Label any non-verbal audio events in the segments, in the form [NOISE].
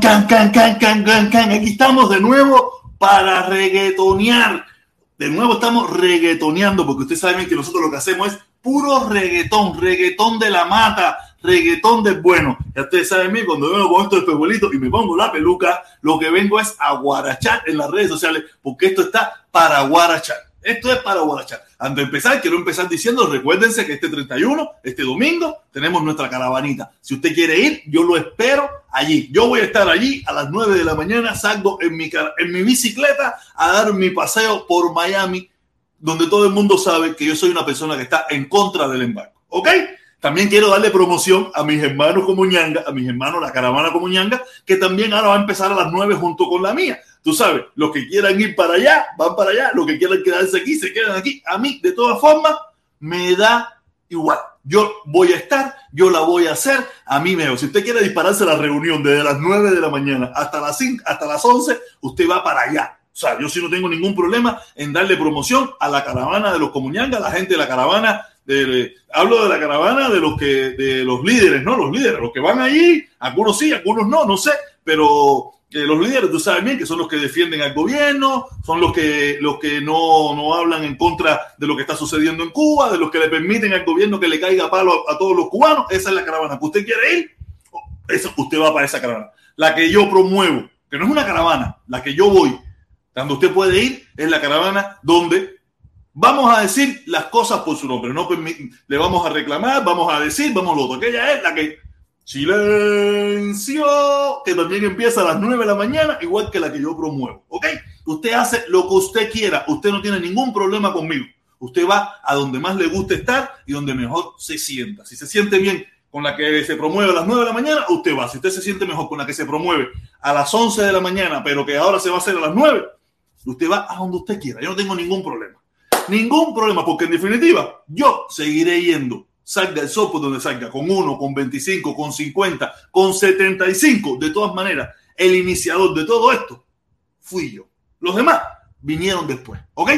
Can, can, can, can, can, can. Aquí estamos de nuevo para reggaetonear. De nuevo estamos reggaetoneando, porque ustedes saben que nosotros lo que hacemos es puro reggaetón, reggaetón de la mata, reggaetón del bueno. Ya ustedes saben mí, cuando vengo con esto de pejuelito y me pongo la peluca, lo que vengo es a guarachar en las redes sociales, porque esto está para guarachar. Esto es para guarachar. Antes de empezar, quiero empezar diciendo, recuérdense que este 31, este domingo, tenemos nuestra caravanita. Si usted quiere ir, yo lo espero allí. Yo voy a estar allí a las 9 de la mañana, salgo en mi, en mi bicicleta a dar mi paseo por Miami, donde todo el mundo sabe que yo soy una persona que está en contra del embarco. ¿Ok? También quiero darle promoción a mis hermanos como ñanga, a mis hermanos la caravana como ñanga, que también ahora va a empezar a las 9 junto con la mía. Tú sabes, los que quieran ir para allá, van para allá, los que quieran quedarse aquí, se quedan aquí. A mí, de todas formas, me da igual. Yo voy a estar, yo la voy a hacer, a mí me Si usted quiere dispararse la reunión desde las 9 de la mañana hasta las 5, hasta las 11, usted va para allá. O sea, yo sí no tengo ningún problema en darle promoción a la caravana de los comuñangas, a la gente de la caravana de, hablo de la caravana de los que de los líderes, no los líderes, los que van allí, algunos sí, algunos no, no sé, pero los líderes, tú sabes bien que son los que defienden al gobierno, son los que, los que no, no hablan en contra de lo que está sucediendo en Cuba, de los que le permiten al gobierno que le caiga palo a, todos los cubanos. Esa es la caravana. ¿Usted quiere ir? Eso, usted va para esa caravana. La que yo promuevo, que no es una caravana, la que yo voy, donde usted puede ir, es la caravana donde vamos a decir las cosas por su nombre. No le vamos a reclamar, vamos a decir, vamos a lo otro. Aquella es la que Silencio, que también empieza a las 9 de la mañana, igual que la que yo promuevo. ¿Ok? Usted hace lo que usted quiera, usted no tiene ningún problema conmigo. Usted va a donde más le guste estar y donde mejor se sienta. Si se siente bien con la que se promueve a las 9 de la mañana, usted va. Si usted se siente mejor con la que se promueve a las 11 de la mañana, pero que ahora se va a hacer a las 9, usted va a donde usted quiera. Yo no tengo ningún problema. Ningún problema, porque en definitiva, yo seguiré yendo salga el sopo donde salga, con 1, con 25, con 50, con 75, de todas maneras, el iniciador de todo esto fui yo. Los demás vinieron después, ¿ok?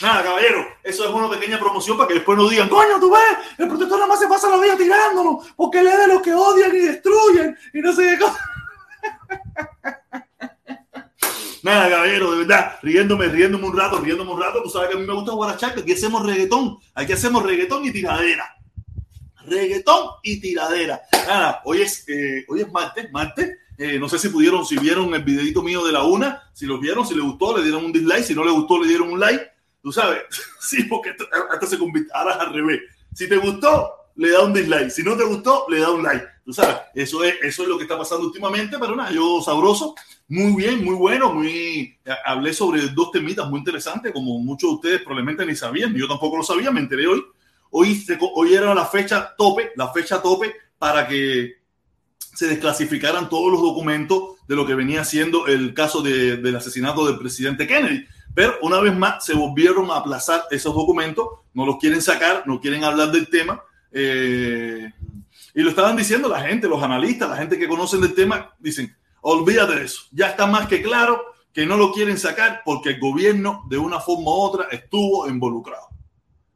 Nada, caballero, eso es una pequeña promoción para que después no digan, coño, tú ves, el protector nada más se pasa la vida tirándolo, porque le de los que odian y destruyen y no sé. [LAUGHS] Nada, caballero, de verdad, riéndome, riéndome un rato, riéndome un rato. Tú sabes que a mí me gusta guarachar, que aquí hacemos reggaetón, aquí hacemos reggaetón y tiradera reggaetón y tiradera. Nada, hoy es, eh, hoy es martes, martes. Eh, no sé si pudieron, si vieron el videito mío de la una, si lo vieron, si les gustó, le dieron un dislike, si no le gustó, le dieron un like. Tú sabes, [LAUGHS] sí, porque hasta se convierte, ahora al revés. Si te gustó, le da un dislike. Si no te gustó, le da un like. Tú sabes, eso es, eso es lo que está pasando últimamente, pero nada, yo sabroso, muy bien, muy bueno, muy hablé sobre dos temitas muy interesantes, como muchos de ustedes probablemente ni sabían, yo tampoco lo sabía, me enteré hoy Hoy, era la fecha tope, la fecha tope para que se desclasificaran todos los documentos de lo que venía siendo el caso del asesinato del presidente Kennedy. Pero una vez más se volvieron a aplazar esos documentos, no los quieren sacar, no quieren hablar del tema. Eh, y lo estaban diciendo la gente, los analistas, la gente que conocen del tema, dicen, olvídate de eso, ya está más que claro que no lo quieren sacar porque el gobierno de una forma u otra estuvo involucrado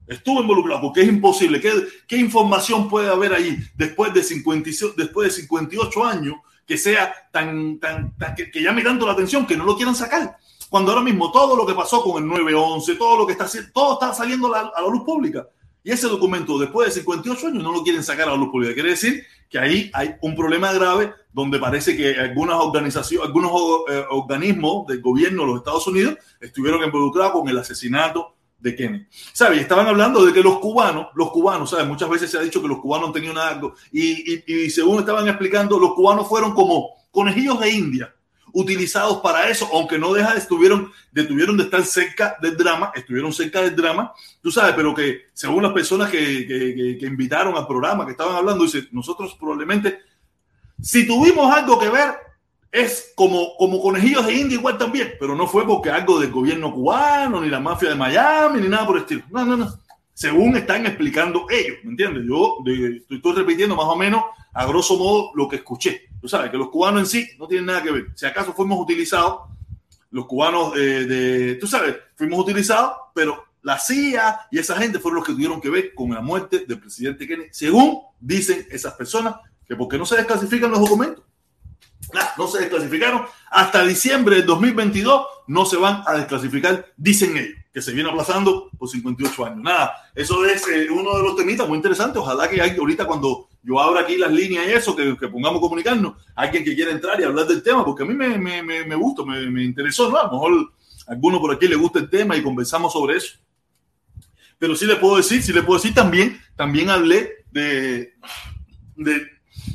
estuvo involucrado, porque es imposible. ¿Qué, qué información puede haber ahí después de, 58, después de 58 años que sea tan, tan, que, llame tanto la atención que no lo quieran sacar? Cuando ahora mismo todo lo que pasó con el 911, todo lo que está todo está saliendo a la, luz pública. Y ese documento, después de 58 años, no lo quieren sacar a la luz pública. Quiere decir que ahí hay un problema grave donde parece que algunas organizaciones, algunos eh, organismos del gobierno de los Estados Unidos estuvieron involucrados con el asesinato de Kennedy. ¿Sabes? Estaban hablando de que los cubanos, los cubanos, ¿sabes? Muchas veces se ha dicho que los cubanos han tenido y, y, y, según estaban explicando, los cubanos fueron como conejillos de India utilizados para eso, aunque no deja, estuvieron, detuvieron de estar cerca del drama, estuvieron cerca del drama, tú sabes, pero que según las personas que, que, que invitaron al programa, que estaban hablando, dice, nosotros probablemente, si tuvimos algo que ver, es como, como conejillos de India igual también, pero no fue porque algo del gobierno cubano, ni la mafia de Miami, ni nada por el estilo. No, no, no. Según están explicando ellos, ¿me entiendes? Yo estoy, repitiendo más o menos a grosso modo lo que escuché. Tú sabes que los cubanos en sí no tienen nada que ver. Si acaso fuimos utilizados, los cubanos eh, de, tú sabes, fuimos utilizados, pero la CIA y esa gente fueron los que tuvieron que ver con la muerte del presidente Kennedy, según dicen esas personas, que porque no se desclasifican los documentos. No se desclasificaron. Hasta diciembre del 2022 no se van a desclasificar, dicen ellos, que se viene aplazando por 58 años. Nada, eso es eh, uno de los temitas muy interesantes. Ojalá que hay, ahorita cuando yo abra aquí las líneas y eso, que, que pongamos comunicarnos, alguien que quiera entrar y hablar del tema, porque a mí me, me, me, me gusta, me, me, interesó, ¿no? A lo mejor a alguno por aquí le gusta el tema y conversamos sobre eso. Pero sí le puedo decir, sí le puedo decir también, también hablé de, de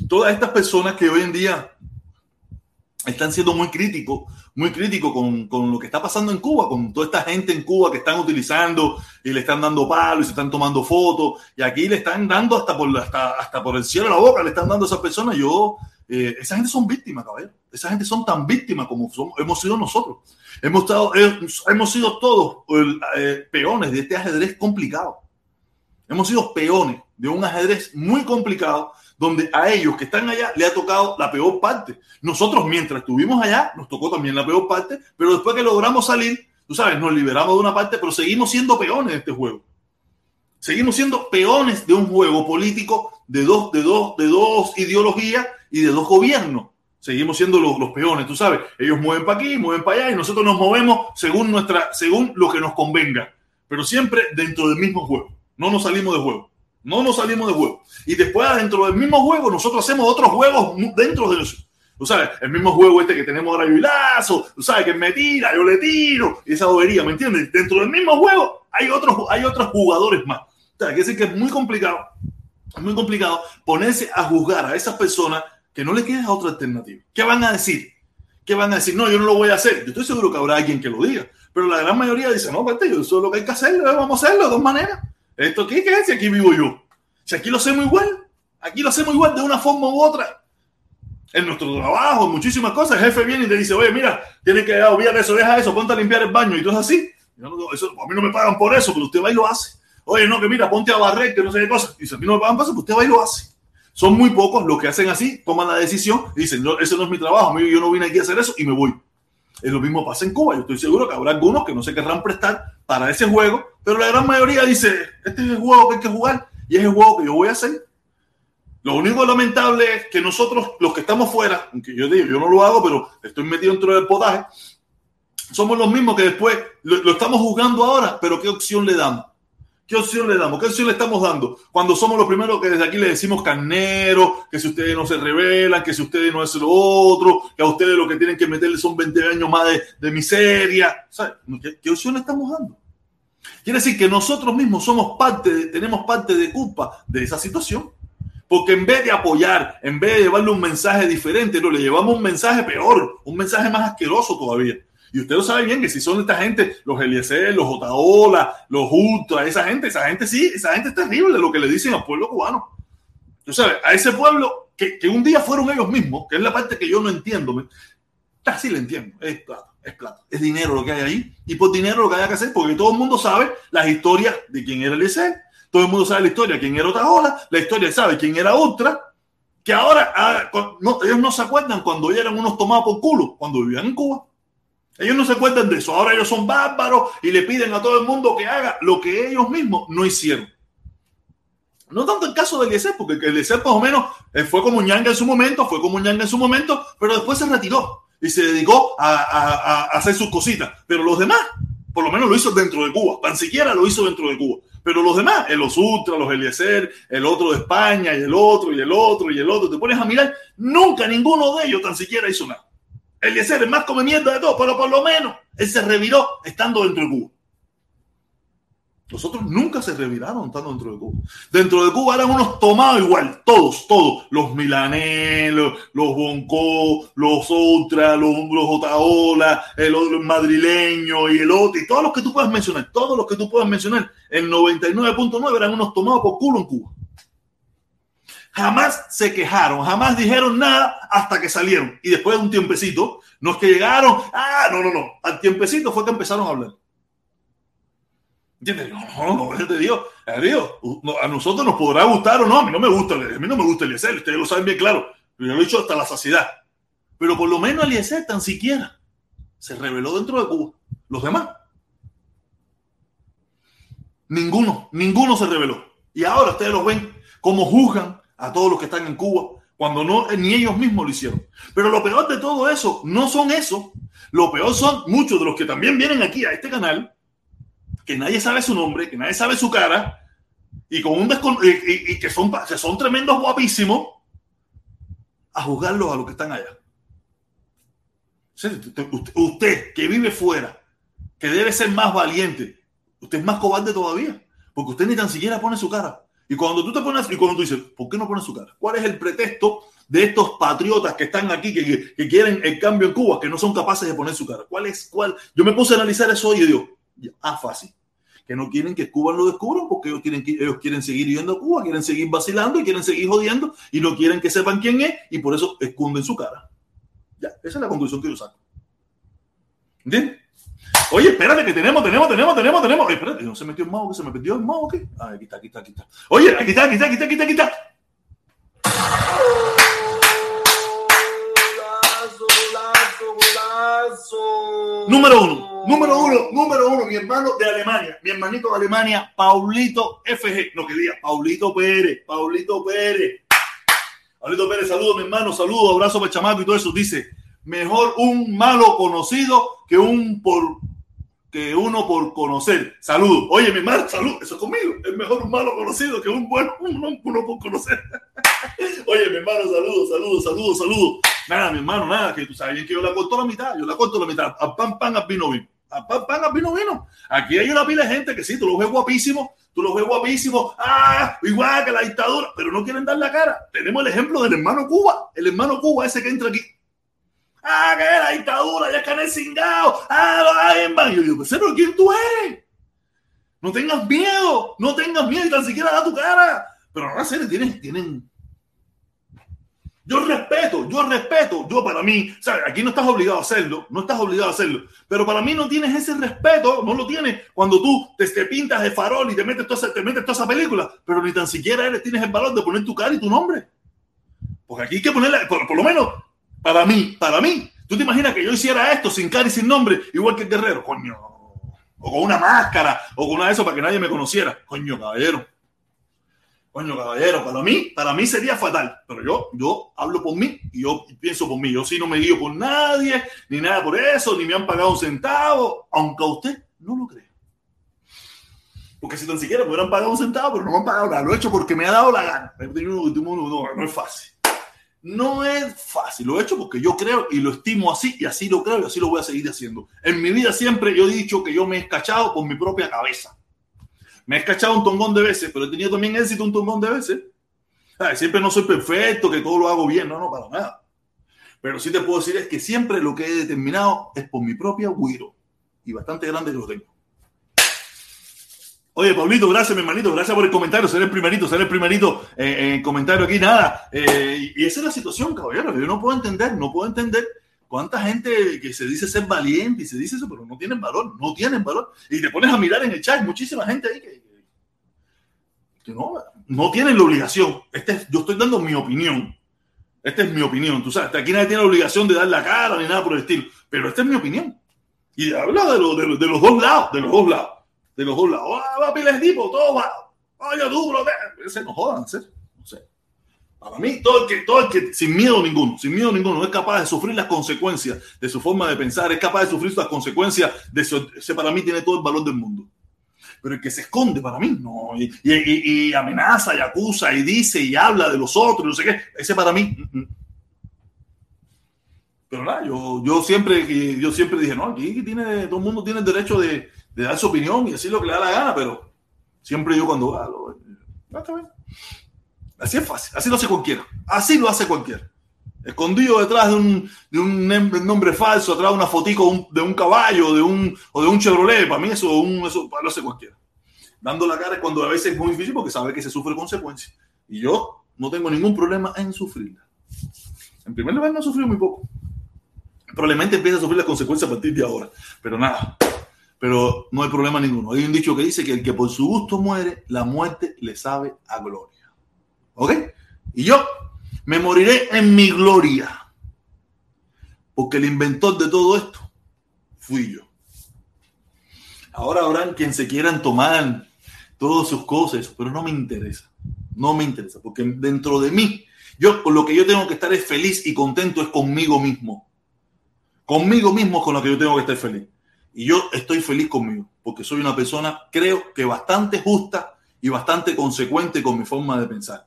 todas estas personas que hoy en día están siendo muy críticos, muy críticos con, con, lo que está pasando en Cuba, con toda esta gente en Cuba que están utilizando y le están dando palos y se están tomando fotos, y aquí le están dando hasta por, hasta, hasta por el cielo de la boca, le están dando a esas personas. Yo, eh, esa gente son víctimas, caballero. Esa gente son tan víctimas como hemos sido nosotros. Hemos, estado, eh, hemos sido todos eh, peones de este ajedrez complicado. Hemos sido peones de un ajedrez muy complicado donde a ellos que están allá le ha tocado la peor parte. Nosotros mientras estuvimos allá nos tocó también la peor parte, pero después que logramos salir, tú sabes, nos liberamos de una parte, pero seguimos siendo peones de este juego. Seguimos siendo peones de un juego político de dos, de dos, de dos ideologías y de dos gobiernos. Seguimos siendo los, los peones, tú sabes. Ellos mueven para aquí, mueven para allá y nosotros nos movemos según, nuestra, según lo que nos convenga, pero siempre dentro del mismo juego. No nos salimos de juego. No nos salimos de juego. Y después, dentro del mismo juego, nosotros hacemos otros juegos dentro de eso. Tú sabes, el mismo juego este que tenemos ahora, yo y Lazo, tú sabes, que me tira, yo le tiro, y esa bobería, ¿me entiendes? Dentro del mismo juego hay otros, hay otros jugadores más. O sea, que decir que es muy complicado, es muy complicado ponerse a juzgar a esas personas que no le queda otra alternativa. ¿Qué van a decir? ¿Qué van a decir? No, yo no lo voy a hacer. Yo estoy seguro que habrá alguien que lo diga, pero la gran mayoría dice, no, espérate, yo eso es lo que hay que hacer, vamos a hacerlo de dos maneras. ¿Esto qué, es? Si aquí vivo yo. Si aquí lo hacemos igual. Aquí lo hacemos igual de una forma u otra. En nuestro trabajo, muchísimas cosas. El jefe viene y te dice, oye, mira, tienes que olvidar eso, deja eso, ponte a limpiar el baño. Y tú es así. No, eso, a mí no me pagan por eso, pero usted va y lo hace. Oye, no, que mira, ponte a barrer, que no sé qué cosa. Y si a mí no me pagan por eso, pues usted va y lo hace. Son muy pocos los que hacen así, toman la decisión y dicen, no, ese no es mi trabajo, yo no vine aquí a hacer eso y me voy. Es lo mismo pasa en Cuba. Yo estoy seguro que habrá algunos que no se querrán prestar para ese juego, pero la gran mayoría dice, este es el juego que hay que jugar y es el juego que yo voy a hacer. Lo único lamentable es que nosotros, los que estamos fuera, aunque yo digo, yo no lo hago, pero estoy metido dentro del potaje, somos los mismos que después lo, lo estamos jugando ahora, pero ¿qué opción le damos? ¿Qué opción le damos? ¿Qué opción le estamos dando? Cuando somos los primeros que desde aquí le decimos carnero, que si ustedes no se rebelan, que si ustedes no hacen lo otro, que a ustedes lo que tienen que meterle son 20 años más de, miseria. ¿Qué, ¿Qué, opción le estamos dando? Quiere decir que nosotros mismos somos parte, de, tenemos parte de culpa de esa situación. Porque en vez de apoyar, en vez de llevarle un mensaje diferente, no, le llevamos un mensaje peor, un mensaje más asqueroso todavía. Y usted lo sabe bien que si son esta gente, los Eliezer, los Otaola, los Ultra, esa gente, esa gente sí, esa gente es terrible lo que le dicen al pueblo cubano. Tú sabes, a ese pueblo que, un día fueron ellos mismos, que es la parte que yo no entiendo, casi le entiendo, es plata, es plata, es dinero lo que hay ahí, y por dinero lo que hay que hacer, porque todo el mundo sabe las historias de quién era Eliezer, todo el mundo sabe la historia de quién era Otaola, la historia sabe quién era Ultra, que ahora ah, ellos no se acuerdan cuando ellos eran unos tomados por culo, cuando vivían en Cuba. Ellos no se acuerdan de eso. Ahora ellos son bárbaros y le piden a todo el mundo que haga lo que ellos mismos no hicieron. No tanto el caso de Eliezer, porque Eliezer más o menos eh, fue como Ñanga en su momento, fue como Ñanga en su momento, pero después se retiró y se dedicó a, hacer sus cositas. Pero los demás, por lo menos lo hizo dentro de Cuba, tan siquiera lo hizo dentro de Cuba. Pero los demás, el los Ultra, los Eliezer, el otro de España y el otro y el otro y el otro, te pones a mirar, nunca ninguno de ellos tan siquiera hizo nada. Eliezer es más come de todo, pero por lo menos él se reviró estando dentro de Cuba. Nosotros nunca se reviraron estando dentro de Cuba. Dentro de Cuba eran unos tomados igual, todos, todos. Los milanés, los, los los ultra, los, los otaola, el, el madrileño y el otro, y todos los que tú puedas mencionar, todos los que tú puedas mencionar, el 99.9 eran unos tomados por culo en Cuba jamás se quejaron, jamás dijeron nada hasta que salieron. Y después de un tiempecito, no es que llegaron, ah, no, no, no, al tiempecito fue que empezaron a hablar. ¿Entiendes? No, no, no, te digo, Dios, a nosotros nos podrá gustar o no, a mí no me gusta, a mí no me gusta Eliezer, ustedes lo saben bien claro, yo lo he dicho hasta la saciedad. Pero por lo menos Eliezer tan siquiera se reveló dentro de Cuba. Los demás. Ninguno, ninguno se reveló. Y ahora ustedes los ven como juzgan a todos los que están en Cuba, cuando no, ni ellos mismos lo hicieron. Pero lo peor de todo eso no son eso. Lo peor son muchos de los que también vienen aquí a este canal, que nadie sabe su nombre, que nadie sabe su cara, y, con un y, que son, son tremendos guapísimos, a juzgarlos a los que están allá. Usted que vive fuera, que debe ser más valiente, usted es más cobarde todavía, porque usted ni tan siquiera pone su cara. Y cuando tú te pones, y cuando tú dices, ¿por qué no pones su cara? ¿Cuál es el pretexto de estos patriotas que están aquí, que, que, quieren el cambio en Cuba, que no son capaces de poner su cara? ¿Cuál es? ¿Cuál? Yo me puse a analizar eso y digo, ah, fácil. Que no quieren que Cuba lo descubran porque ellos quieren, ellos quieren seguir yendo a Cuba, quieren seguir vacilando y quieren seguir jodiendo y no quieren que sepan quién es y por eso esconden su cara. Ya, esa es la conclusión que yo saco. ¿Entiendes? Oye, espérate, que tenemos, tenemos, tenemos, tenemos, tenemos. espérate, no se metió el mouse, que se me perdió el mouse, ¿qué? Ah, aquí está, aquí está, aquí está. Oye, aquí está, aquí está, aquí está, aquí está, aquí está. Número uno, número uno, número uno, mi hermano de Alemania, mi hermanito de Alemania, Paulito FG, no que diga, Paulito Pérez, Paulito Pérez. Paulito Pérez, saludos, mi hermano, saludos, abrazo para chamaco y todo eso. Dice, mejor un malo conocido que un por que uno por conocer. Saludos. Oye, mi hermano, salud. Eso es conmigo. Es mejor un malo conocido que un bueno uno, uno por conocer. [LAUGHS] Oye, mi hermano, saludos, saludos, saludos, saludos. Nada, mi hermano, nada, que tú sabes que yo la corto la mitad. Yo la corto la mitad. A pan, pan, a vino, vino. A pan, pan, a vino, vino. Aquí hay una pila de gente que sí, tú lo ves guapísimo, tú lo ves guapísimo. Ah, igual que la dictadura, pero no quieren dar la cara. Tenemos el ejemplo del hermano Cuba. El hermano Cuba, ese que entra aquí Ah, que la dictadura, ya están cingado. Ah, lo Yo digo, pero ¿quién tú eres? No tengas miedo, no tengas miedo y tan siquiera da tu cara. Pero ahora sí, tienen, tienen. Yo respeto, yo respeto, yo para mí, ¿sabes? Aquí no estás obligado a hacerlo, no estás obligado a hacerlo, pero para mí no tienes ese respeto, no lo tienes cuando tú te, pintas de farol y te metes, toda, te metes toda esa película, pero ni tan siquiera eres, tienes el valor de poner tu cara y tu nombre. Porque aquí hay que ponerle, por lo menos, para mí, para mí. ¿Tú te imaginas que yo hiciera esto sin cara y sin nombre, igual que el guerrero? Coño. O con una máscara, o con una de eso para que nadie me conociera. Coño, caballero. Coño, caballero, para mí, para mí sería fatal. Pero yo, yo hablo por mí y yo pienso por mí. Yo sí no me guío por nadie, ni nada por eso, ni me han pagado un centavo, aunque a usted no lo crea. Porque si tan siquiera me hubieran pagado un centavo, pero no me han pagado nada. Lo he hecho porque me ha dado la gana. No, no es fácil. No es fácil, lo he hecho porque yo creo y lo estimo así y así lo creo y así lo voy a seguir haciendo. En mi vida siempre yo he dicho que yo me he escachado con mi propia cabeza. Me he escachado un tongón de veces, pero he tenido también éxito un tongón de veces. siempre no soy perfecto, que todo lo hago bien, no, no, para nada. Pero sí te puedo decir es que siempre lo que he determinado es por mi propia guiro. Y bastante grande que lo tengo. Oye, Pablito, gracias, mi hermanito. Gracias por el comentario. Ser el primerito, ser el primerito eh, en comentario aquí. Nada. Eh, y esa es la situación, caballero. Yo no puedo entender, no puedo entender cuánta gente que se dice ser valiente y se dice eso, pero no tienen valor, no tienen valor. Y te pones a mirar en el chat, muchísima gente ahí que, no, no tienen la obligación. Este yo estoy dando mi opinión. Esta es mi opinión. Tú sabes, aquí nadie tiene la obligación de dar la cara ni nada por el estilo. Pero esta es mi opinión. Y habla de, de los dos lados, de los dos lados de los dos lados. ¡Ah, va a tipo! ¡Todo va! ¡Oye, bro! Ese no jodan, No sé. Para mí, todo el, que, todo el que, sin miedo ninguno, sin miedo ninguno, es capaz de sufrir las consecuencias de su forma de pensar, es capaz de sufrir las consecuencias de su, ese para mí tiene todo el valor del mundo. Pero el que se esconde para mí, no, y, y, y, amenaza y acusa y dice y habla de los otros, no sé qué, ese para mí. Mm, mm. Pero nada, yo, yo, siempre, yo siempre dije, no, aquí tiene, todo el mundo tiene el derecho de, de dar su opinión y decir lo que le da la gana, pero siempre yo cuando hago, ah, Así es fácil, así lo hace cualquiera, así lo hace cualquiera. Escondido detrás de un, de un nombre falso, atrás de una fotico de un caballo de un, o de un Chevrolet, para mí eso, un, eso lo hace cualquiera. Dando la cara es cuando a veces es muy difícil porque sabe que se sufre consecuencias. Y yo no tengo ningún problema en sufrirla. En primer lugar, no he sufrido muy poco. Probablemente empiece a sufrir las consecuencias a partir de ahora. Pero nada, pero no hay problema ninguno. Hay un dicho que dice que el que por su gusto muere, la muerte le sabe a gloria. ¿Ok? Y yo me moriré en mi gloria. Porque el inventor de todo esto fui yo. Ahora habrán quien se quieran tomar todas sus cosas, pero no me interesa. No me interesa, porque dentro de mí Yo con lo que yo tengo que estar es feliz y contento es conmigo mismo. Conmigo mismo es con lo que yo tengo que estar feliz. Y yo estoy feliz conmigo, porque soy una persona, creo que bastante justa y bastante consecuente con mi forma de pensar.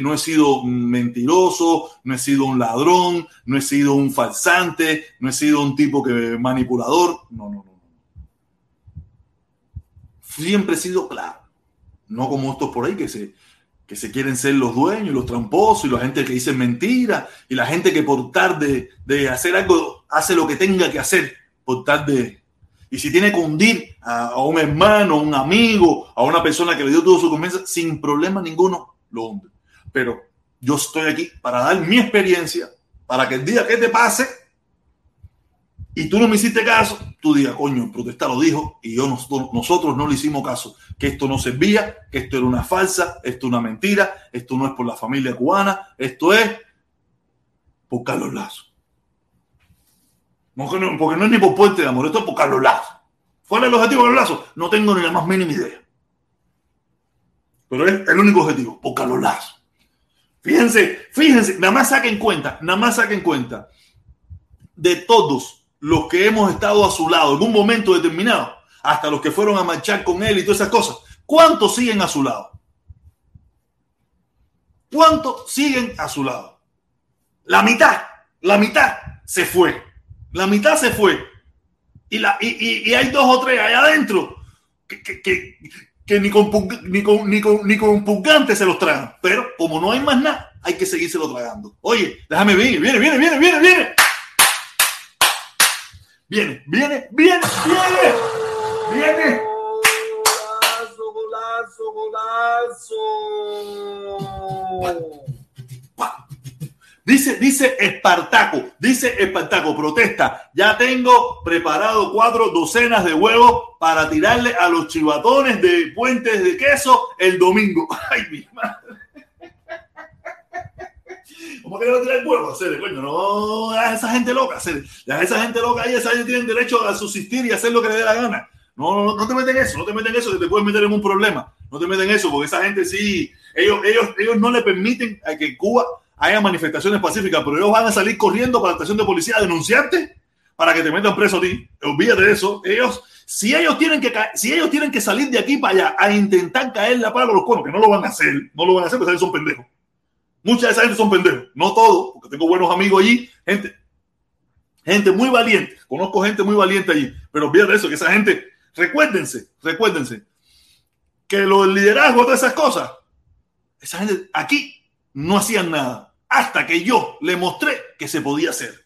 no he sido mentiroso, no he sido un ladrón, no he sido un falsante, no he sido un tipo que manipulador. No, no, no. Siempre he sido claro. No como estos por ahí que se, que se quieren ser los dueños, los tramposos y la gente que dice mentiras y la gente que por tarde de hacer algo hace lo que tenga que hacer por tal de... Y si tiene que hundir a, un hermano, a un amigo, a una persona que le dio todo su confianza, sin problema ninguno, lo hunde. Pero yo estoy aquí para dar mi experiencia, para que el día que te pase y tú no me hiciste caso, tú digas, coño, el protesta lo dijo y yo nosotros, nosotros no le hicimos caso, que esto no servía, que esto era una falsa, esto es una mentira, esto no es por la familia cubana, esto es por Carlos Lazo. Porque no es ni por Puente de Amor, esto es por Carlos Lazo. ¿Cuál es el objetivo de Carlos Lazo? No tengo ni la más mínima idea. Pero es el único objetivo, por Carlos Lazo. Fíjense, fíjense, nada más saquen cuenta, nada más saquen cuenta de todos los que hemos estado a su lado en un momento determinado, hasta los que fueron a marchar con él y todas esas cosas, ¿cuántos siguen a su lado? ¿Cuántos siguen a su lado? La mitad, la mitad se fue. La mitad se fue. Y, la, y, hay dos o tres allá adentro que, ni, con, ni, con, ni, con, ni con se los tragan. Pero como no hay más nada, hay que seguírselo tragando. Oye, déjame ver. Viene, viene, viene, viene, viene. Viene, viene, viene, viene. Viene. Golazo, golazo, golazo. Dice, dice Espartaco, dice Espartaco, protesta. Ya tengo preparado cuatro docenas de huevos para tirarle a los chivatones de puentes de queso el domingo. [LAUGHS] Ay, mi madre. ¿Cómo que no tirar huevos? Coño, no a esa gente loca, a esa gente loca ahí, esa gente tiene derecho a subsistir y hacer lo que le dé la gana. No, no, no te meten eso, no te meten eso, que te puedes meter en un problema. No te meten eso, porque esa gente sí, ellos, ellos, ellos no le permiten a que Cuba haya manifestaciones pacíficas, pero ellos van a salir corriendo para la estación de policía a denunciarte para que te metan preso a ti. Olvídate de eso. Ellos, si ellos tienen que si ellos tienen que salir de aquí para allá a intentar caer la paga los cuernos, que no lo van a hacer, no lo van a hacer porque son pendejos. Muchas de esa gente son pendejos, no todos, porque tengo buenos amigos allí, gente, gente muy valiente, conozco gente muy valiente allí, pero olvídate de eso, que esa gente, recuérdense, recuérdense, que los liderazgos de esas cosas, esa gente aquí no hacían nada hasta que yo le mostré que se podía hacer.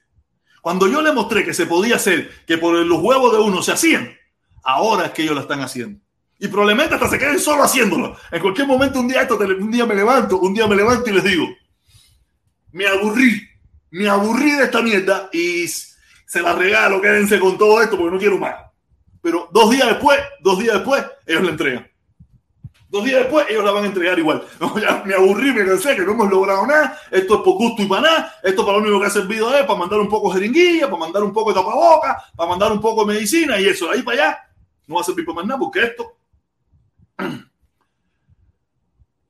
Cuando yo le mostré que se podía hacer, que por los huevos de uno se hacían, ahora es que ellos lo están haciendo. Y probablemente hasta se queden solo haciéndolo. En cualquier momento, un día, esto, un día me levanto, un día me levanto y les digo, me aburrí, me aburrí de esta mierda y se la regalo, quédense con todo esto porque no quiero más. Pero dos días después, dos días después, ellos le entregan. Dos días después ellos la van a entregar igual. [LAUGHS] ya me aburrí, me cansé, que no hemos logrado nada. Esto es por gusto y para nada. Esto para lo único que ha servido es para mandar un poco de jeringuilla, para mandar un poco de tapaboca, para mandar un poco de medicina y eso. De ahí para allá no va a servir para más nada porque esto. [CLEARS THROAT]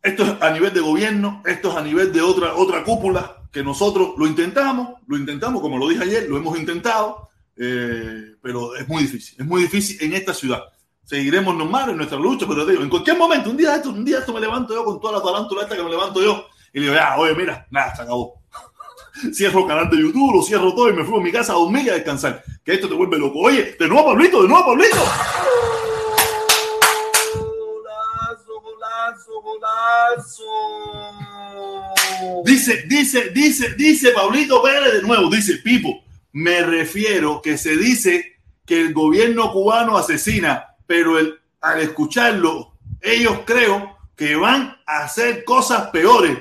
Esto es a nivel de gobierno, esto es a nivel de otra, otra cúpula que nosotros lo intentamos, lo intentamos, como lo dije ayer, lo hemos intentado, eh, pero es muy difícil, es muy difícil en esta ciudad seguiremos normal en nuestra lucha, pero digo, en cualquier momento, un día esto, un día esto me levanto yo con toda la talántula esta que me levanto yo y le digo, ya, oye, mira, nada, se acabó. [LAUGHS] cierro el canal de YouTube, lo cierro todo y me fui a mi casa a dormir y a descansar. Que esto te vuelve loco. Oye, de nuevo Pablito, de nuevo Pablito. Golazo. Dice, dice, dice, dice Pablito Pérez de nuevo, dice Pipo, me refiero que se dice que el gobierno cubano asesina pero al escucharlo, ellos creo que van a hacer cosas peores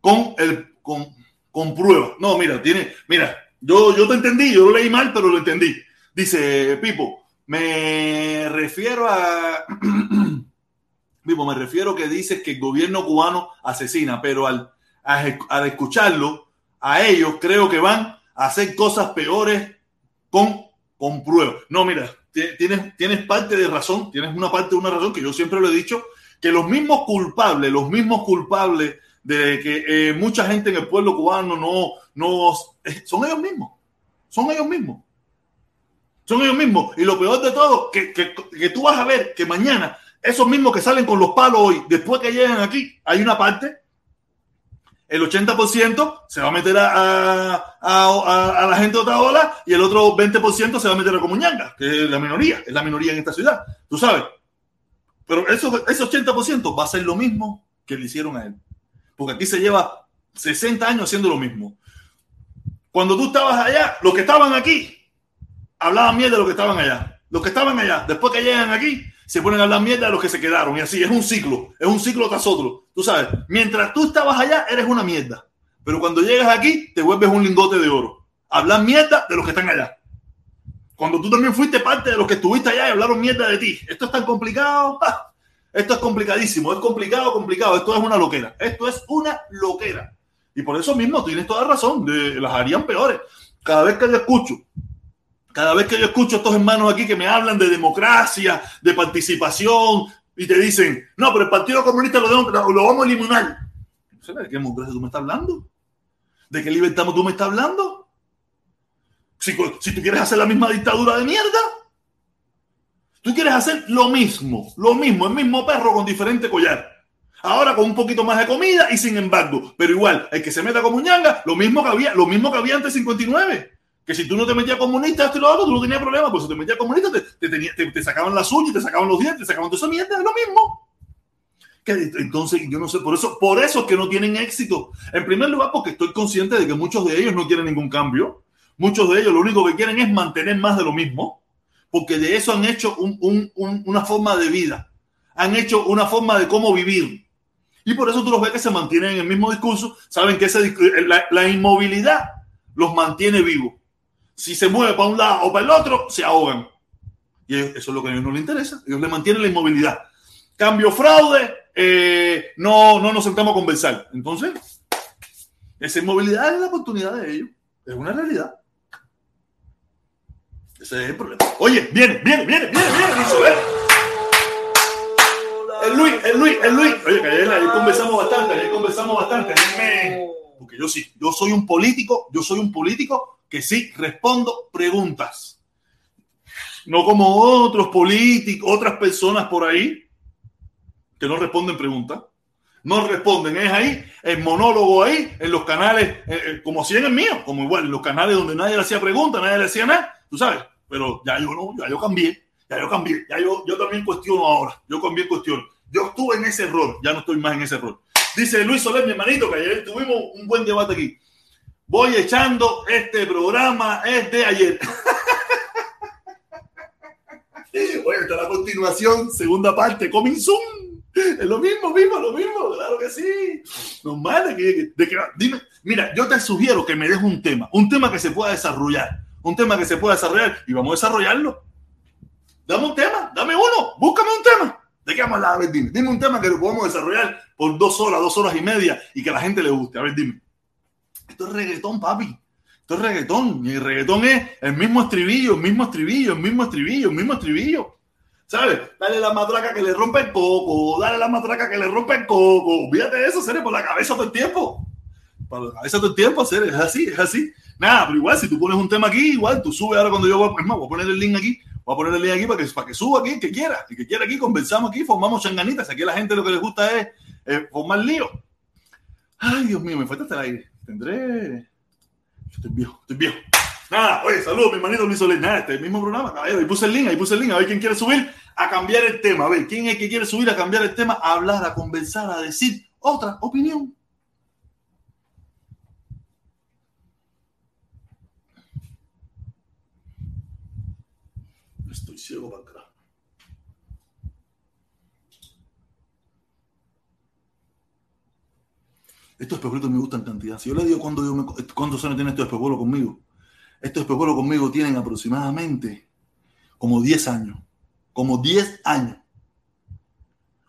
con, con, con pruebas. No, mira, tiene, mira, yo, yo te entendí, yo lo leí mal, pero lo entendí. Dice Pipo, me refiero a... [CLEARS THROAT] Pipo, me refiero que dices que el gobierno cubano asesina, pero al, al escucharlo, a ellos creo que van a hacer cosas peores con, con pruebas. No, mira, tienes, tienes parte de razón, tienes una parte de una razón que yo siempre lo he dicho, que los mismos culpables, los mismos culpables de que eh, mucha gente en el pueblo cubano no, no, son ellos mismos, son ellos mismos. Son ellos mismos. Y lo peor de todo, que, que, que tú vas a ver que mañana esos mismos que salen con los palos hoy, después que llegan aquí, hay una parte el 80% se va a meter a, a, la gente de otra ola y el otro 20% se va a meter a Comuñanga, que es la minoría, es la minoría en esta ciudad, tú sabes. Pero eso, ese 80% va a ser lo mismo que le hicieron a él. Porque aquí se lleva 60 años haciendo lo mismo. Cuando tú estabas allá, los que estaban aquí hablaban mierda de los que estaban allá. Los que estaban allá, después que llegan aquí, se ponen a hablar mierda de los que se quedaron. Y así, es un ciclo, es un ciclo tras otro. Tú sabes, mientras tú estabas allá, eres una mierda. Pero cuando llegas aquí, te vuelves un lingote de oro. Hablar mierda de los que están allá. Cuando tú también fuiste parte de los que estuviste allá y hablaron mierda de ti. Esto es tan complicado. [LAUGHS] Esto es complicadísimo. Es complicado, complicado. Esto es una loquera. Esto es una loquera. Y por eso mismo tienes toda razón. De, las harían peores. Cada vez que yo escucho cada vez que yo escucho a estos hermanos aquí que me hablan de democracia, de participación, y te dicen, no, pero el Partido Comunista lo, lo vamos a eliminar. ¿De qué democracia tú me estás hablando? ¿De qué libertad tú me estás hablando? Si, si tú quieres hacer la misma dictadura de mierda, tú quieres hacer lo mismo, lo mismo, el mismo perro con diferente collar. Ahora con un poquito más de comida y sin embargo, pero igual, el que se meta como ñanga, lo mismo que había, lo mismo que había antes 59 que si tú no te metías comunista, esto y lo otro, tú no tenías problema, pues si te metías comunista, te, te, te, sacaban las uñas, te sacaban los dientes, te sacaban toda esa mierda, es lo mismo. Que, entonces, yo no sé, por eso, por eso es que no tienen éxito. En primer lugar, porque estoy consciente de que muchos de ellos no quieren ningún cambio. Muchos de ellos lo único que quieren es mantener más de lo mismo, porque de eso han hecho un, un, una forma de vida, han hecho una forma de cómo vivir. Y por eso tú los ves que se mantienen en el mismo discurso, saben que ese, la, la inmovilidad los mantiene vivos si se mueve para un lado o para el otro, se ahogan. Y eso es lo que a ellos no les interesa. Ellos le mantienen la inmovilidad. Cambio fraude, eh, no, no nos sentamos a conversar. Entonces, esa inmovilidad es la oportunidad de ellos. Es una realidad. Ese es el problema. Oye, viene, viene, viene, viene, viene, El Luis, el Luis, el Luis. Oye, que ayer, conversamos bastante, ayer conversamos bastante. Porque yo sí, yo soy un político, yo soy un político que sí respondo preguntas. No como otros políticos, otras personas por ahí que no responden preguntas. No responden, es ahí, el monólogo ahí, en los canales, eh, eh, como si en el mío, como igual, en los canales donde nadie le hacía preguntas, nadie le hacía nada, tú sabes. Pero ya yo no, ya yo cambié, ya yo cambié, ya yo, yo también cuestiono ahora, yo también cuestiono. Yo estuve en ese error, ya no estoy más en ese error. Dice Luis Soler, mi hermanito, que ayer tuvimos un buen debate aquí. Voy echando este programa, es de ayer. [LAUGHS] Oye, está la continuación, segunda parte, coming soon. Es lo mismo, mismo, lo mismo, claro que sí. Normal, de que, dime, mira, yo te sugiero que me des un tema, un tema que se pueda desarrollar, un tema que se pueda desarrollar y vamos a desarrollarlo. Dame un tema, dame uno, búscame un tema. ¿De qué vamos a hablar? A ver, dime, dime un tema que lo podamos desarrollar por dos horas, dos horas y media y que a la gente le guste. A ver, dime. Esto es reggaetón, papi. Esto es reggaetón. Y el reggaetón es el mismo estribillo, el mismo estribillo, el mismo estribillo, el mismo estribillo. ¿Sabes? Dale la matraca que le rompe el coco, dale la matraca que le rompe el coco. Olvídate eso, seres por la cabeza todo el tiempo. Por la cabeza todo el tiempo, seres, es así, es así. Nada, pero igual, si tú pones un tema aquí, igual tú subes ahora cuando yo voy, más, voy a poner el link aquí, voy a poner el link aquí para que, para que suba aquí, que quiera, y que quiera aquí, conversamos aquí, formamos changanitas. Aquí a la gente lo que les gusta es formar lío. Ay, Dios mío, me falta hasta el aire tendré. Yo estoy viejo, estoy viejo. Nada, oye, saludos, mi hermanito Luis Soler. Nada, este mismo programa, caballero. Ahí puse el link, ahí puse el link. A ver quién quiere subir a cambiar el tema. A ver, quién es que quiere subir a cambiar el tema, a hablar, a conversar, a decir otra opinión. Estoy ciego para Estos espejuelos me gustan cantidad. Si yo le digo cuándo yo cuántos años tienen estos espejuelos conmigo, estos espejuelos conmigo tienen aproximadamente como 10 años. Como 10 años.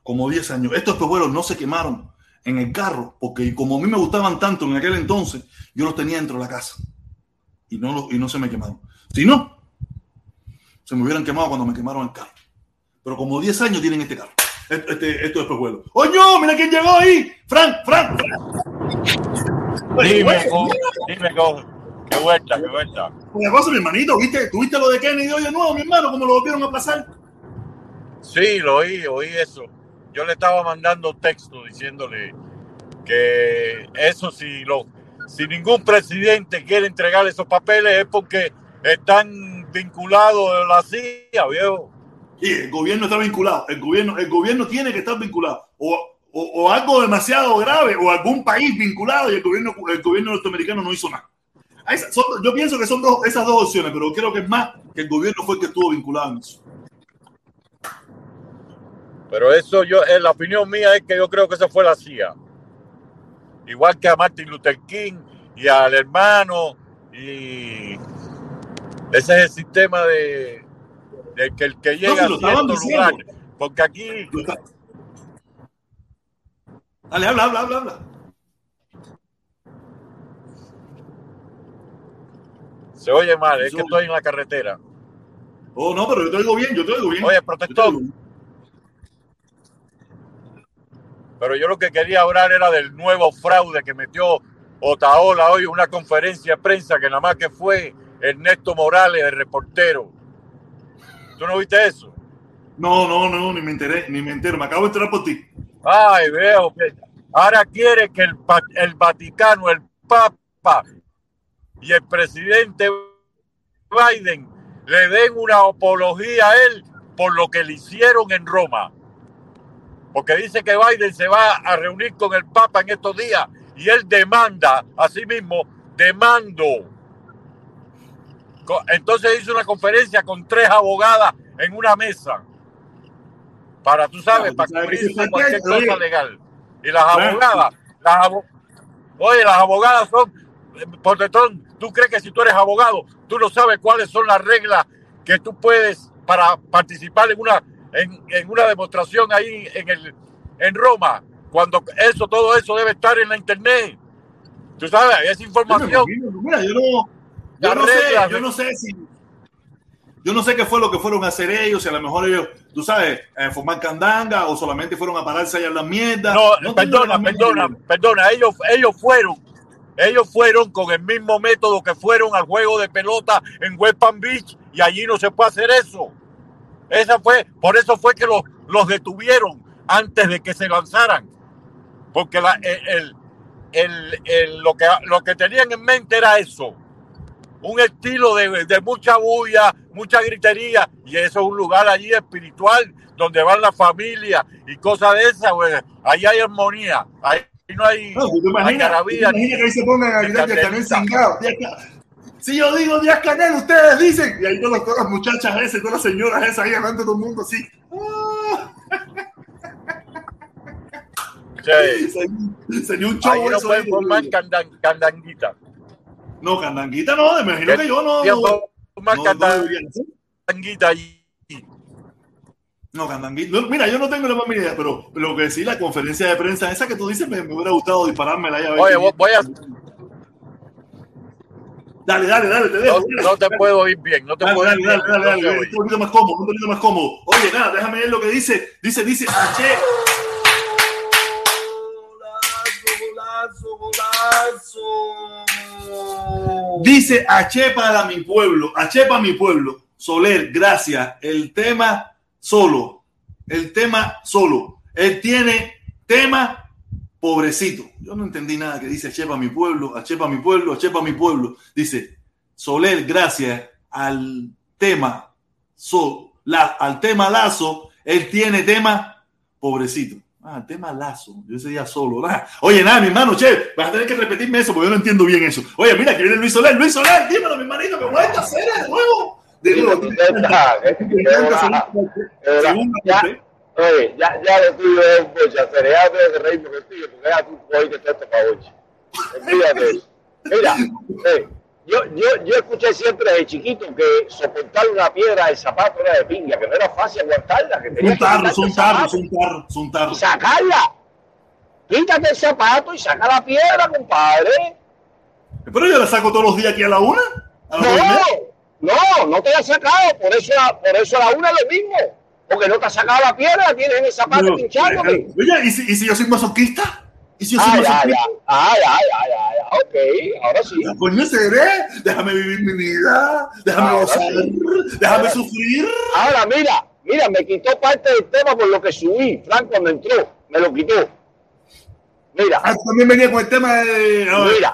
Como 10 años. Estos espejuelos no se quemaron en el carro, porque como a mí me gustaban tanto en aquel entonces, yo los tenía dentro de la casa. Y no, y no se me quemaron. Si no, se me hubieran quemado cuando me quemaron el carro. Pero como 10 años tienen este carro. Este, esto después vuelo. ¡Oño! ¡Mira quién llegó ahí! ¡Frank! ¡Frank! Dime, dime, qué vuelta, qué vuelta. Una cosa, mi hermanito, ¿viste? ¿Tuviste lo de Kennedy hoy de nuevo, mi hermano? ¿Cómo lo volvieron a aplazar? Sí, lo oí, oí eso. Yo le estaba mandando texto diciéndole que eso si lo, si ningún presidente quiere entregar esos papeles es porque están vinculados a la CIA, viejo. Y el gobierno está vinculado. El gobierno, el gobierno tiene que estar vinculado. O, o, algo demasiado grave, o algún país vinculado, y el gobierno, el gobierno norteamericano no hizo nada. yo pienso que son dos, esas dos opciones, pero creo que es más que el gobierno fue el que estuvo vinculado en eso. Pero eso yo, en la opinión mía es que yo creo que esa fue la CIA. Igual que a Martin Luther King y al hermano y ese es el sistema de, que el que llega no, a cierto lugar. Porque aquí. Dale, habla, habla, habla, habla. Se oye mal, es que estoy en la carretera. Oh, no, pero yo te oigo bien, yo te oigo bien. Oye, protector. Pero yo lo que quería hablar era del nuevo fraude que metió Otaola hoy, una conferencia de prensa que nada más que fue Ernesto Morales, el reportero. ¿Tú no viste eso? No, no, no, ni me enteré, ni me entero. Me acabo de enterar por ti. Ay, veo que ahora quiere que el, el Vaticano, el Papa y el presidente Biden le den una apología a él por lo que le hicieron en Roma. Porque dice que Biden se va a reunir con el Papa en estos días y él demanda, a sí mismo, demando. Entonces hizo una conferencia con tres abogadas en una mesa. Para, tú sabes, para cubrirse cualquier cosa legal. Y las abogadas, las oye, las abogadas son, por detrás, tú crees que si tú eres abogado, tú no sabes cuáles son las reglas que tú puedes para participar en una en, en una demostración ahí en, el, en Roma, cuando eso, todo eso debe estar en la internet. Tú sabes, esa información. Yo no, yo no sé, yo no sé si yo no sé qué fue lo que fueron a hacer ellos, si a lo mejor ellos, tú sabes, eh, formar candanga o solamente fueron a pararse allá en la mierda. No, no perdona, perdona, perdona, ellos, ellos fueron, ellos fueron con el mismo método que fueron al juego de pelota en West Palm Beach y allí no se puede hacer eso. Esa fue, por eso fue que los, los detuvieron antes de que se lanzaran. Porque la, el, el, el, lo, que, lo que tenían en mente era eso. Un estilo de, de mucha bulla, mucha gritería. Y eso es un lugar allí espiritual donde van la familia y cosas de esas. Pues, ahí hay armonía. Ahí no hay. No, ¿tú te imaginas, ¿tú te imaginas que ahí se pongan a gritar que están cingado. Si yo digo Díaz Canel, ustedes dicen. Y ahí todas, todas las muchachas esas, todas las señoras esas ahí hablando todo el mundo así. Sí. Sería un show ahí no pueden formar candan, candanguita. No, candanguita no, me imagino que yo no. no, formar no, candanguita allí. No, candanguita. mira, yo no tengo la más idea, pero lo que sí, la conferencia de prensa esa que tú dices, me, me hubiera gustado disparármela ahí a ver. Oye, voy a, Dale, dale, dale, te dejo. No, no te puedo oír bien, no te dale, puedo dale, oír dale, bien. dale, dale, dale, un poquito más cómodo, un poquito más cómodo. Oye, nada, déjame ver lo que dice. Dice, dice, H. Golazo, golazo, golazo. Dice H para mi pueblo, para mi pueblo. Soler, gracias. El tema solo, el tema solo. Él tiene tema pobrecito. Yo no entendí nada que dice Chepa mi pueblo, a Chepa mi pueblo, a Chepa mi pueblo. Dice Soler, gracias al tema, so, la, al tema Lazo, él tiene tema pobrecito. Ah, tema Lazo. Yo ese día solo. Ah, oye, nada, mi hermano, che, vas a tener que repetirme eso porque yo no entiendo bien eso. Oye, mira, que viene Luis Soler. Luis Soler, dímelo, mi hermanito, que vuelta a hacer de nuevo. De nuevo. Oye, ya, ya lo tuyo es un bocha, ya tengo que reírme contigo, porque ya tú hoy que te toca bocha. Olvídate eso. Mira, eh, yo, yo, yo escuché siempre desde chiquito que soportar una piedra del zapato era de pinga, que no era fácil aguantarla. Que son tarros, son tarros, son tarros, son tarros. Y sacarla. Quítate el zapato y saca la piedra, compadre. Pero yo la saco todos los días aquí a la una. ¿A la no, no, no te la he sacado, por eso, por eso a la una es lo mismo Porque no te has sacado la pierna, la tienes en el zapato pinchándote. eh, Oye, ¿y si, ¿y si yo soy masoquista? ¿Y si yo soy masoquista? Ah, ya, ya, ya, ya. Ok, ahora sí. Ya, Coño, seré. Déjame vivir mi vida. Déjame Ahora gozar. sí. Déjame Ahora sufrir. Ahora, mira, mira, me quitó parte del tema por lo que subí. Frank cuando entró, me lo quitó. Mira, Ah, también venía con el tema de. ver, Mira.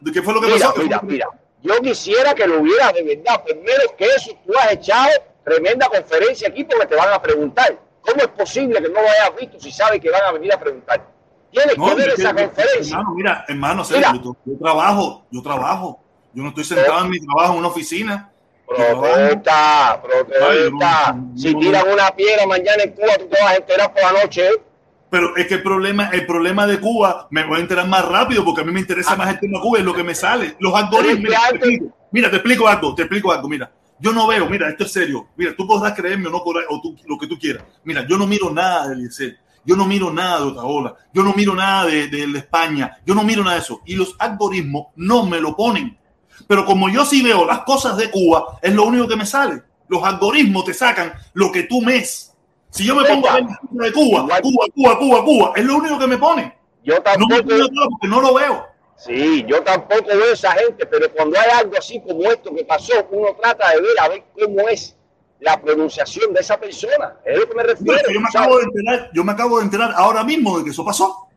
¿De qué fue lo que mira, pasó? mira, mira. Yo quisiera que lo hubieras de verdad. Primero que eso, tú has echado tremenda conferencia aquí porque te van a preguntar. ¿Cómo es posible que no lo hayas visto si sabes que van a venir a preguntar? Tienes No, que ver es que- esa conferencia. Hermano, mira, hermano, Mira. yo, yo trabajo, yo trabajo. Yo no estoy sentado en mi trabajo en una oficina. Protesta, protesta. No, Si tiran una piedra mañana en Cuba, tú te vas a enterar por la noche. ¿eh? Pero es que el problema, el problema de Cuba me voy a enterar más rápido porque a mí me interesa más el tema Cuba, es lo que me sale. Los algoritmos. Mira, te explico, mira, te explico algo, te explico algo. Mira, yo no veo, mira, esto es serio. Mira, tú podrás creerme o no podrás, o tú, lo que tú quieras. Mira, yo no miro nada de Eliezer. Yo no miro nada de Otaola. Yo no miro nada de, de España. Yo no miro nada de eso. Y los algoritmos no me lo ponen. Pero como yo sí veo las cosas de Cuba, es lo único que me sale. Los algoritmos te sacan lo que tú ves. Si yo me pongo a ver de Cuba. Cuba, Cuba, Cuba, Cuba, es lo único que me pone. Yo No me tampoco. todo porque no lo veo. Sí, yo tampoco veo esa gente, pero cuando hay algo así como esto que pasó, uno trata de ver a ver cómo es la pronunciación de esa persona. Es lo que me refiero. Yo, me acabo de enterar, yo me acabo de enterar ahora mismo de que eso pasó.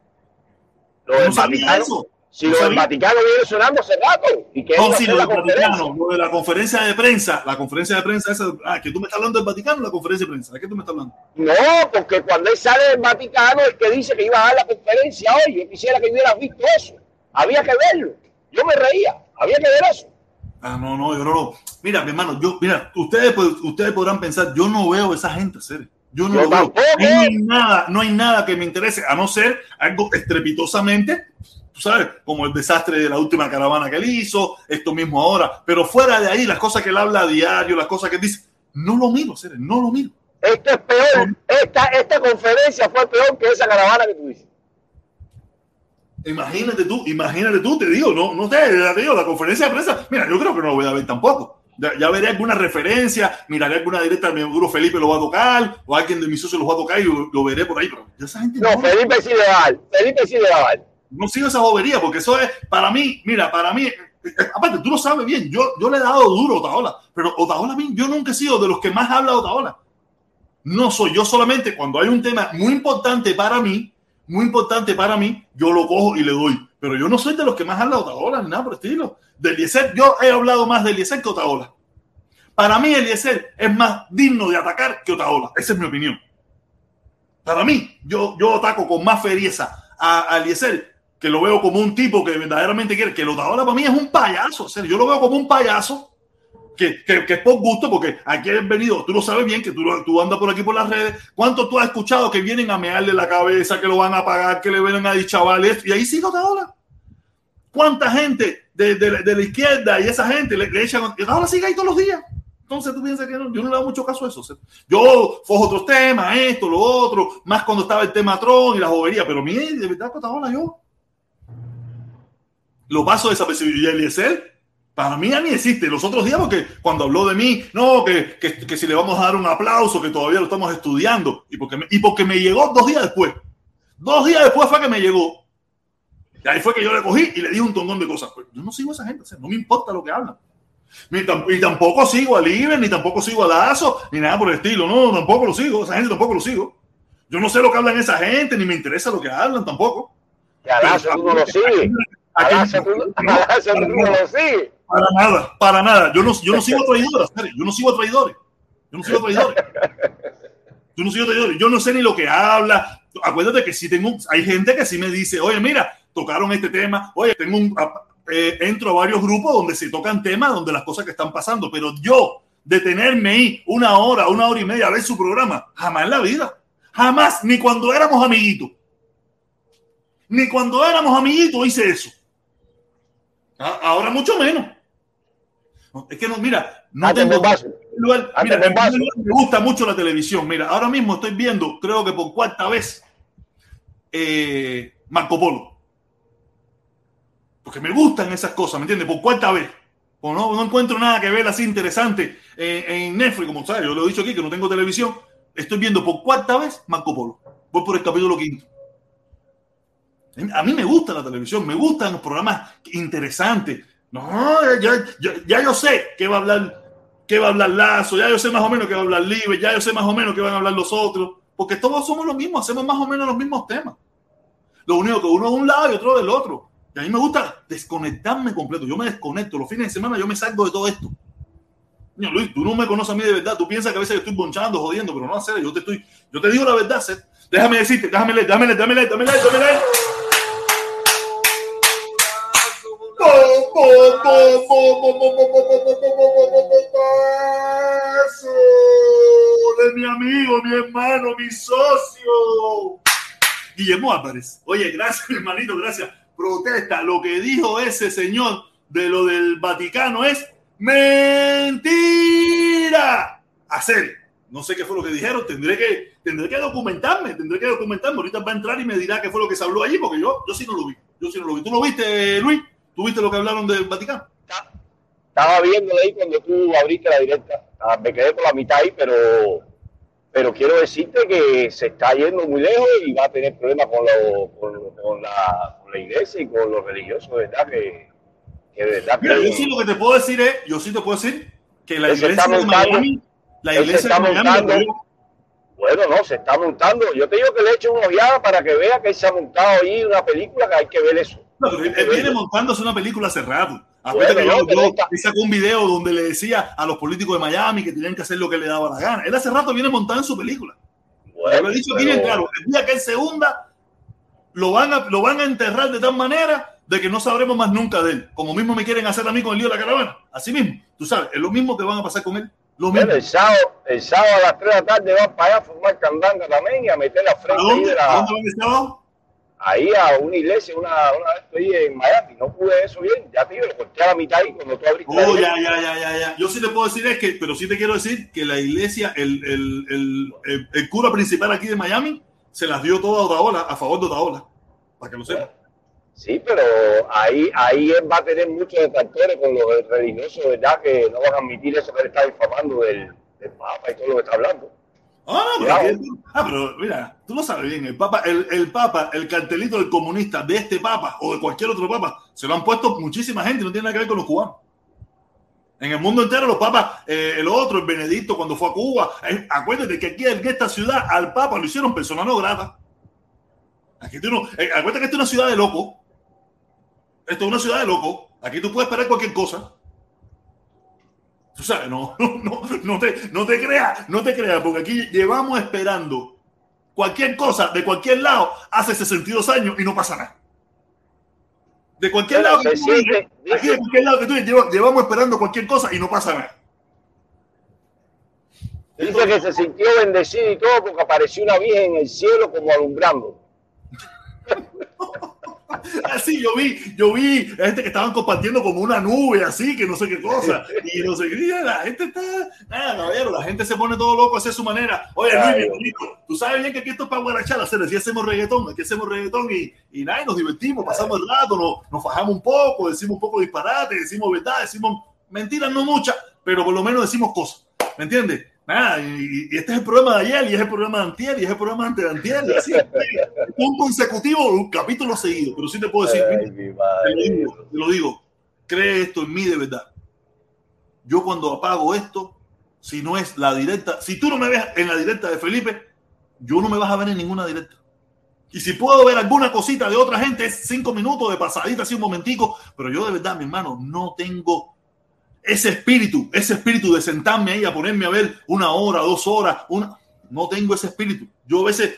Lo del no sabía Vaticano, eso. si No lo del. Vaticano viene sonando hace rato y que No, sí, lo del. Vaticano, lo de la conferencia de prensa, la conferencia de prensa esa, ah, que tú me estás hablando del Vaticano, la conferencia de prensa, ¿de qué tú me estás hablando? No, porque cuando él sale del Vaticano, el que dice que iba a dar la conferencia hoy, yo quisiera que hubieras visto eso. Había que verlo. Yo me reía. Había que ver eso. Ah, no, no, yo no lo. Mira, mi hermano, yo, mira, ustedes, ustedes podrán pensar, yo no veo esa gente, serio. Yo no Yo lo veo. No hay nada, no hay nada que me interese, a no ser algo estrepitosamente, tú sabes, como el desastre de la última caravana que él hizo, esto mismo ahora. Pero fuera de ahí, las cosas que él habla a diario, las cosas que él dice, no lo miro, serio, no lo miro. Esto es peor. Esta, esta conferencia fue peor que esa caravana que tú dices. Imagínate tú, imagínate tú, te digo, no, no sé, te digo, la conferencia de prensa, mira, yo creo que no lo voy a ver tampoco. Ya, ya veré alguna referencia, miraré alguna directa, mi seguro Felipe lo va a tocar, o alguien de mis socios lo va a tocar y lo, lo veré por ahí, pero esa gente No, no, Felipe sí le va a dar. Felipe sí le va a dar. no sigo esa bobería, porque eso es, para mí, mira, para mí, eh, aparte, tú lo sabes bien, yo, yo le he dado duro a Otaola, pero Otaola, yo nunca he sido de los que más habla Otaola. No soy yo solamente cuando hay un tema muy importante para mí, muy importante para mí, yo lo cojo y le doy. Pero yo no soy de los que más habla de Otaola ni nada por el estilo. De Eliezer, yo he hablado más de Eliezer que Otaola. Para mí, Eliezer es más digno de atacar que Otaola. Esa es mi opinión. Para mí, yo, yo ataco con más ferieza a, a Eliezer, que lo veo como un tipo que verdaderamente quiere. Que el Otaola para mí es un payaso. O sea, yo lo veo como un payaso que, que, es por gusto, porque aquí han venido, tú lo sabes bien, que tú, tú andas por aquí por las redes. ¿Cuánto tú has escuchado que vienen a mearle la cabeza, que lo van a pagar, que le vienen a decir chavales? Y ahí sigue Otaola. ¿Cuánta gente de, de- de la izquierda y esa gente le, le echan? Otaola sigue ahí todos los días. Entonces tú piensas que yo no le hago mucho caso a eso. yo fojo otros temas, esto, lo otro, más cuando estaba el tema Tron y la jovería, pero mire, de verdad, Otaola, yo lo paso desapercibido. Y Eliezer, para mí ya ni existe. Los otros días, porque cuando habló de mí, no, que, que, que si le vamos a dar un aplauso, que todavía lo estamos estudiando, y porque, me, y porque me llegó dos días después. Dos días después fue que me llegó. Y ahí fue que yo le cogí y le di un tongón de cosas. Pues yo no sigo a esa gente, o sea, no me importa lo que hablan. Ni tam- y tampoco sigo a Liber, ni tampoco sigo a Lazo, ni nada por el estilo. No, tampoco lo sigo. Esa gente tampoco lo sigo. Yo no sé lo que hablan esa gente, ni me interesa lo que hablan tampoco. Que a Lazo lo. A Lazo sigues. Para nada, para nada. Yo no, yo no sigo a traidores, yo no sigo traidores. Yo no sigo a traidores. Yo no sigo traidores. Yo no sé ni lo que habla. Acuérdate que sí tengo, hay gente que sí me dice, oye, mira, tocaron este tema. Oye, tengo un, eh, entro a varios grupos donde se tocan temas, donde las cosas que están pasando. Pero yo, detenerme ahí una hora, una hora y media a ver su programa, jamás en la vida. Jamás, ni cuando éramos amiguitos. Ni cuando éramos amiguitos hice eso. A- Ahora mucho menos. Es que no, mira, no tengo lugar- mira, me gusta mucho la televisión. Mira, ahora mismo estoy viendo, creo que por cuarta vez, eh, Marco Polo. Porque me gustan esas cosas, ¿me entiendes? Por cuarta vez. O no, no encuentro nada que ver así interesante en Netflix, como sabes, yo lo he dicho aquí que no tengo televisión. estoy viendo por cuarta vez Marco Polo. Voy por el capítulo quinto. A mí me gusta la televisión, me gustan los programas interesantes. No, ya, ya, yo sé qué va a hablar, qué va a hablar Lazo, ya yo sé más o menos qué va a hablar Libre, ya yo sé más o menos qué van a hablar los otros, porque todos somos los mismos, hacemos más o menos los mismos temas. Lo único que uno de un lado y otro del otro. Y a mí me gusta desconectarme completo. Yo me desconecto. Los fines de semana yo me salgo de todo esto. Niño Luis, tú no me conoces a mí de verdad. Tú piensas que a veces yo estoy bonchando, jodiendo, pero no hacer. Yo te estoy, yo te digo la verdad, Seth. Déjame decirte, déjame leer, déjame leer, déjame leer, déjame leer, déjame leer. De mi amigo, mi hermano, mi socio. Guillermo Álvarez. Oye, gracias, [LAUGHS] hermanito, gracias. Protesta. Lo que dijo ese señor de lo del Vaticano es mentira. Hacer. No sé qué fue lo que dijeron. Tendré que, tendré que documentarme. Tendré que documentarme. Ahorita va a entrar y me dirá qué fue lo que se habló allí, porque yo, yo sí no lo vi. Yo sí no lo vi. ¿Tú lo viste, Luis? ¿Tú viste lo que hablaron del Vaticano? Estaba viendo ahí cuando tú abriste la directa. Ah, Me quedé por la mitad ahí, pero pero quiero decirte que se está yendo muy lejos y va a tener problemas con, lo, con, con, la, con la, iglesia y con los religiosos, ¿verdad? Que, que verdad Mira, que, yo sí lo que te puedo decir es, yo sí te puedo decir que la iglesia está de montando. Miami, la iglesia de Miami, montando. lo que yo- bueno, no, se está montando. Yo te digo que le he hecho una ojeada para que vea que se ha montado ahí una película que hay que ver eso. no, pero él, viene montándose una película hace rato. Acuérdate Bueno, que no, yo- yo- sacó un video donde le decía a los políticos de Miami que tenían que hacer lo que le daba la gana. Él hace rato viene montando en su película. Bueno, lo he dicho aquí pero- bien claro. El día que él se hunda, lo van, a, lo van a enterrar de tal manera de que no sabremos más nunca de él. Como mismo me quieren hacer a mí con el lío de la caravana. Así mismo. Tú sabes, es lo mismo que van a pasar con él. Lo mismo. El sábado, el sábado a las 3 de la tarde van para allá a formar candanga también y a meter la ¿A frente ahí, dónde? de ¿A la- dónde van el sábado? ahí a una iglesia, una, una vez estoy en Miami, no pude eso bien, ya te digo, lo corté a la mitad ahí cuando tú abriste la Oh, ya, ya, ya, ya, ya. Yo sí te puedo decir es que, pero sí te quiero decir que la iglesia, el, el, el, el, el cura principal aquí de Miami, se las dio toda a Otaola, a favor de Otaola. Para que lo sepa. Sí, pero ahí, ahí él va a tener muchos detractores con los religiosos, ¿verdad? Que no van a admitir eso que él está difamando del, del Papa y todo lo que está hablando. Ah, no, pero, ah, mira, tú lo sabes bien, el Papa, el, el Papa, el cartelito del comunista de este Papa o de cualquier otro Papa, se lo han puesto muchísima gente, no tiene nada que ver con los cubanos. En el mundo entero, los papas, eh, el otro, el Benedicto, cuando fue a Cuba, eh, acuérdate que aquí en esta ciudad al Papa lo hicieron persona no grata. Aquí tú no, eh, acuérdate que esta es una ciudad de locos. Esto es una ciudad de locos. Aquí tú puedes esperar cualquier cosa. Tú sabes, [LAUGHS] no, no, no, te, no te creas, no te creas, porque aquí llevamos esperando cualquier cosa de cualquier lado hace 62 años y no pasa nada. De cualquier lado que tú aquí de cualquier lado que tú digas, lleva- llevamos esperando cualquier cosa y no pasa nada. Dice que se sintió bendecido y todo porque apareció una virgen en el cielo como alumbrando. [LAUGHS] [LAUGHS] Así yo vi, yo vi gente que estaban compartiendo como una nube así, que no sé qué cosa, y no sé y la gente está, nada, caballero, la gente se pone todo loco, hace su manera. Oye, Luis, mi bonito, tú sabes bien que aquí esto es para guarachar, hacer, aquí hacemos reggaetón, aquí hacemos reggaetón y, y nada, y nos divertimos, pasamos el rato, nos, nos fajamos un poco, decimos un poco de disparate, decimos verdad, decimos mentiras, no muchas, pero por lo menos decimos cosas, ¿me entiendes? Nada, y, y este es el programa de ayer, y es el programa de antier, y es el programa de anteantier, y así, [LAUGHS] un consecutivo, un capítulo seguido, pero sí te puedo decir, Ay, mi te lo digo, te lo digo, cree esto en mí de verdad. Yo cuando apago esto, si no es la directa, si tú no me ves en la directa de Felipe, yo no me vas a ver en ninguna directa. Y si puedo ver alguna cosita de otra gente, es cinco minutos de pasadita, así un momentico, pero yo de verdad, mi hermano, no tengo ese espíritu, ese espíritu de sentarme ahí a ponerme a ver una hora, dos horas, una... no tengo ese espíritu. Yo a veces,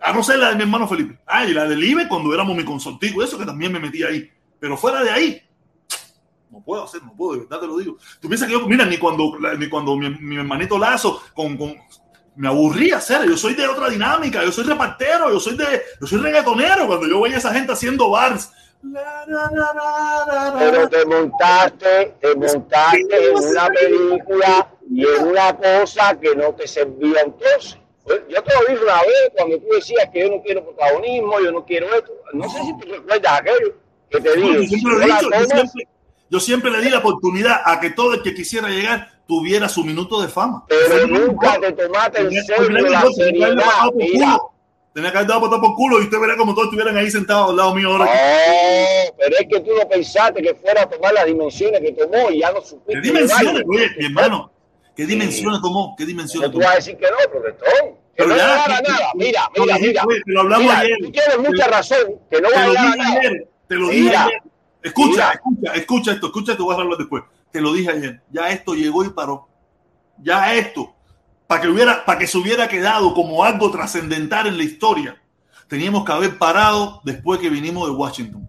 a no ser la de mi hermano Felipe, ah, y la del IBE cuando éramos mi consortico, eso que también me metí ahí, pero fuera de ahí, no puedo hacer, no puedo, de verdad te lo digo. Tú piensas que yo, mira, ni cuando, ni cuando mi, mi hermanito Lazo con, con me aburría hacer, yo soy de otra dinámica, yo soy repartero, yo soy de, yo soy reggaetonero, cuando yo veía a esa gente haciendo bars. Pero te montaste, te montaste en una película y en una cosa que no te servía entonces. Pues, Yo te lo dije una vez cuando tú decías que yo no quiero protagonismo, yo no quiero esto. No sé si tú recuerdas aquello que te No, yo dije. siempre lo he dicho, yo siempre, Yo siempre le di la oportunidad a que todo el que quisiera llegar tuviera su minuto de fama. Pero nunca te tomaste en serio la seriedad. Mira, Tenía que haber dado por por culo y usted verá como todos estuvieran ahí sentados al lado mío ahora. Pero es que tú no pensaste que fuera a tomar las dimensiones que tomó y ya no supiste. ¿Qué dimensiones, oye, mi hermano? ¿Qué dimensiones tomó? ¿Qué dimensiones tú tomó? vas a decir que no, protestón. Que Pero no ya, va a que- nada. Mira, mira, mira. te lo hablamos Mira, ayer. Tú tienes mucha razón, que no va Te a nada. ayer. Te lo dije Mira. ayer. Escucha, Mira. escucha, escucha esto, escucha esto, voy a hablar después. Te lo dije ayer. Ya esto llegó y paró. Ya esto, para que hubiera, para que se hubiera quedado como algo trascendental en la historia, teníamos que haber parado después que vinimos de Washington.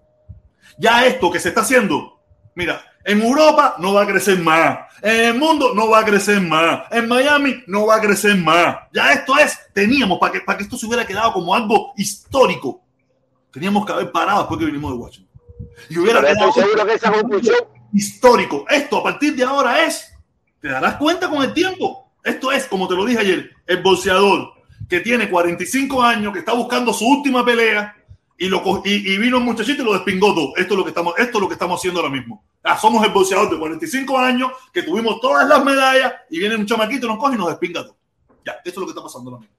Ya esto que se está haciendo, mira, en Europa no va a crecer más, en el mundo no va a crecer más, en Miami no va a crecer más. Ya esto es, teníamos, para que, para que esto se hubiera quedado como algo histórico, teníamos que haber parado después que vinimos de Washington. Y hubiera quedado seguro que esa conclusión histórico. Esto a partir de ahora es, te darás cuenta con el tiempo. Esto es, como te lo dije ayer, el boxeador que tiene 45 años, que está buscando su última pelea y, lo, y, y vino un muchachito y lo despingó todo. Esto es lo que estamos, esto es lo que estamos haciendo ahora mismo. Ah, somos el boxeador de 45 años que tuvimos todas las medallas y viene un chamaquito, nos coge y nos despinga todo. Ya, esto es lo que está pasando ahora mismo.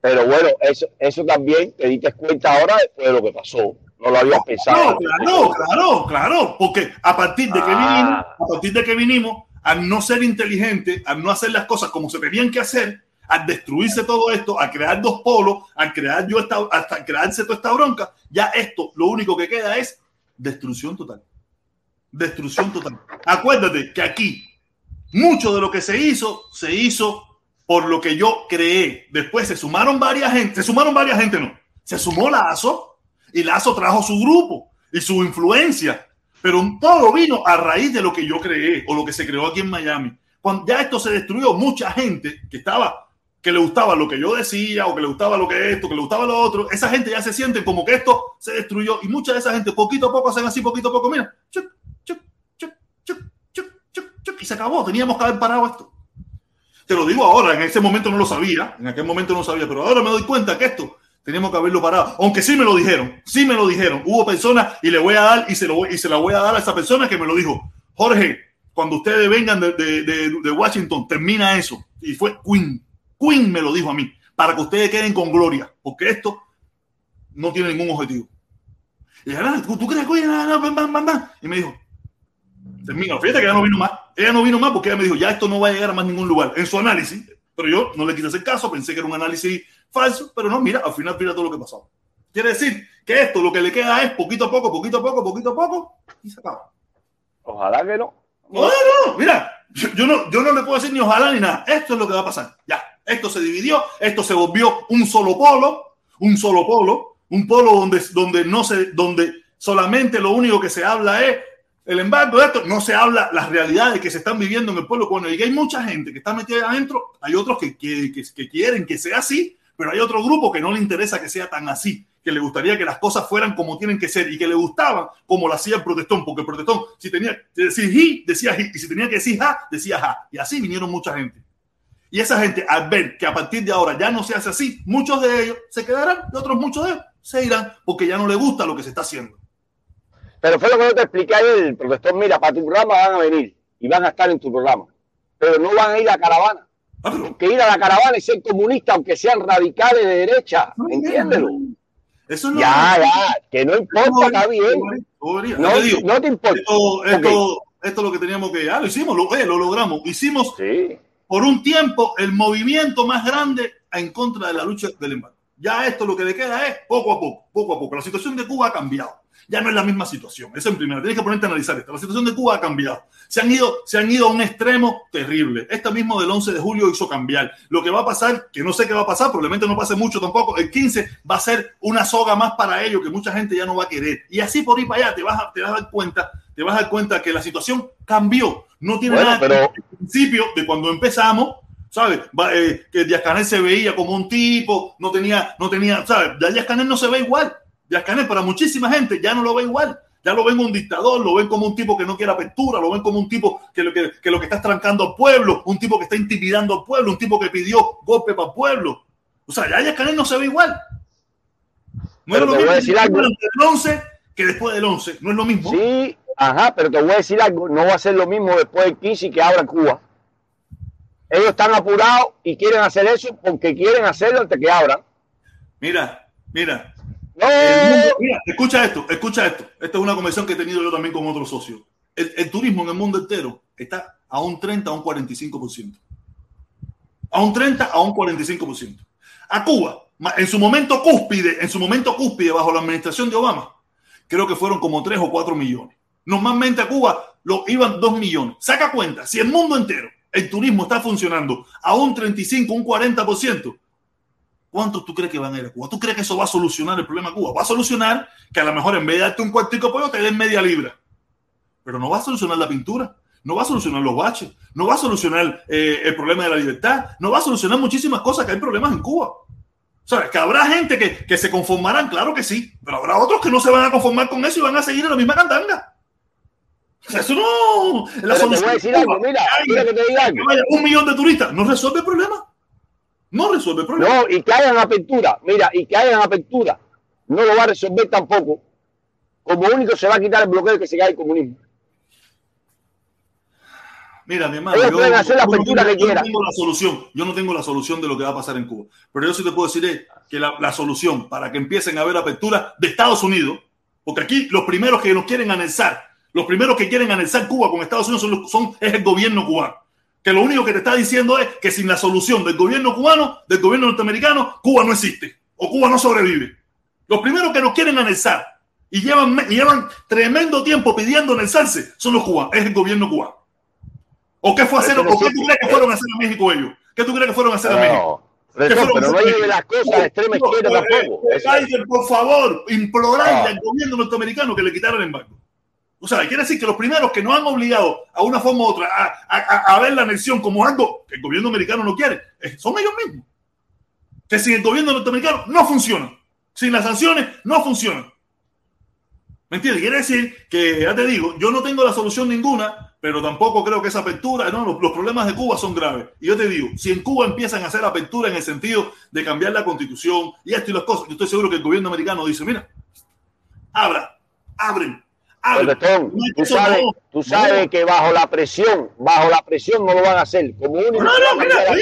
Pero bueno, eso, eso también te diste cuenta ahora después de lo que pasó. No lo habías pensado. No, claro, claro, claro, porque a partir de que Ah. vinimos, a partir de que vinimos, al no ser inteligente, al no hacer las cosas como se tenían que hacer, al destruirse todo esto, a crear dos polos, al crear yo esta, hasta crearse toda esta bronca, ya esto lo único que queda es destrucción total. Destrucción total. Acuérdate que aquí mucho de lo que se hizo se hizo por lo que yo creé. Después se sumaron varias gente, se sumaron varias gente, no. Se sumó Lazo y Lazo trajo su grupo y su influencia. Pero todo vino a raíz de lo que yo creé o lo que se creó aquí en Miami. Cuando ya esto se destruyó, mucha gente que estaba, que le gustaba lo que yo decía o que le gustaba lo que esto, que le gustaba lo otro, esa gente ya se siente como que esto se destruyó y mucha de esa gente poquito a poco hacen así, poquito a poco, mira, chuc, chuc, chuc, y se acabó. Teníamos que haber parado esto. Te lo digo ahora, en ese momento no lo sabía, en aquel momento no sabía, pero ahora me doy cuenta que esto teníamos que haberlo parado. Aunque sí me lo dijeron, sí me lo dijeron. Hubo personas y le voy a dar y se, lo y se la voy a dar a esa persona que me lo dijo. Jorge, cuando ustedes vengan de, de, Washington, termina eso. Y fue Queen. Queen me lo dijo a mí, para que ustedes queden con gloria, porque esto no tiene ningún objetivo. Y dije, "Ah, ¿tú, crees que bam?" Y me dijo, termina. Fíjate que ella no vino más. Ella no vino más porque ella me dijo, ya esto no va a llegar a más ningún lugar en su análisis. Pero yo no le quise hacer caso, pensé que era un análisis falso, pero no, mira, al final mira todo lo que pasó. Quiere decir que esto lo que le queda es poquito a poco, poquito a poco, poquito a poco, y se acaba. Ojalá que no. No, no, no, mira, yo, yo no, yo no le puedo decir ni ojalá ni nada. Esto es lo que va a pasar. Ya, esto se dividió, esto se volvió un solo polo, un solo polo, un polo donde, donde no se, donde solamente lo único que se habla es el embargo de esto, no se habla las realidades que se están viviendo en el pueblo que hay mucha gente que está metida adentro, hay otros que, que, que, que quieren que sea así, pero hay otro grupo que no le interesa que sea tan así, que le gustaría que las cosas fueran como tienen que ser y que le gustaban como lo hacía el protestón, porque el protestón, si tenía que decir hi, decía hi, y si tenía que decir ja, decía ja. Y así vinieron mucha gente. Y esa gente, al ver que a partir de ahora ya no se hace así, muchos de ellos se quedarán y otros muchos de ellos se irán porque ya no les gusta lo que se está haciendo. Pero fue lo que yo te expliqué ayer, profesor. Mira, para tu programa van a venir y van a estar en tu programa. Pero no van a ir a caravana. Ah, Porque ir a la caravana es ser comunista, aunque sean radicales de derecha. Entiéndelo. Eso no Ya, ya, que no importa, está bien. No, No, te digo, no te importa. esto, esto, esto es lo que teníamos que. Ah, lo hicimos, lo, eh, lo logramos. Hicimos Sí. por un tiempo el movimiento más grande en contra de la lucha del embargo. Ya esto lo que le queda es poco a poco, poco a poco. La situación de Cuba ha cambiado. Ya no es la misma situación. Eso en primera. Tienes que ponerte a analizar esto. La situación de Cuba ha cambiado. Se han ido, se han ido a un extremo terrible. Este mismo del 11 de julio hizo cambiar. Lo que va a pasar, que no sé qué va a pasar, probablemente no pase mucho tampoco. El 15 va a ser una soga más para ellos que mucha gente ya no va a querer. Y así por ir para allá te vas a, te vas a dar cuenta, te vas a dar cuenta que la situación cambió. No tiene Bueno, nada pero- al principio de cuando empezamos, ¿sabes? Eh, que Díaz Canel se veía como un tipo, no tenía, no tenía, ¿sabes? Ya Díaz Canel no se ve igual. Díaz Canel para muchísima gente ya no lo ve igual. Ya lo ven como un dictador, lo ven como un tipo que no quiere apertura, lo ven como un tipo que lo que, que lo que está trancando al pueblo, un tipo que está intimidando al pueblo, un tipo que pidió golpe para el pueblo. O sea, ya Díaz Canel no se ve igual. No Pero es lo mismo decir algo. del 11 que después del 11. No es lo mismo. Sí, Ajá, pero te voy a decir algo, no va a ser lo mismo después del 15 que abra Cuba. Ellos están apurados y quieren hacer eso porque quieren hacerlo antes que abran. Mira, mira. No, El mundo- mira, escucha esto, escucha esto. Esta es una conversación que he tenido yo también con otros socios. El, el turismo en el mundo entero está a un 30, a un 45%. A un 30, a un 45%. A Cuba, en su momento cúspide, en su momento cúspide bajo la administración de Obama, creo que fueron como 3 o 4 millones. Normalmente a Cuba lo iban 2 millones. Saca cuenta, si el mundo entero, el turismo está funcionando a un 35, un 40%, ¿Cuántos tú crees que van a ir a Cuba? ¿Tú crees que eso va a solucionar el problema de Cuba? Va a solucionar que a lo mejor en vez de darte un cuartico de pollo te den media libra. Pero no va a solucionar la pintura, no va a solucionar los baches, no va a solucionar eh, el problema de la libertad, no va a solucionar muchísimas cosas que hay problemas en Cuba. ¿Sabes? Que habrá gente que, que se conformarán, claro que sí, pero habrá otros que no se van a conformar con eso y van a seguir en la misma cantanga. O sea, eso no. La pero te voy solución a de decir algo, mira, mira que te diga algo. que vaya un millón de turistas, no resuelve el problema. No resuelve el problema. No, y que hayan apertura, mira, y que hayan apertura, no lo va a resolver tampoco. Como único se va a quitar el bloqueo que se cae el comunismo. Mira, mi hermano, Ellos yo, la yo no apertura yo no tengo la solución. Yo no tengo la solución de lo que va a pasar en Cuba. Pero yo sí te puedo decir es que la, la solución para que empiecen a haber apertura de Estados Unidos, porque aquí los primeros que nos quieren anexar, los primeros que quieren anexar Cuba con Estados Unidos son, son- es el gobierno cubano. Que lo único que te está diciendo es que sin la solución del gobierno cubano, del gobierno norteamericano, Cuba no existe o Cuba no sobrevive. Los primeros que nos quieren anexar y llevan, y llevan tremendo tiempo pidiendo anexarse son los cubanos, es el gobierno cubano. ¿O qué fue hacer? ¿O qué tú crees que fueron a hacer a México ellos? ¿Qué tú crees que fueron a hacer a México? Pero no lleve las cosas a extrema izquierda tampoco. por favor, implorarle Ah. al gobierno norteamericano que le quitara el embargo. O sea, quiere decir que los primeros que nos han obligado a una forma u otra a, a- a- ver la anexión como algo que el gobierno americano no quiere, eh, son ellos mismos. Que sin el gobierno norteamericano no funciona. Sin las sanciones no funciona. ¿Me entiendes? Quiere decir que, ya te digo, yo no tengo la solución ninguna, pero tampoco creo que esa apertura, no, los, los problemas de Cuba son graves. Y yo te digo, si en Cuba empiezan a hacer apertura en el sentido de cambiar la constitución y esto y las cosas, yo estoy seguro que el gobierno americano dice, mira, abra, abren, No hay tú sabes, no, tú no. sabes que bajo la presión, bajo la presión no lo van a hacer. Como único No, que no, mira, oye,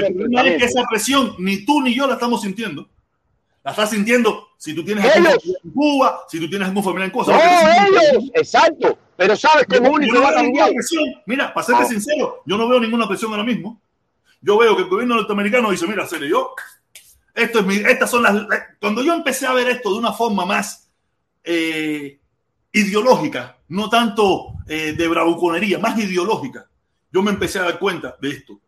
que el problema es que esa presión ni tú ni yo la estamos sintiendo. La estás sintiendo si tú tienes en Cuba, si tú tienes algún familiar en Cuba. No, ¿sabes lo que ellos, exacto. Pero sabes no- único va a cambiar. presión. Mira, para serte Ah. sincero, yo no veo ninguna presión ahora mismo. Yo veo que el gobierno norteamericano dice, mira, serio, yo, esto es mi, estas son las... Cuando yo empecé a ver esto de una forma más eh, ideológica, no tanto eh, de bravuconería, más ideológica, yo me empecé a dar cuenta de esto,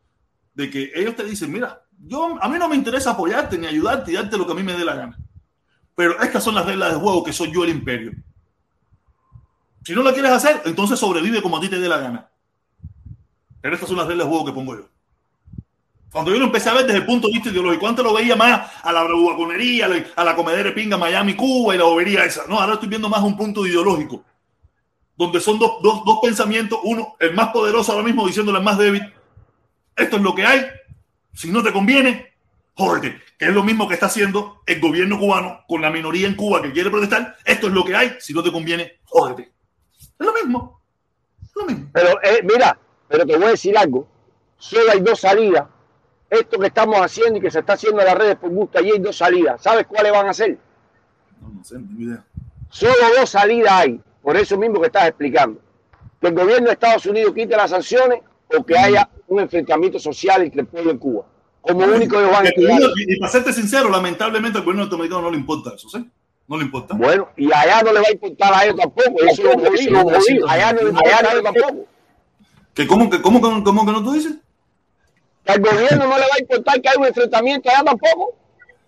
de que ellos te dicen, mira, yo, a mí no me interesa apoyarte ni ayudarte y darte lo que a mí me dé la gana. Pero estas son las reglas de juego que soy yo el imperio. Si no la quieres hacer, entonces sobrevive como a ti te dé la gana. Pero estas son las reglas de juego que pongo yo. Cuando yo lo empecé a ver desde el punto de vista ideológico, antes lo veía más a la bravuconería, a la, a la comedera de pinga Miami, Cuba y la bobería esa. No, ahora estoy viendo más un punto ideológico, donde son dos, dos, dos pensamientos, uno, el más poderoso ahora mismo diciéndole al más débil, esto es lo que hay, si no te conviene, jódete, que es lo mismo que está haciendo el gobierno cubano con la minoría en Cuba que quiere protestar, esto es lo que hay, si no te conviene, jódete. Es lo mismo, es lo mismo. Pero eh, mira, pero te voy a decir algo. Solo hay dos salidas. Esto que estamos haciendo y que se está haciendo en las redes por gusto, allí hay dos salidas. ¿Sabes cuáles van a ser? No, no sé, no tengo idea. Solo dos salidas hay. Por eso mismo que estás explicando. Que el gobierno de Estados Unidos quite las sanciones o que haya un enfrentamiento social entre el pueblo en Cuba. Como único ellos van a Que Y, y para serte sincero, lamentablemente al gobierno norteamericano no le importa eso, ¿sí? No le importa. Bueno, y allá no le va a importar a ellos tampoco. Eso es lo jodido. Allá no le importa a ellos tampoco. ¿Que cómo, que, cómo, que- cómo que no tú dices? Que al gobierno no le va a importar que haya un enfrentamiento allá tampoco.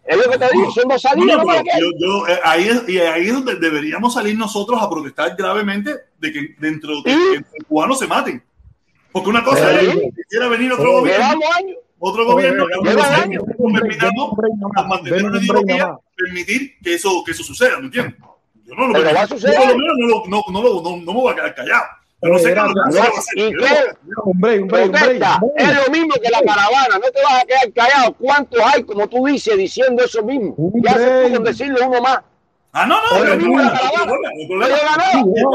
Es lo que te digo, son dos no, yo, yo, eh, ahí, es, y ahí es donde deberíamos salir nosotros a protestar gravemente de que dentro de Sí. que entre cubanos se maten. Porque una cosa Sí. es que quisiera venir otro Sí. gobierno, Llevamos años. otro gobierno que permitamos a mantener una ideología, permitir que eso, que eso suceda, ¿me entiendes? Yo no lo menos no, lo- no, no, lo- no, no me voy a quedar callado. Pero no sé qué gracias. lo que se va a hacer. ¿Y Yo. Protesta. Es lo mismo que la caravana. No te vas a quedar callado. ¿Cuántos hay, como tú dices, diciendo eso mismo? ¿Qué haces tú con decirlo uno más? Ah, no, no, Oye, no, Luis, no,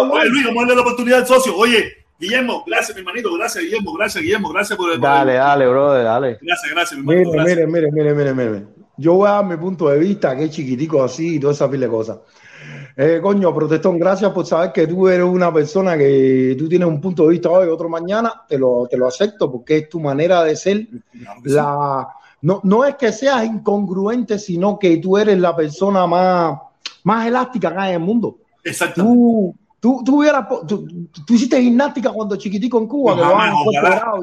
no, Luis, vamos a darle la oportunidad al socio. Oye, Guillermo, gracias, mi hermanito. Gracias, Guillermo. Gracias, Guillermo. Gracias por el. Dale, dale, brother, dale. Gracias, gracias, mi hermanito. Mire, mire, mire, mire, mire. Yo voy a dar mi punto de vista, que es chiquitico así y toda esa pila de cosas. Eh, coño, protestón, gracias por saber que tú eres una persona que tú tienes un punto de vista hoy, otro mañana, te lo, te lo acepto porque es tu manera de ser. Claro que sí. La, no, no es que seas incongruente, sino que tú eres la persona más, más elástica acá en el mundo. Exactamente. Tú, tú, tú, hubieras po- tú, tú hiciste gimnástica cuando chiquitico en Cuba,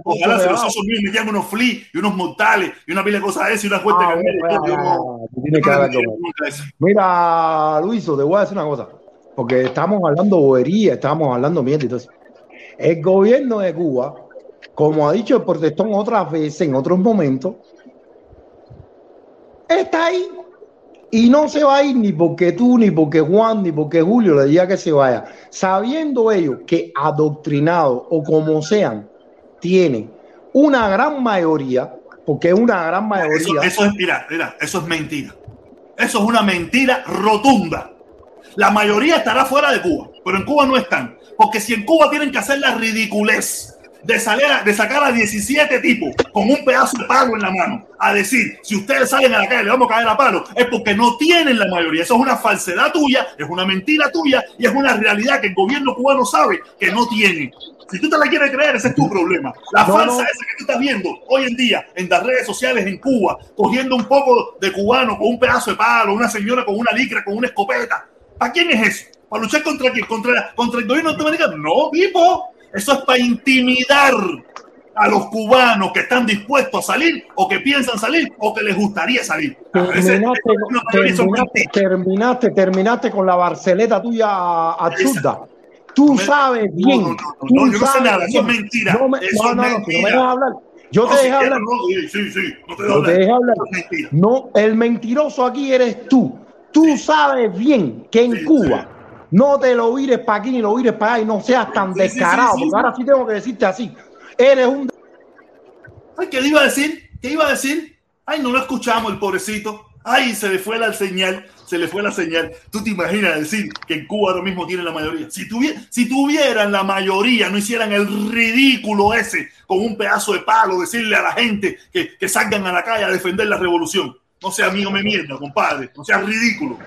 Ojalá, se los socios míos metían unos fleas y unos mortales y una pila de cosas de y una fuerte Ah, no- que eso. Mira, Luiso, te voy a decir una cosa, porque estamos hablando bobería, estamos hablando mierda eso. El gobierno de Cuba, como ha dicho el protestón otras veces, en otros momentos, está ahí y no se va a ir ni porque tú, ni porque Juan, ni porque Julio le diga que se vaya, sabiendo ellos que adoctrinados o como sean, tienen una gran mayoría, porque es una gran Eso, mayoría. eso es, mira, mira, eso es mentira. Eso es una mentira rotunda. La mayoría estará fuera de Cuba, pero en Cuba no están. Porque si en Cuba tienen que hacer la ridiculez de, salir a- de sacar a 17 tipos con un pedazo de palo en la mano a decir, si ustedes salen a la calle le vamos a caer a palo, es porque no tienen la mayoría. Eso es una falsedad tuya, es una mentira tuya y es una realidad que el gobierno cubano sabe que no tiene. Si tú te la quieres creer, ese es tu problema. La No, falsa no. esa que tú estás viendo hoy en día en las redes sociales en Cuba, cogiendo un poco de cubano con un pedazo de palo, una señora con una licra, con una escopeta. ¿Para quién es eso? ¿Para luchar contra quién? ¿Contra, contra el gobierno norteamericano? No, tipo. Eso es para intimidar a los cubanos que están dispuestos a salir o que piensan salir o que les gustaría salir. Terminaste, terminaste, mentiras. terminaste, terminaste con la barceleta tuya absurda. Tú sabes bien. No, no, no, tú no, yo no sé nada, eso es mentira. No, me- Eso es me hablar. Yo te dejé hablar. no, sí, sí, te hablar. dejé hablar. Eso es mentira. No, el mentiroso aquí eres tú. Tú sabes bien que en Cuba no te lo vires para aquí ni lo vires para allá y no seas tan Sí, sí, sí, descarado, sí, porque ahora sí tengo que decirte así. Eres un Ay, ¿qué le iba a decir? ¿Qué iba a decir? Ay, no lo escuchamos, el pobrecito. Ay, se le fue la señal, se le fue la señal. ¿Tú te imaginas decir que en Cuba ahora mismo tienen la mayoría? Si, si tuvieran la mayoría, no hicieran el ridículo ese con un pedazo de palo, decirle a la gente que, que salgan a la calle a defender la revolución. No sea amigo me mierda, compadre. No sea ridículo.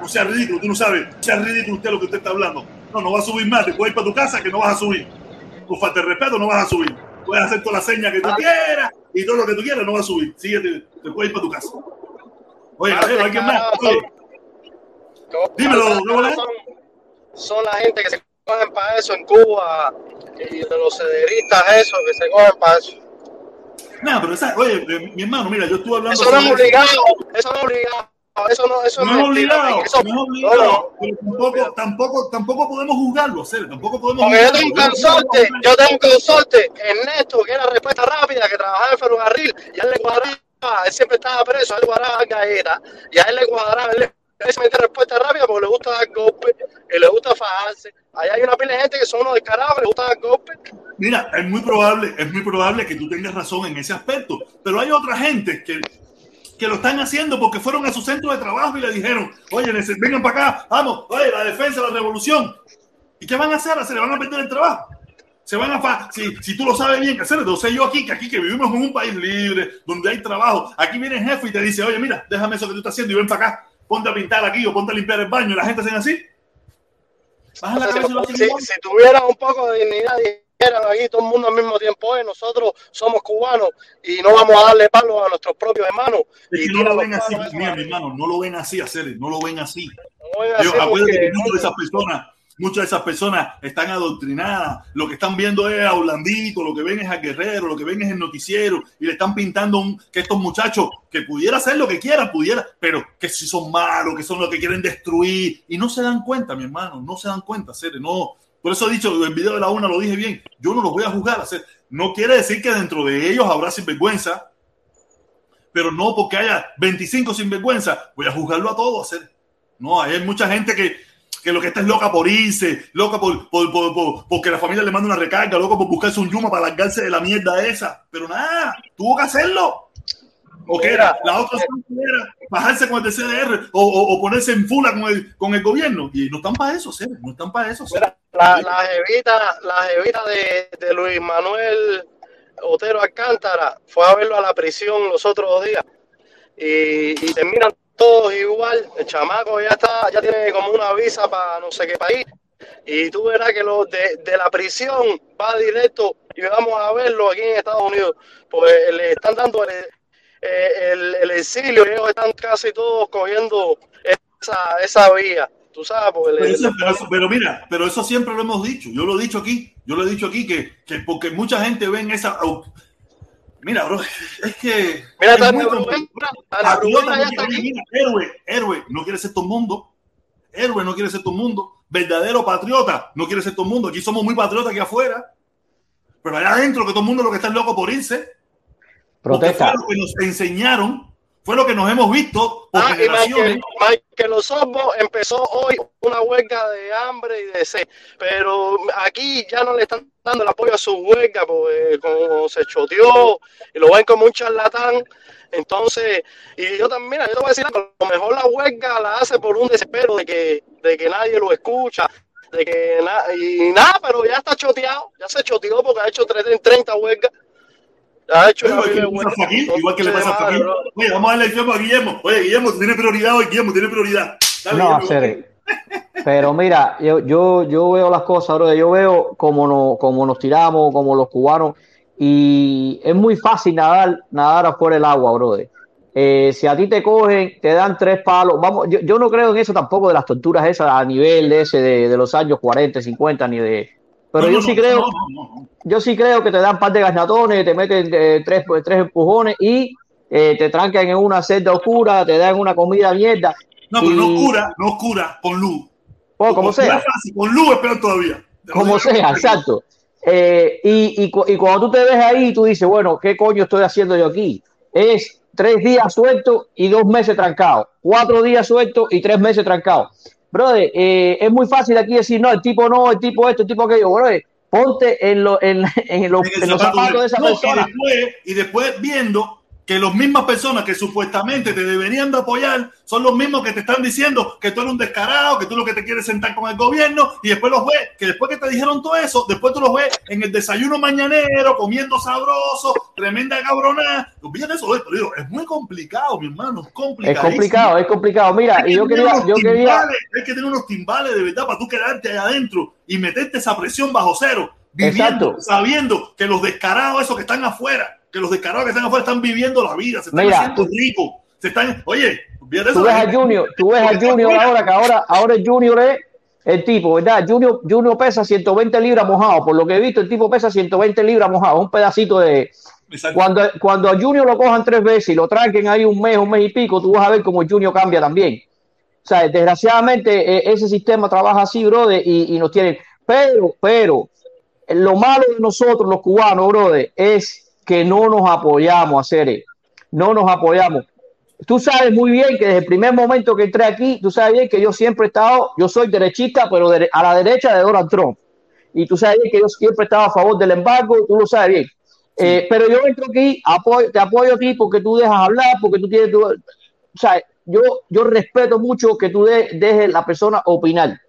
No sea ridículo, tú no sabes. No sea ridículo usted lo que usted está hablando. No, no va a subir más. Te puedes ir para tu casa que no vas a subir. Por falta de respeto no vas a subir. Puedes hacer toda la seña que tú quieras y todo lo que tú quieras no vas a subir. Síguete, te puedes ir para tu casa. Oye, ¿alguien más? Oye, dímelo, son, son la gente que se cogen para eso en Cuba y de los cederistas esos que se cogen para eso. Nada, pero esa, oye, mi hermano, mira, yo estuve hablando Eso no es obligado, eso no es obligado, eso no, eso No es mentira, obligado, eso- no es obligado, no, no. pero tampoco, tampoco, tampoco podemos juzgarlo, hacer, tampoco podemos Porque yo juzgarlo. tengo un consorte, yo tengo un consorte, Ernesto, que era respuesta rápida, que trabajaba en ferrocarril, y a él le cuadraba, él siempre estaba preso, a él le cuadraba galletas, y a él le cuadraba, él, se mete respuesta rápida porque le gusta dar golpes, y le gusta fajarse. Allá hay una pila de gente que son unos descarados, le gusta dar golpes. Mira, es muy probable, es muy probable que tú tengas razón en ese aspecto, pero hay otra gente que, que lo están haciendo porque fueron a su centro de trabajo y le dijeron, oye, vengan para acá, vamos, oye, la defensa, la revolución. ¿Y qué van a hacer? Se le van a perder el trabajo. Se van a si, si tú lo sabes bien que hacer, entonces yo aquí, que aquí que vivimos en un país libre, donde hay trabajo, aquí viene el jefe y te dice, oye, mira, déjame eso que tú estás haciendo y ven para acá, ponte a pintar aquí o ponte a limpiar el baño y la gente hacen así. Baja la cabeza y lo hacen Si, si tuvieran un poco de dignidad, dijeran aquí todo el mundo al mismo tiempo, "Oye, nosotros somos cubanos y no vamos a darle palo a nuestros propios hermanos. Es y que no lo ven así, palos mira, mi hermano, no lo ven así, hacer, no lo ven así. No Yo, acuérdate que muchas de esas personas, muchas de esas personas están adoctrinadas. Lo que están viendo es a Orlandito, lo que ven es a Guerrero, lo que ven es el noticiero y le están pintando un, que estos muchachos que pudiera hacer lo que quieran, pudiera, pero que si son malos, que son los que quieren destruir y no se dan cuenta, mi hermano, no se dan cuenta, hacer, no. Por eso he dicho, en video de la una lo dije bien, yo no los voy a juzgar, hacer. No quiere decir que dentro de ellos habrá sinvergüenza, pero no porque haya 25 sinvergüenza, voy a juzgarlo a todos, hacer. No, hay mucha gente que, que lo que está es loca por irse, loca por, por, por, por- porque la familia le manda una recarga, loca por buscarse un yuma para largarse de la mierda esa. Pero nada, tuvo que hacerlo. O que era la otra era bajarse con el CDR o, o, ponerse en fula con el, con el gobierno. Y no están para eso, ¿sí? no están para eso. La, la jevita, la jevita de, de Luis Manuel Otero Alcántara fue a verlo a la prisión los otros dos días y, terminan todos igual. El chamaco ya está, ya tiene como una visa para no sé qué país. Y tú verás que los de, de la prisión va directo y vamos a verlo aquí en Estados Unidos, pues le están dando el, el exilio, ellos están casi todos cogiendo esa, esa vía. Tú sabes, porque pero, eso, pero, eso, pero, mira, pero eso siempre lo hemos dicho. Yo lo he dicho aquí, yo lo he dicho aquí que, que porque mucha gente ve en esa. Mira, bro, es que. Mira, es muy Rubén, Rubén mira, está aquí. mira, héroe, héroe, no quiere ser todo mundo. Héroe no quiere ser todo mundo. Verdadero patriota no quiere ser todo mundo. Aquí somos muy patriotas aquí afuera. Pero allá adentro, que todo el mundo lo que está es loco por irse. Porque Protesta. fue lo que nos enseñaron, fue lo que nos hemos visto por Ah, y. Michael, Michael Osorbo empezó hoy una huelga de hambre y de sed, pero aquí ya no le están dando el apoyo a su huelga, porque como se choteó y lo ven como un charlatán, entonces, y yo también, mira, yo te voy a decir, algo, a lo mejor la huelga la hace por un desespero de que, de que nadie lo escucha, de que nada, y nada, pero ya está choteado, ya se choteó porque ha hecho 30 huelgas. Ha hecho una Igual que vida le de pasa a huelga. Joaquín, igual que le pasa a Joaquín. Oye, vamos a darle el tiempo a Guillermo. Oye, Guillermo, tiene prioridad hoy. Guillermo tiene prioridad. Dale, No, hacer. Pero mira, yo, yo, yo veo las cosas, bro. Yo veo cómo nos, cómo nos tiramos, como los cubanos, y es muy fácil nadar, nadar afuera del agua, brother. Eh, si a ti te cogen, te dan tres palos. Vamos, yo, yo no creo en eso tampoco de las torturas esas a nivel de ese de, de los años 40, 50, ni de. Pero No, yo no, sí creo, no, yo sí creo que te dan un par de gasnatones, te meten eh, tres, tres empujones y eh, te trancan en una celda oscura, te dan una comida mierda. No, pero no Y- cura, no cura con luz. o como sea. fácil, Con luz es peor todavía. Como sea, exacto. Eh, y, y, y cuando tú te ves ahí, tú dices, bueno, ¿qué coño estoy haciendo yo aquí? Es tres días suelto y dos meses trancado. Cuatro días suelto y tres meses trancado. Brother, eh, es muy fácil aquí decir, no, el tipo no, el tipo esto, el tipo aquello. Brother, ponte en, lo- en, [LAUGHS] en los, En zapatos de esa No, persona. Y después, y después viendo que las mismas personas que supuestamente te deberían de apoyar son los mismos que te están diciendo que tú eres un descarado, que tú lo que te quieres sentar con el gobierno, y después los ves, que después que te dijeron todo eso, después tú los ves en el desayuno mañanero, comiendo sabroso, tremenda cabronada. Olvídate eso, te digo, es muy complicado, mi hermano, es Es complicado. es complicado. Mira, y yo quería, yo quería, Hay que tener unos timbales de verdad para tú quedarte allá adentro y meterte esa presión bajo cero, viviendo, Exacto. sabiendo que los descarados, esos que están afuera, que los descarados que están afuera están viviendo la vida, se están Mira, haciendo ricos, se están, oye, tú ves a Junior, tú ves a Junior ahora, que ahora, ahora el Junior es el tipo, ¿verdad? Junior, Junior pesa 120 libras mojado, por lo que he visto, el tipo pesa 120 libras mojado, un pedacito de, Exacto. Cuando, cuando a Junior lo cojan tres veces y lo tranquen ahí un mes, un mes y pico, tú vas a ver cómo Junior cambia también. O sea, desgraciadamente eh, ese sistema trabaja así, brother, y, y nos tienen. Pero, pero, lo malo de nosotros, los cubanos, brother, es que no nos apoyamos eso. No nos apoyamos. Tú sabes muy bien que desde el primer momento que entré aquí, tú sabes bien que yo siempre he estado, yo soy derechista, pero a la derecha de Donald Trump. Y tú sabes bien que yo siempre he estado a favor del embargo, tú lo sabes bien. Eh, pero yo entro aquí, apoyo, te apoyo a ti porque tú dejas hablar, porque tú tienes tu, o sea, yo, yo respeto mucho que tú de- dejes la persona opinar.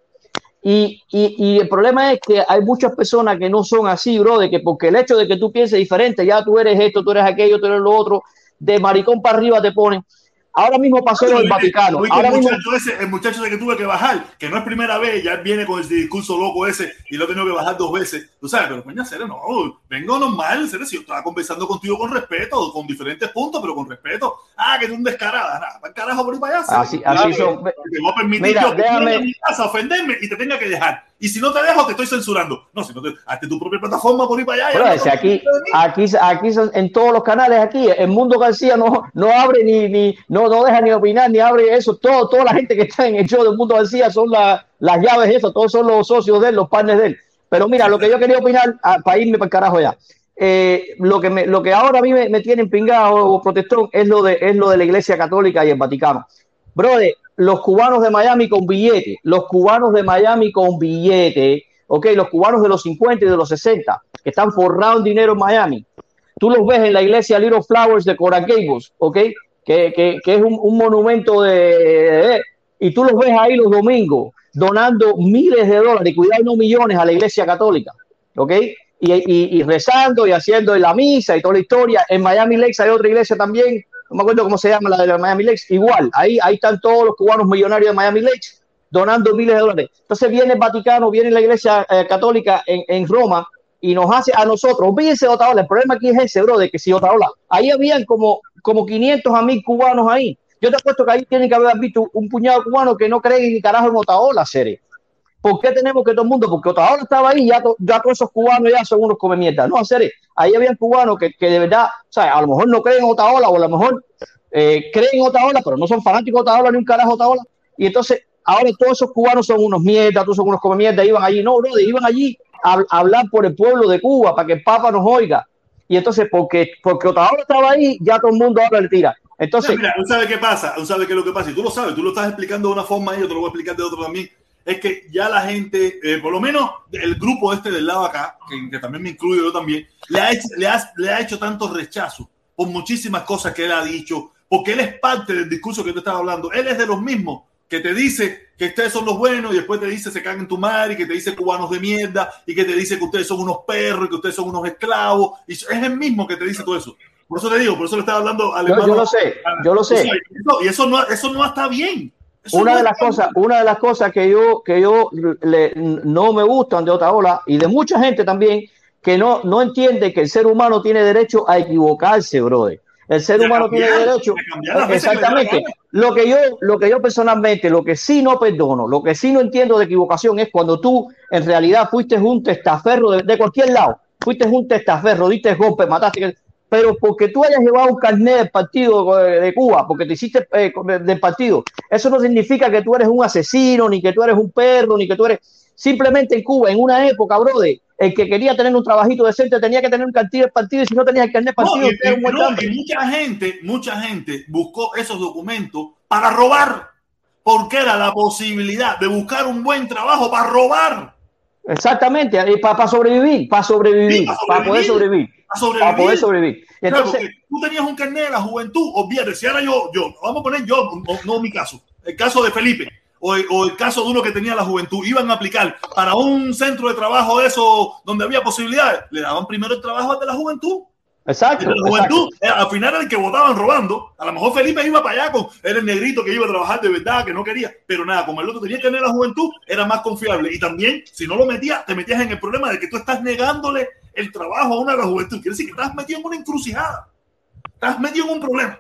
Y, y, y el problema es que hay muchas personas que no son así, bro, de que porque el hecho de que tú pienses diferente, ya tú eres esto, tú eres aquello, tú eres lo otro, de maricón para arriba te ponen. Ahora mismo pasó lo del Vaticano. Oíste, Ahora el, mismo, muchacho ese, el muchacho de que tuve que bajar, que no es primera vez, ya viene con ese discurso loco ese y lo he tenido que bajar dos veces. Tú sabes, pero coño, serio, no, vengo normal, serio, si yo estaba conversando contigo con respeto, con diferentes puntos, pero con respeto. Ah, que tú un descarada, nada, para el carajo por ahí para allá. así, así son. Te voy a permitir Mira, yo que déjame- venga a mi casa a ofenderme y te tenga que dejar. Y si no te dejo, te estoy censurando. No, si no te, hazte tu propia plataforma por ahí para allá. habla si aquí, aquí, aquí en todos los canales aquí, el mundo García no, no abre ni, ni no, no deja ni opinar ni abre eso. Todo, toda la gente que está en el show del mundo García son la- las llaves eso, todos son los socios de él, los partners de él. Pero mira, lo que yo quería opinar, ah, para irme para el carajo ya. eh, lo que me, lo que ahora a mí me, me tienen pingado o protestón es lo de es lo de la Iglesia Católica y el Vaticano. Brother, los cubanos de Miami con billete, los cubanos de Miami con billete, ok, los cubanos de los 50 y de los 60, que están forrados en dinero en Miami, tú los ves en la iglesia Little Flowers de Coral Gables, ¿ok? Que, que, que es un, un monumento de, Y tú los ves ahí los domingos donando miles de dólares, cuidado, no millones a la iglesia católica, ¿ok? Y, y, y, rezando y haciendo la misa y toda la historia. En Miami Lakes hay otra iglesia también, no me acuerdo cómo se llama la de Miami Lakes, igual, ahí, ahí están todos los cubanos millonarios de Miami Lakes donando miles de dólares. Entonces viene el Vaticano, viene la iglesia eh, católica en, en, Roma y nos hace a nosotros, olvídense de Otaola, el problema aquí es ese, bro, de que si Otaola, ahí habían como, como 500 a 1000 cubanos ahí. Yo te apuesto que ahí tienen que haber visto un puñado de cubanos que no creen ni carajo en Otaola, serie. ¿Por qué tenemos que todo el mundo? Porque Otaola estaba ahí, ya, to, ya todos esos cubanos ya son unos come mierda. No, serie, ahí había cubanos que, que de verdad, o sea, a lo mejor no creen en Otaola o a lo mejor eh, creen en Otaola, pero no son fanáticos de Otaola ni un carajo Otaola. Y entonces, ahora todos esos cubanos son unos mierdas, todos son unos come mierda, iban allí. No, no, iban allí a, hablar por el pueblo de Cuba para que el Papa nos oiga. Y entonces, porque, porque Otaola estaba ahí, ya todo el mundo ahora le tira. Entonces, mira, ¿tú sabes qué pasa? ¿Tú sabes qué es lo que pasa? Y tú lo sabes, tú lo estás explicando de una forma y yo te lo voy a explicar de otra también. Es que ya la gente, eh, por lo menos el grupo este del lado acá, que, que también me incluyo yo también, le ha, hecho, le, ha, le ha hecho tanto rechazo por muchísimas cosas que él ha dicho, porque él es parte del discurso que tú estabas hablando. Él es de los mismos que te dice que ustedes son los buenos y después te dice se cagan en tu madre y que te dice cubanos de mierda y que te dice que ustedes son unos perros y que ustedes son unos esclavos. Y es el mismo que te dice todo eso. Por eso te digo, por eso le estaba hablando al yo, yo lo sé, yo lo sé. Y eso no, eso no está bien. Una de las cosas, una de las cosas que yo, que yo le, no me gustan de Otaola y de mucha gente también que no, no entiende que el ser humano tiene derecho a equivocarse, brother. El ser De humano cambiar, tiene derecho. de Exactamente. Lo que yo, lo que yo personalmente, lo que sí no perdono, lo que sí no entiendo de equivocación es cuando tú en realidad fuiste un testaferro de, de cualquier lado, fuiste un testaferro, diste golpe, mataste, pero porque tú hayas llevado un carnet del partido de, de Cuba, porque te hiciste eh, del partido, eso no significa que tú eres un asesino, ni que tú eres un perro, ni que tú eres simplemente en Cuba, en una época, brother, el que quería tener un trabajito decente tenía que tener un carnet del partido y si no tenías el carnet del No, partido, y, era un y- buen no, y mucha gente, mucha gente buscó esos documentos para robar, porque era la posibilidad de buscar un buen trabajo para robar, Exactamente, para sobrevivir, para sobrevivir, Sí, pa' para poder sobrevivir, para poder sobrevivir. Claro, Entonces, porque tú tenías un carnet de la juventud, olvídate, si ahora yo, yo, vamos a poner yo, no, no mi caso, el caso de Felipe, o el, o el caso de uno que tenía la juventud, iban a aplicar para un centro de trabajo eso donde había posibilidades, le daban primero el trabajo al de la juventud. Exacto, la juventud, eh, al final era el que votaban robando. A lo mejor Felipe iba para allá con era el negrito que iba a trabajar de verdad, que no quería. Pero nada, como el otro tenía que tener la juventud, era más confiable. Y también, si no lo metías, te metías en el problema de que tú estás negándole el trabajo a una de la juventud. Quiere decir que estás metido en una encrucijada. Estás metido en un problema.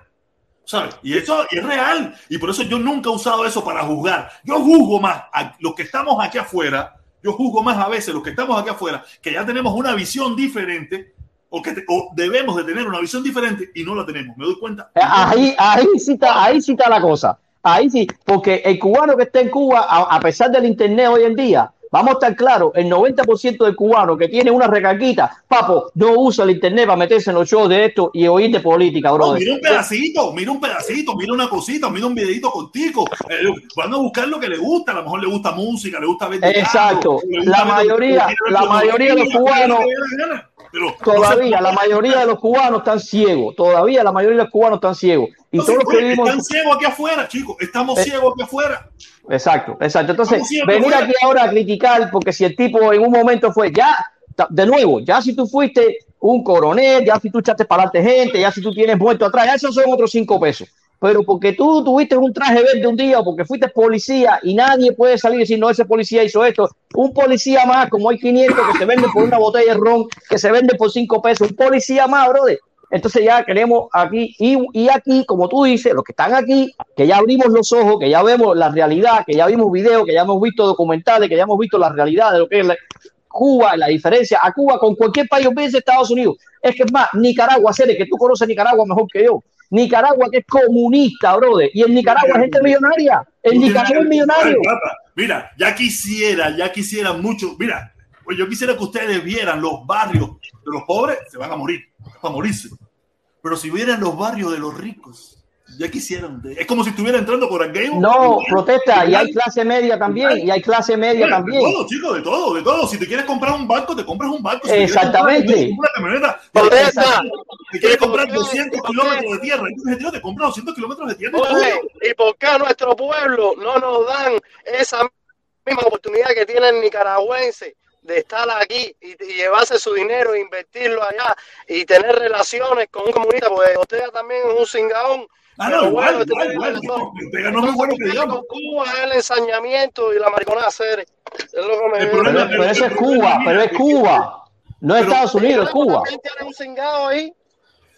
¿Sabes? Y eso es real. Y por eso yo nunca he usado eso para juzgar. Yo juzgo más a los que estamos aquí afuera. Yo juzgo más a veces los que estamos aquí afuera, que ya tenemos una visión diferente o que te- o debemos de tener una visión diferente y no la tenemos. Me doy cuenta. Eh, Ahí, ahí sí está, ahí sí está la cosa. Ahí sí, porque el cubano que está en Cuba, a, a pesar del internet hoy en día, vamos a estar claros, el 90% del cubano que tiene una recaquita, papo, no usa el internet para meterse en los shows de esto y oír de política, No, brother. mira un pedacito, mira un pedacito, mira una cosita, mira un videito contigo. Eh, van a buscar lo que le gusta. A lo mejor le gusta música, le gusta ver. Exacto. La mayoría- la mayoría de los cubanos- Pero Todavía no la mayoría de los cubanos están ciegos, todavía la mayoría de los cubanos están ciegos. Y no todos los que vivimos... Están ciegos aquí afuera, chicos. Estamos Eh, ciegos aquí afuera. Exacto, exacto. Entonces, venir aquí ahora a criticar, porque si el tipo en un momento fue, ya, de nuevo, ya si tú fuiste un coronel, ya si tú echaste para adelante gente, ya si tú tienes muerto atrás, ya esos son otros cinco pesos. Pero porque tú tuviste un traje verde un día porque fuiste policía y nadie puede salir y decir, no, ese policía hizo esto. Un policía más, como hay 500 que se venden por una botella de ron, que se vende por cinco pesos. Un policía más, brother. Entonces ya queremos aquí, y, aquí, como tú dices, los que están aquí, que ya abrimos los ojos, que ya vemos la realidad, que ya vimos videos, que ya hemos visto documentales, que ya hemos visto la realidad de lo que es la- Cuba, la diferencia a Cuba con cualquier país, de Estados Unidos. Es que es más, Nicaragua, Cere, que tú conoces Nicaragua mejor que yo. Nicaragua que es comunista, brother. Y en Nicaragua hay gente millonaria. En Nicaragua es millonario. Mira, ya quisiera, ya quisiera mucho. Mira, pues yo quisiera que ustedes vieran los barrios de los pobres, se van a morir, van a morirse. Pero si vieran los barrios de los ricos, Ya quisieran. Es como si estuviera entrando por el game. No, protesta. Y hay clase media también. Y hay clase media Bueno, también. De todo, chicos, de todo, de todo. Si te quieres comprar un barco, te compras un barco. Si Exactamente. te quieres comprar una camioneta, Protesta. si quieres comprar ¿Y por qué? 200 ¿Y por kilómetros de tierra, y tú dices, tío, te compras 200 kilómetros de tierra. y Oye, todo. ¿y por qué a nuestro pueblo no nos dan esa misma oportunidad que tiene el nicaragüense de estar aquí y, y llevarse su dinero e invertirlo allá y tener relaciones con un comunista? Porque usted también es un cingaón. Ah, no, igual, bueno, igual, este igual. razón. Ortega no es muy bueno que digamos. Cuba es el ensañamiento y la mariconada hacer. Es lo que me El Pero, problema- pero eso es Cuba. Pero es Cuba. No es Estados Unidos, es Cuba. También tiene un cingado ahí.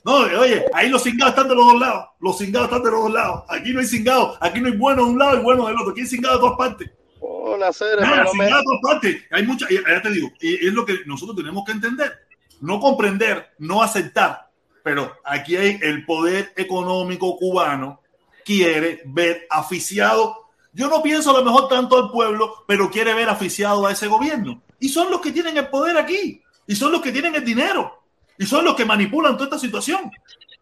No, oye, ahí los cingados están de los dos lados. Los cingados están de los dos lados. Aquí no hay cingados. Aquí no hay bueno de un lado y bueno del otro. Aquí hay cingados de todas partes. Oh, Nacer, Nada, cingados de todas partes. Hay mucha, ya te digo, y es lo que nosotros tenemos que entender. No comprender, no aceptar. Pero aquí hay el poder económico cubano quiere ver aficiado. Yo no pienso a lo mejor tanto al pueblo, pero quiere ver aficiado a ese gobierno. Y son los que tienen el poder aquí. Y son los que tienen el dinero. Y son los que manipulan toda esta situación.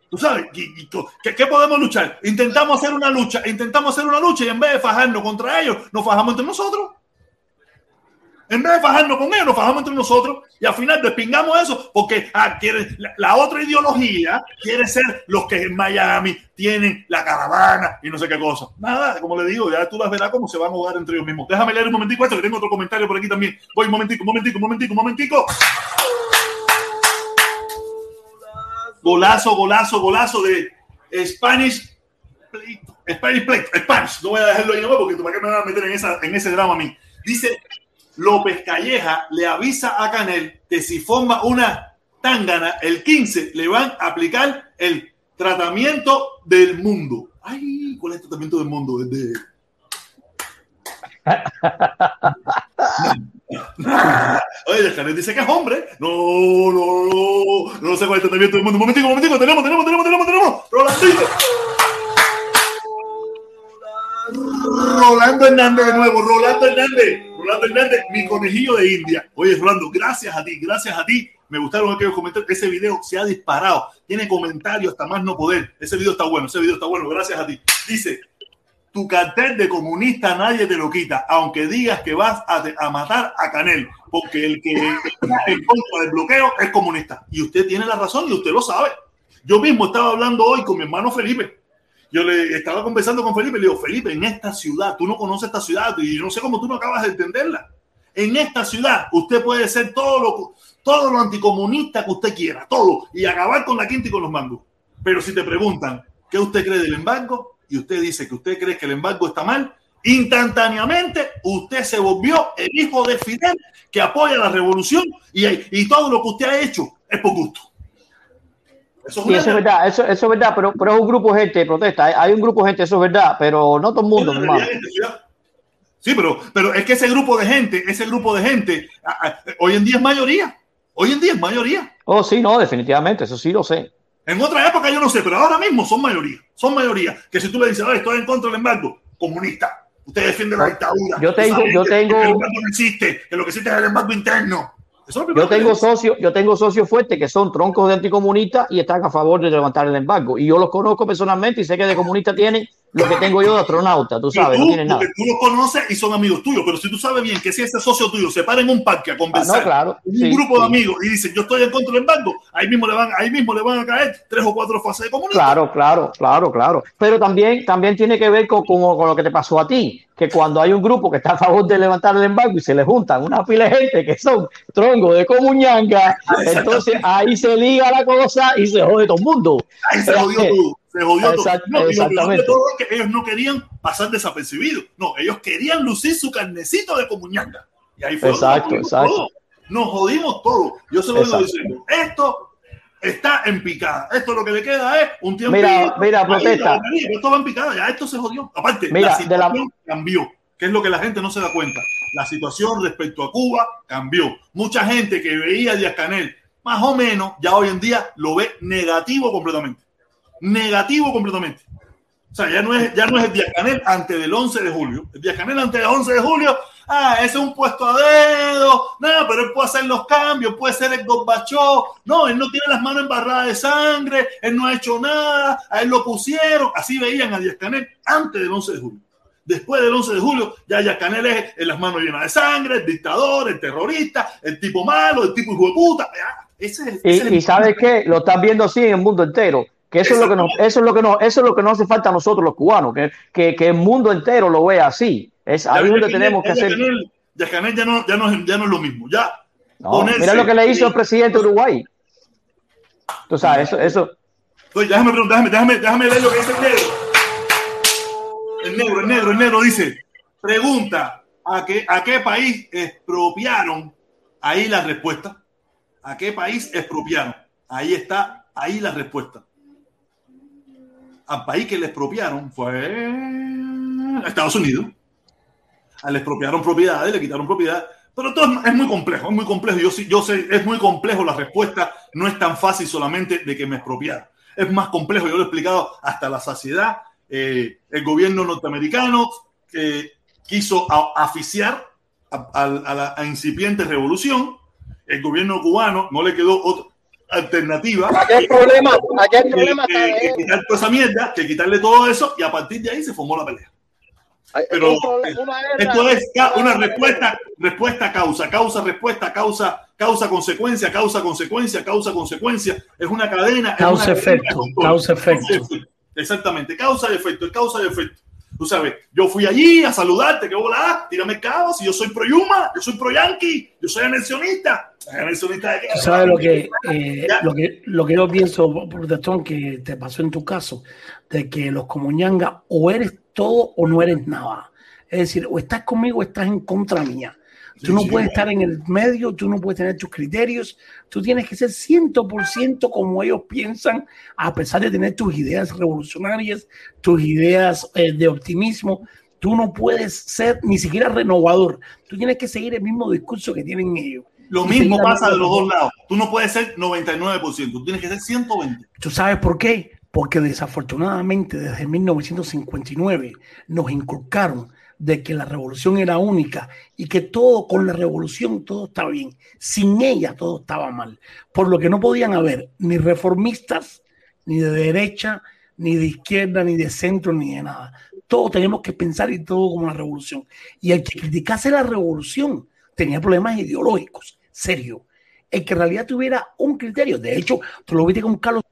Tú sabes, ¿qué, qué podemos luchar? Intentamos hacer una lucha, intentamos hacer una lucha y en vez de fajarnos contra ellos, nos fajamos entre nosotros. En vez de fajarnos con ellos, nos fajamos entre nosotros y al final despingamos eso porque ah, la, otra ideología quiere ser los que en Miami tienen la caravana y no sé qué cosa. Nada, como le digo, ya tú las verás cómo se van a jugar entre ellos mismos. Déjame leer un momentico esto, que tengo otro comentario por aquí también. Voy un momentico, un momentico, un momentico, un momentico. Golazo, golazo, golazo de Spanish. Spanish Plate, Spanish. No voy a dejarlo ahí nomás porque tú para qué me van a meter en, esa, en ese drama a mí. Dice López Calleja le avisa a Canel que si forma una tangana el 15 le van a aplicar el tratamiento del mundo. Ay, ¿cuál es el tratamiento del mundo? El de... [LAUGHS] Oye, el Canel dice que es hombre. No, no, no. No sé cuál es el tratamiento del mundo. Un momentico, un momentico. Tenemos, tenemos, tenemos, tenemos, tenemos. Rolandito. Rolando Hernández de nuevo, Rolando Hernández, Rolando Hernández, mi conejillo de India. Oye, Rolando, gracias a ti, gracias a ti. Me gustaron aquellos comentarios. Ese video se ha disparado, tiene comentarios hasta más no poder. Ese video está bueno, ese video está bueno, gracias a ti. Dice, tu cartel de comunista nadie te lo quita, aunque digas que vas a, a matar a Canel, porque el que está en contra del bloqueo es comunista. Y usted tiene la razón y usted lo sabe. Yo mismo estaba hablando hoy con mi hermano Felipe. Yo le estaba conversando con Felipe y le digo, Felipe, en esta ciudad, tú no conoces esta ciudad y yo no sé cómo tú no acabas de entenderla. En esta ciudad usted puede ser todo lo, todo lo anticomunista que usted quiera, todo, y acabar con la quinta y con los mangos. Pero si te preguntan, ¿qué usted cree del embargo? Y usted dice que usted cree que el embargo está mal, instantáneamente usted se volvió el hijo de Fidel que apoya la revolución y, y todo lo que usted ha hecho es por gusto. Eso es, Sí, una eso es verdad, eso, eso es verdad, pero, pero es un grupo de gente de protesta. Hay, hay un grupo de gente, eso es verdad, pero no todo el mundo, mi hermano. Sí, pero, pero es que ese grupo de gente, ese grupo de gente, hoy en día es mayoría. Hoy en día es mayoría. Oh, sí, no, definitivamente, eso sí lo sé. En otra época yo no sé, pero ahora mismo son mayoría. Son mayoría. Que si tú le dices, "Oye, estoy en contra del embargo, comunista. Usted defiende la dictadura. Yo tengo- yo que- tengo- que el embargo no existe, que lo que existe es el embargo interno. Yo tengo socios, yo tengo socios fuertes que son troncos de anticomunistas y están a favor de levantar el embargo. Y yo los conozco personalmente y sé que de comunistas tienen lo que tengo yo de astronauta, tú sabes, no tienen nada. tú los conoces y son amigos tuyos, pero si tú sabes bien que si ese socio tuyo se para en un parque a Ah, conversar, no, claro. un sí, grupo de amigos y dicen yo estoy en contra del embargo, ahí mismo le van, ahí mismo le van a caer tres o cuatro fases de comunismo. Claro, claro, claro, claro. Pero también, también tiene que ver con, con- con lo que te pasó a ti, que cuando hay un grupo que está a favor de levantar el embargo y se le juntan una pila de gente que son trongos de comuñanga, [LAUGHS] entonces ahí se liga la cosa y se jode todo el mundo. Ahí se jodió todo, se jodió todo. No, exactamente. todo es que ellos no querían pasar desapercibidos, no, ellos querían lucir su carnecito de comuñanga. Y ahí fue Exacto, exacto. todo. Nos jodimos todo. Yo se lo digo diciendo, esto está en picada. Esto lo que le queda es un tiempo. Mira, mira, protesta. Esto va en picada, ya esto se jodió. Aparte, Mira, la de la- situación cambió, que es lo que la gente no se da cuenta. La situación respecto a Cuba cambió. Mucha gente que veía a Díaz Canel, más o menos, ya hoy en día lo ve negativo completamente. Negativo completamente. O sea, ya no es, ya no es el Díaz Canel antes del 11 de julio. El Díaz Canel antes del 11 de julio, ah, ese es un puesto a dedo, no, pero él puede hacer los cambios, puede ser el Gorbachov, no, él no tiene las manos embarradas de sangre, él no ha hecho nada, a él lo pusieron, así veían a Díaz Canel antes del 11 de julio. Después del 11 de julio, ya Díaz Canel es en las manos llenas de sangre, el dictador, el terrorista, el tipo malo, el tipo hijo de puta. Ah, Ese es, ese es Y, el- y sabes qué, lo están viendo así en el mundo entero. Que eso es lo que nos, eso es lo que nos, eso es lo que nos hace falta a nosotros los cubanos, que, que, que el mundo entero lo vea así. Es ahí Ya donde tenemos que hacer. Ya no, ya, no, es- ya no es lo mismo. Ya No, ponerse- mira lo que le hizo el presidente de Uruguay. Tú sabes, eso, eso, déjame déjame, déjame, déjame leer lo que dice el negro. El negro, el negro, el negro dice, pregunta, ¿a qué, a qué país expropiaron? Ahí la respuesta. ¿A qué país expropiaron? Ahí está, ahí la respuesta. Al país que le expropiaron fue a Estados Unidos. Le expropiaron propiedades, le quitaron propiedades. Pero todo es- muy complejo, es muy complejo. Yo, yo sé, es muy complejo la respuesta. No es tan fácil solamente de que me expropiaron. Es más complejo, yo lo he explicado hasta la saciedad. Eh, el gobierno norteamericano eh, quiso aficiar a, la incipiente revolución. El gobierno cubano no le quedó otra alternativa Aquí el problema, aquí el que, problema está que- que quitar toda esa mierda, que quitarle todo eso y a partir de ahí se formó la pelea. pero, Esto es una respuesta, respuesta, causa, causa, respuesta, causa, causa, consecuencia, causa, consecuencia, causa, consecuencia. Es una cadena. es Causa, una efecto, causa, efecto. Exactamente, causa y efecto, causa y efecto. Tú sabes, yo fui allí a saludarte, que hola, tírame cabo, si yo soy pro Yuma, yo soy pro Yankee, yo soy anexionista. ¿Anexionista de qué? Tú sabes lo que, eh, lo que, lo que yo pienso, protestón, que te pasó en tu caso, de que los comuñanga o eres todo o no eres nada. Es decir, o estás conmigo o estás en contra mía. Tú Sí, no sí, puedes bueno. estar en el medio, tú no puedes tener tus criterios, tú tienes que ser 100% como ellos piensan, a pesar de tener tus ideas revolucionarias, tus ideas eh, de optimismo. Tú no puedes ser ni siquiera renovador, tú tienes que seguir el mismo discurso que tienen ellos. Lo mismo pasa de los dos lados. Tú no puedes ser 99%, tú tienes que ser 120%. ¿Tú sabes por qué? Porque desafortunadamente desde 1959 nos inculcaron de que la revolución era única y que todo con la revolución todo estaba bien. Sin ella todo estaba mal. Por lo que no podían haber ni reformistas, ni de derecha, ni de izquierda, ni de centro, ni de nada. Todos tenemos que pensar y todo como la revolución. Y el que criticase la revolución tenía problemas ideológicos, serio. El que en realidad tuviera un criterio. De hecho, tú lo viste con Carlos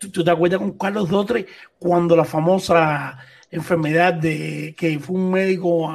¿Tú, tú te acuerdas con Carlos Dotre cuando la famosa enfermedad de que fue un médico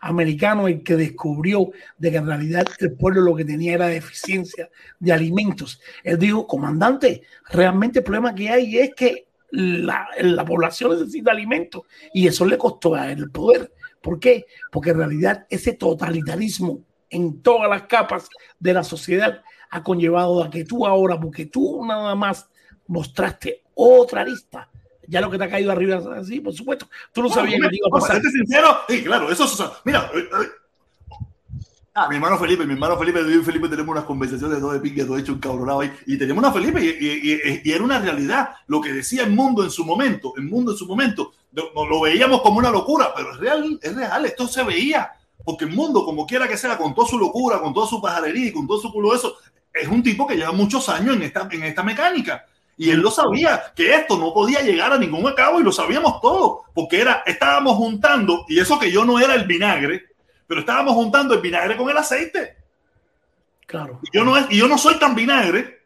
americano el que descubrió de que en realidad el pueblo lo que tenía era deficiencia de alimentos? Él dijo, comandante, realmente el problema que hay es que la, la población necesita alimentos y eso le costó a él el poder. ¿Por qué? Porque en realidad ese totalitarismo en todas las capas de la sociedad ha conllevado a que tú ahora, porque tú nada más mostraste otra lista. Ya lo que te ha caído arriba así, por supuesto. Tú no sabías que te iba a pasar. para sincero, sí, claro, eso es. Mira, eh, eh, ah, mi hermano Felipe, mi hermano Felipe, yo y Felipe tenemos unas conversaciones de pique, todo hecho un cabronado ahí, y teníamos una Felipe, y, y- y- y era una realidad lo que decía el mundo en su momento, el mundo en su momento, lo, lo veíamos como una locura, pero es real, es real, esto se veía, porque el mundo, como quiera que sea, con toda su locura, con toda su pajarería y con todo su culo de eso, es un tipo que lleva muchos años en esta, en esta mecánica. Y él lo sabía, que esto no podía llegar a ningún acabo y lo sabíamos todos, porque era, estábamos juntando, y eso que yo no era el vinagre, pero estábamos juntando el vinagre con el aceite. Claro. Y yo no, es- y yo no soy tan vinagre,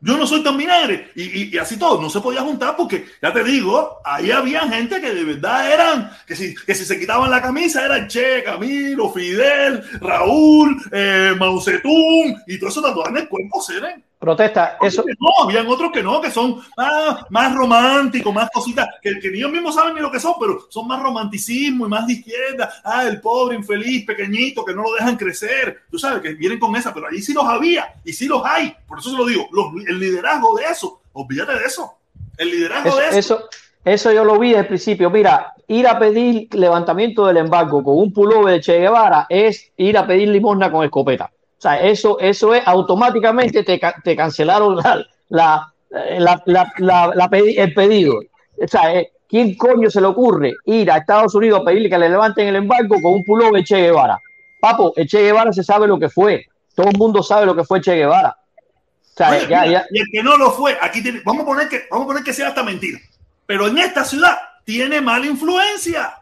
yo no soy tan vinagre, y, y- y así todo, no se podía juntar porque, ya te digo, ahí había gente que de verdad eran, que si, que si se quitaban la camisa eran Che, Camilo, Fidel, Raúl, eh, Mao Zedong, y todo eso tatuaje en el cuerpo, ¿seren? Protesta, eso, No, habían otros que no, que son más, más románticos, más cositas, que, que ni ellos mismos saben ni lo que son, pero son más romanticismo y más de izquierda. Ah, el pobre, infeliz, pequeñito, que no lo dejan crecer. Tú sabes, que vienen con esa, pero ahí sí los había y sí los hay. Por eso se lo digo, los- el liderazgo de eso, olvídate de eso. El liderazgo eso, de eso. eso, eso yo lo vi desde el principio. Mira, ir a pedir levantamiento del embargo con un pullover de Che Guevara es ir a pedir limosna con escopeta. O sea, eso, eso es automáticamente te, te cancelaron la, la, la, la- la- la pedi- el pedido. O sea, eh, ¿quién coño se le ocurre ir a Estados Unidos a pedirle que le levanten el embargo con un pullover Che Guevara? Papo, el Che Guevara se sabe lo que fue. Todo el mundo sabe lo que fue Che Guevara. O sea, Oye, ya- mira, ya- Y el que no lo fue, aquí tiene, vamos a poner que, vamos a poner que sea hasta mentira. Pero en esta ciudad tiene mala influencia.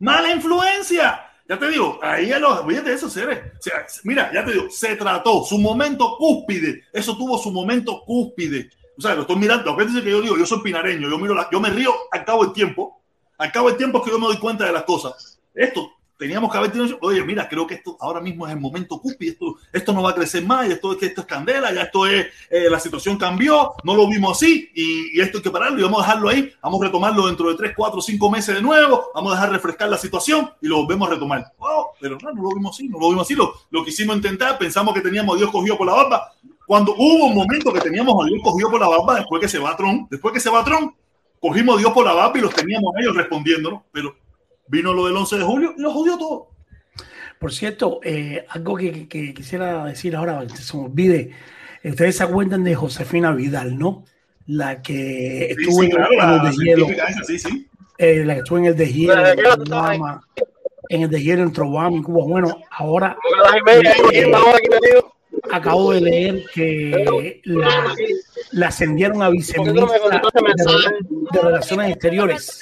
Mala influencia. Ya te digo, ahí a los, fíjate eso, se ve. O sea, mira, ya te digo, se trató su momento cúspide. Eso tuvo su momento cúspide. O sea, lo estoy mirando. Acuérdense que yo digo, yo soy pinareño, yo miro la, yo me río al cabo del tiempo. Al cabo del tiempo es que yo me doy cuenta de las cosas. Esto, teníamos que haber tenido, oye, mira, creo que esto ahora mismo es el momento cúspide, esto, esto no va a crecer más, esto esto es candela, ya esto es, eh, la situación cambió, no lo vimos así, y, esto hay que pararlo, y vamos a dejarlo ahí, vamos a retomarlo dentro de 3, 4, 5 meses de nuevo, vamos a dejar refrescar la situación y lo volvemos a retomar. Oh, pero no, no lo vimos así, no lo vimos así, lo, lo quisimos intentar, pensamos que teníamos a Dios cogido por la barba, cuando hubo un momento que teníamos a Dios cogido por la barba, después que se va después que se va cogimos a Dios por la barba y los teníamos a ellos respondiéndonos, pero vino lo del 11 de julio y lo jodió todo. Por cierto, eh, algo que, que- que quisiera decir ahora, que se me olvide. Ustedes se acuerdan de Josefina Vidal, ¿no? La que Sí, estuvo sí, en, claro, en el esa, sí, sí. eh, la que estuvo en el deshielo, Pero, ¿qué entre tú estabas ahí? Obama, en el deshielo entre Obama y Cuba. Bueno, ahora acabo de leer que la, la ascendieron a ¿Por qué tú no me viceministra de, de Relaciones Exteriores.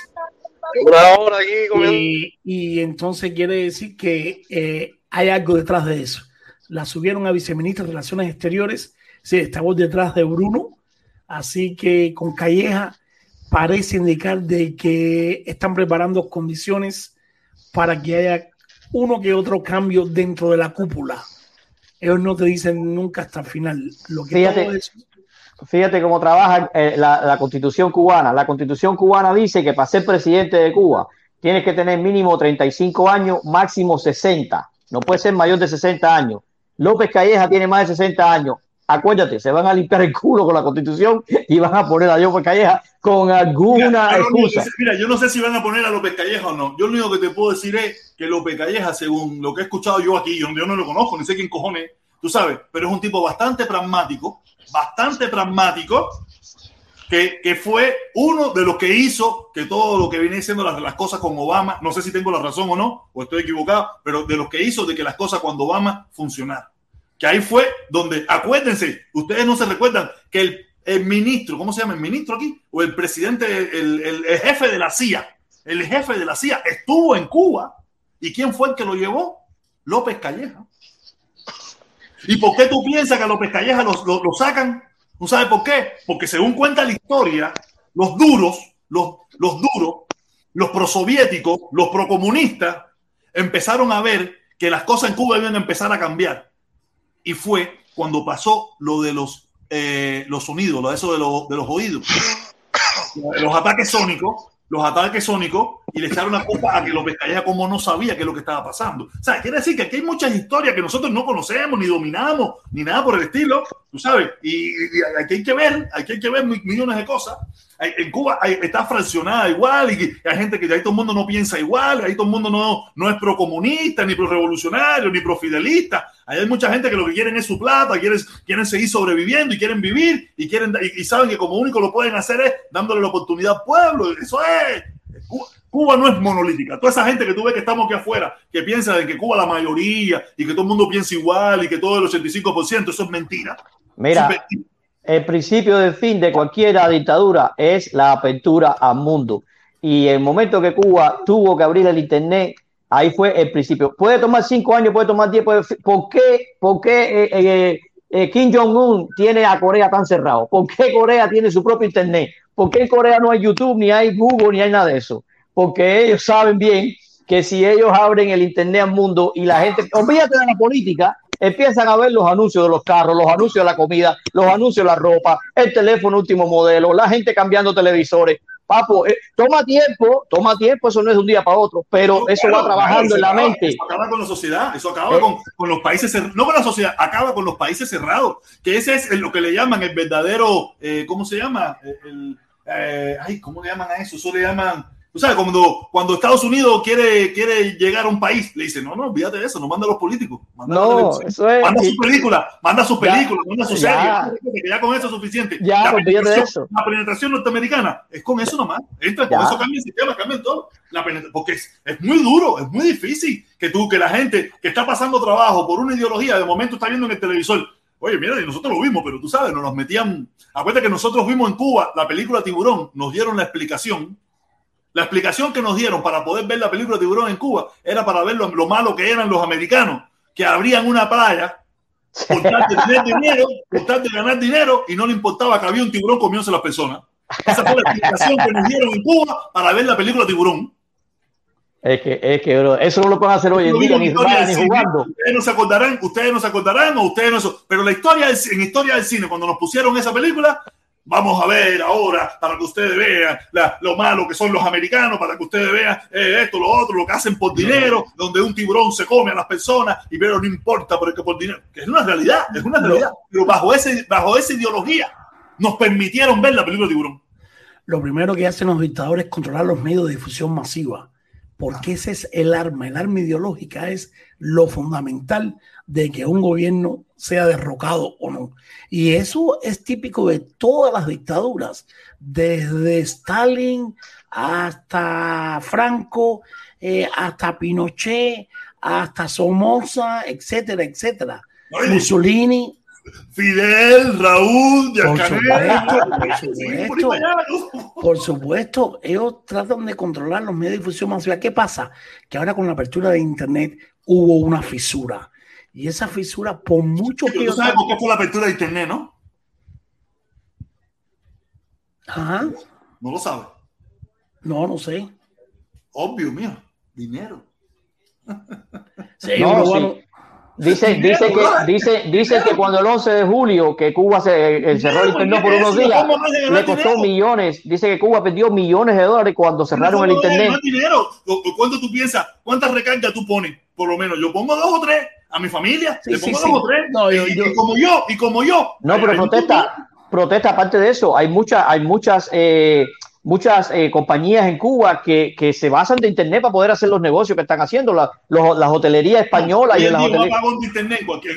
Una hora aquí comiendo. Y, y entonces quiere decir que eh, hay algo detrás de eso. La subieron a viceministra de Relaciones Exteriores. Sí, estamos detrás de Bruno. Así que con Calleja parece indicar de que están preparando condiciones para que haya uno que otro cambio dentro de la cúpula. Ellos no te dicen nunca hasta el final. Lo que Fíjate. todo eso- Fíjate cómo trabaja eh, la, la constitución cubana. La constitución cubana dice que para ser presidente de Cuba tienes que tener mínimo 35 años, máximo 60. No puede ser mayor de 60 años. López Calleja tiene más de 60 años. Acuérdate, se van a limpiar el culo con la constitución y van a poner a López Calleja con alguna Mira, yo no- excusa. mira, yo no sé si van a poner a López Calleja o no. Yo lo único que te puedo decir es que López Calleja, según lo que he escuchado yo aquí, yo, yo no lo conozco, ni sé quién cojones, tú sabes, pero es un tipo bastante pragmático, bastante pragmático, que, que fue uno de los que hizo que todo lo que viene siendo las, las cosas con Obama, no sé si tengo la razón o no, o estoy equivocado, pero de los que hizo de que las cosas cuando Obama funcionaran. Que ahí fue donde, acuérdense, ustedes no se recuerdan que el, el ministro, ¿cómo se llama? El ministro aquí, o el presidente, el, el- el jefe de la CIA, el jefe de la CIA estuvo en Cuba. ¿Y quién fue el que lo llevó? López Calleja. ¿Y por qué tú piensas que a López Calleja lo, lo- lo sacan? ¿No sabes por qué? Porque según cuenta la historia, los duros, los, los duros, los prosoviéticos, los procomunistas, empezaron a ver que las cosas en Cuba iban a empezar a cambiar. Y fue cuando pasó lo de los, eh, los sonidos, lo de eso de, los- de los oídos, [COUGHS] los ataques sónicos, los ataques sónicos, y le echaron la culpa a que López Calleja como no sabía qué es lo que estaba pasando. O sea, quiere decir que aquí hay muchas historias que nosotros no conocemos, ni dominamos, ni nada por el estilo, tú sabes, y, aquí hay que ver, aquí hay que ver mi- millones de cosas. En Cuba está fraccionada igual, y hay gente que ahí todo el mundo no piensa igual, ahí todo el mundo no, no es procomunista, ni pro-revolucionario, ni pro-fidelista. Ahí hay mucha gente que lo que quieren es su plata, quieren, quieren seguir sobreviviendo y quieren vivir, y, quieren, y, y saben que como único lo pueden hacer es dándole la oportunidad al pueblo. Eso es. Cu- Cuba no es monolítica. Toda esa gente que tú ves que estamos aquí afuera, que piensa de que Cuba la mayoría y que todo el mundo piensa igual y que todo el 85%, eso es mentira. Mira, es mentira. el principio del fin de cualquier dictadura es la apertura al mundo. Y el momento que Cuba tuvo que abrir el Internet, ahí fue el principio. Puede tomar cinco años, puede tomar diez. puede- ¿Por qué, por qué eh, eh, eh, Kim Jong-un tiene a Corea tan cerrado? ¿Por qué Corea tiene su propio Internet? ¿Por qué en Corea no hay YouTube, ni hay Google, ni hay nada de eso? Porque ellos saben bien que si ellos abren el Internet al mundo y la gente, olvídate de la política, empiezan a ver los anuncios de los carros, los anuncios de la comida, los anuncios de la ropa, el teléfono último modelo, la gente cambiando televisores. Papo, eh, toma tiempo, toma tiempo, eso no es de un día para otro, pero eso Claro, va trabajando en la acaba- mente. Eso acaba con la sociedad, eso acaba Eh. con, con los países cerrados. No con la sociedad, acaba con los países cerrados. Que ese es lo que le llaman el verdadero, eh, ¿cómo se llama? El, eh, ay, ¿cómo le llaman a eso? Eso le llaman, Tú sabes, cuando, cuando Estados Unidos quiere, quiere llegar a un país, le dice, no, no, olvídate de eso, no manda a los políticos. Manda, No, eso es. manda su película, manda su película, manda su ya. serie. que ya con eso es suficiente. Ya, la, olvídate de eso. la penetración norteamericana es con eso nomás. Entra, con eso cambia el sistema, cambia todo. La porque es, es muy duro, es muy difícil que tú, que la gente que está pasando trabajo por una ideología, de momento está viendo en el televisor. Oye, mira, y nosotros lo vimos, pero tú sabes, nos los metían. Acuérdate que nosotros vimos en Cuba la película Tiburón, nos dieron la explicación. La explicación que nos dieron para poder ver la película Tiburón en Cuba era para ver lo, lo malo que eran los americanos, que abrían una playa por tal de tener dinero, por tal de ganar dinero, y no le importaba que había un tiburón comiéndose a las personas. Esa fue la explicación que nos dieron en Cuba para ver la película Tiburón. Es que, es que, bro, eso no lo pueden hacer hoy en día, ni, ni jugando. Ustedes no se acordarán, ustedes no se acordarán o ustedes no. Pero la historia del, en historia del cine, cuando nos pusieron esa película, vamos a ver ahora para que ustedes vean la- lo malo que son los americanos, para que ustedes vean eh, esto, lo otro, lo que hacen por dinero, donde un tiburón se come a las personas y pero no importa porque por dinero. Que es una realidad, es una realidad. Pero bajo, ese, bajo esa ideología nos permitieron ver la película Tiburón. Lo primero que hacen los dictadores es controlar los medios de difusión masiva, porque ese es el arma. El arma ideológica es lo fundamental de que un gobierno sea derrocado o no. Y eso es típico de todas las dictaduras, desde Stalin hasta Franco, eh, hasta Pinochet, hasta Somoza, etcétera, etcétera. Oye, Mussolini, Fidel, Raúl, Por supuesto. Por supuesto, ellos tratan de controlar los medios de difusión masiva. ¿Qué pasa? Que ahora con la apertura de Internet hubo una fisura. Y esa fisura, por mucho que tú sabes por qué fue la apertura de Internet, ¿no? Ajá. No lo sabes. No, no sé. Obvio, mío. Dinero. Sí, No, sí. Dice, dice que, dice, dice que cuando el 11 de julio, que Cuba se eh, cerró el internet por unos días, le costó millones. Dice que Cuba perdió millones de dólares cuando cerraron el internet. No es dinero. ¿Cu- cu- ¿Cuánto tú piensas? ¿Cuántas recargas tú pones? Por lo menos yo pongo dos o tres a mi familia. Sí, le sí, pongo sí. dos o tres. No, yo- y, y yo- como yo, y como yo. No, pero protesta, protesta aparte de eso. Hay muchas, hay muchas, eh, muchas eh, compañías en Cuba que, que se basan de internet para poder hacer los negocios que están haciendo, la, los- las hotelerías españolas y en las hotelerías.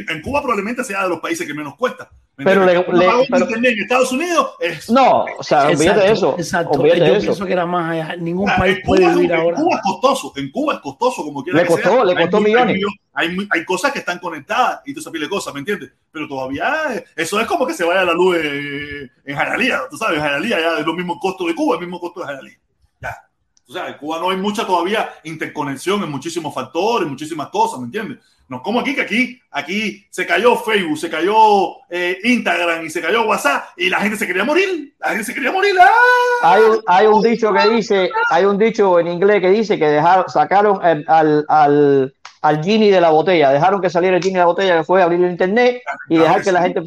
en Cuba probablemente sea de los países que menos cuesta. ¿Me Pero le- le- pero- en Estados Unidos es No, o sea, olvídate de eso. Exacto. Olvídate Yo de eso. pienso que era más allá. Ningún Ah, país en puede Cuba, vivir en ahora. Cuba es costoso, en Cuba es costoso, como quiera Le que costó, sea. le Hay costó muy- millones. Hay, hay, hay cosas que están conectadas y tú sabes de cosas, ¿me entiendes? Pero todavía eh, eso es como que se vaya la luz en, en Jayalía, tú sabes, Jayalía ya es lo mismo costo de Cuba, el mismo costo de Jayalía. Ya. O sea, en Cuba no hay mucha todavía interconexión en muchísimos factores, muchísimas cosas, ¿me entiendes? No como aquí, que aquí, aquí se cayó Facebook, se cayó eh, Instagram y se cayó WhatsApp y la gente se quería morir. La gente se quería morir. ¡Ah! Hay un, hay un dicho que dice, hay un dicho en inglés que dice que dejaron, sacaron el- al, al, al genie de la botella, dejaron que saliera el genie de la botella que fue abrir el internet y dejar que la gente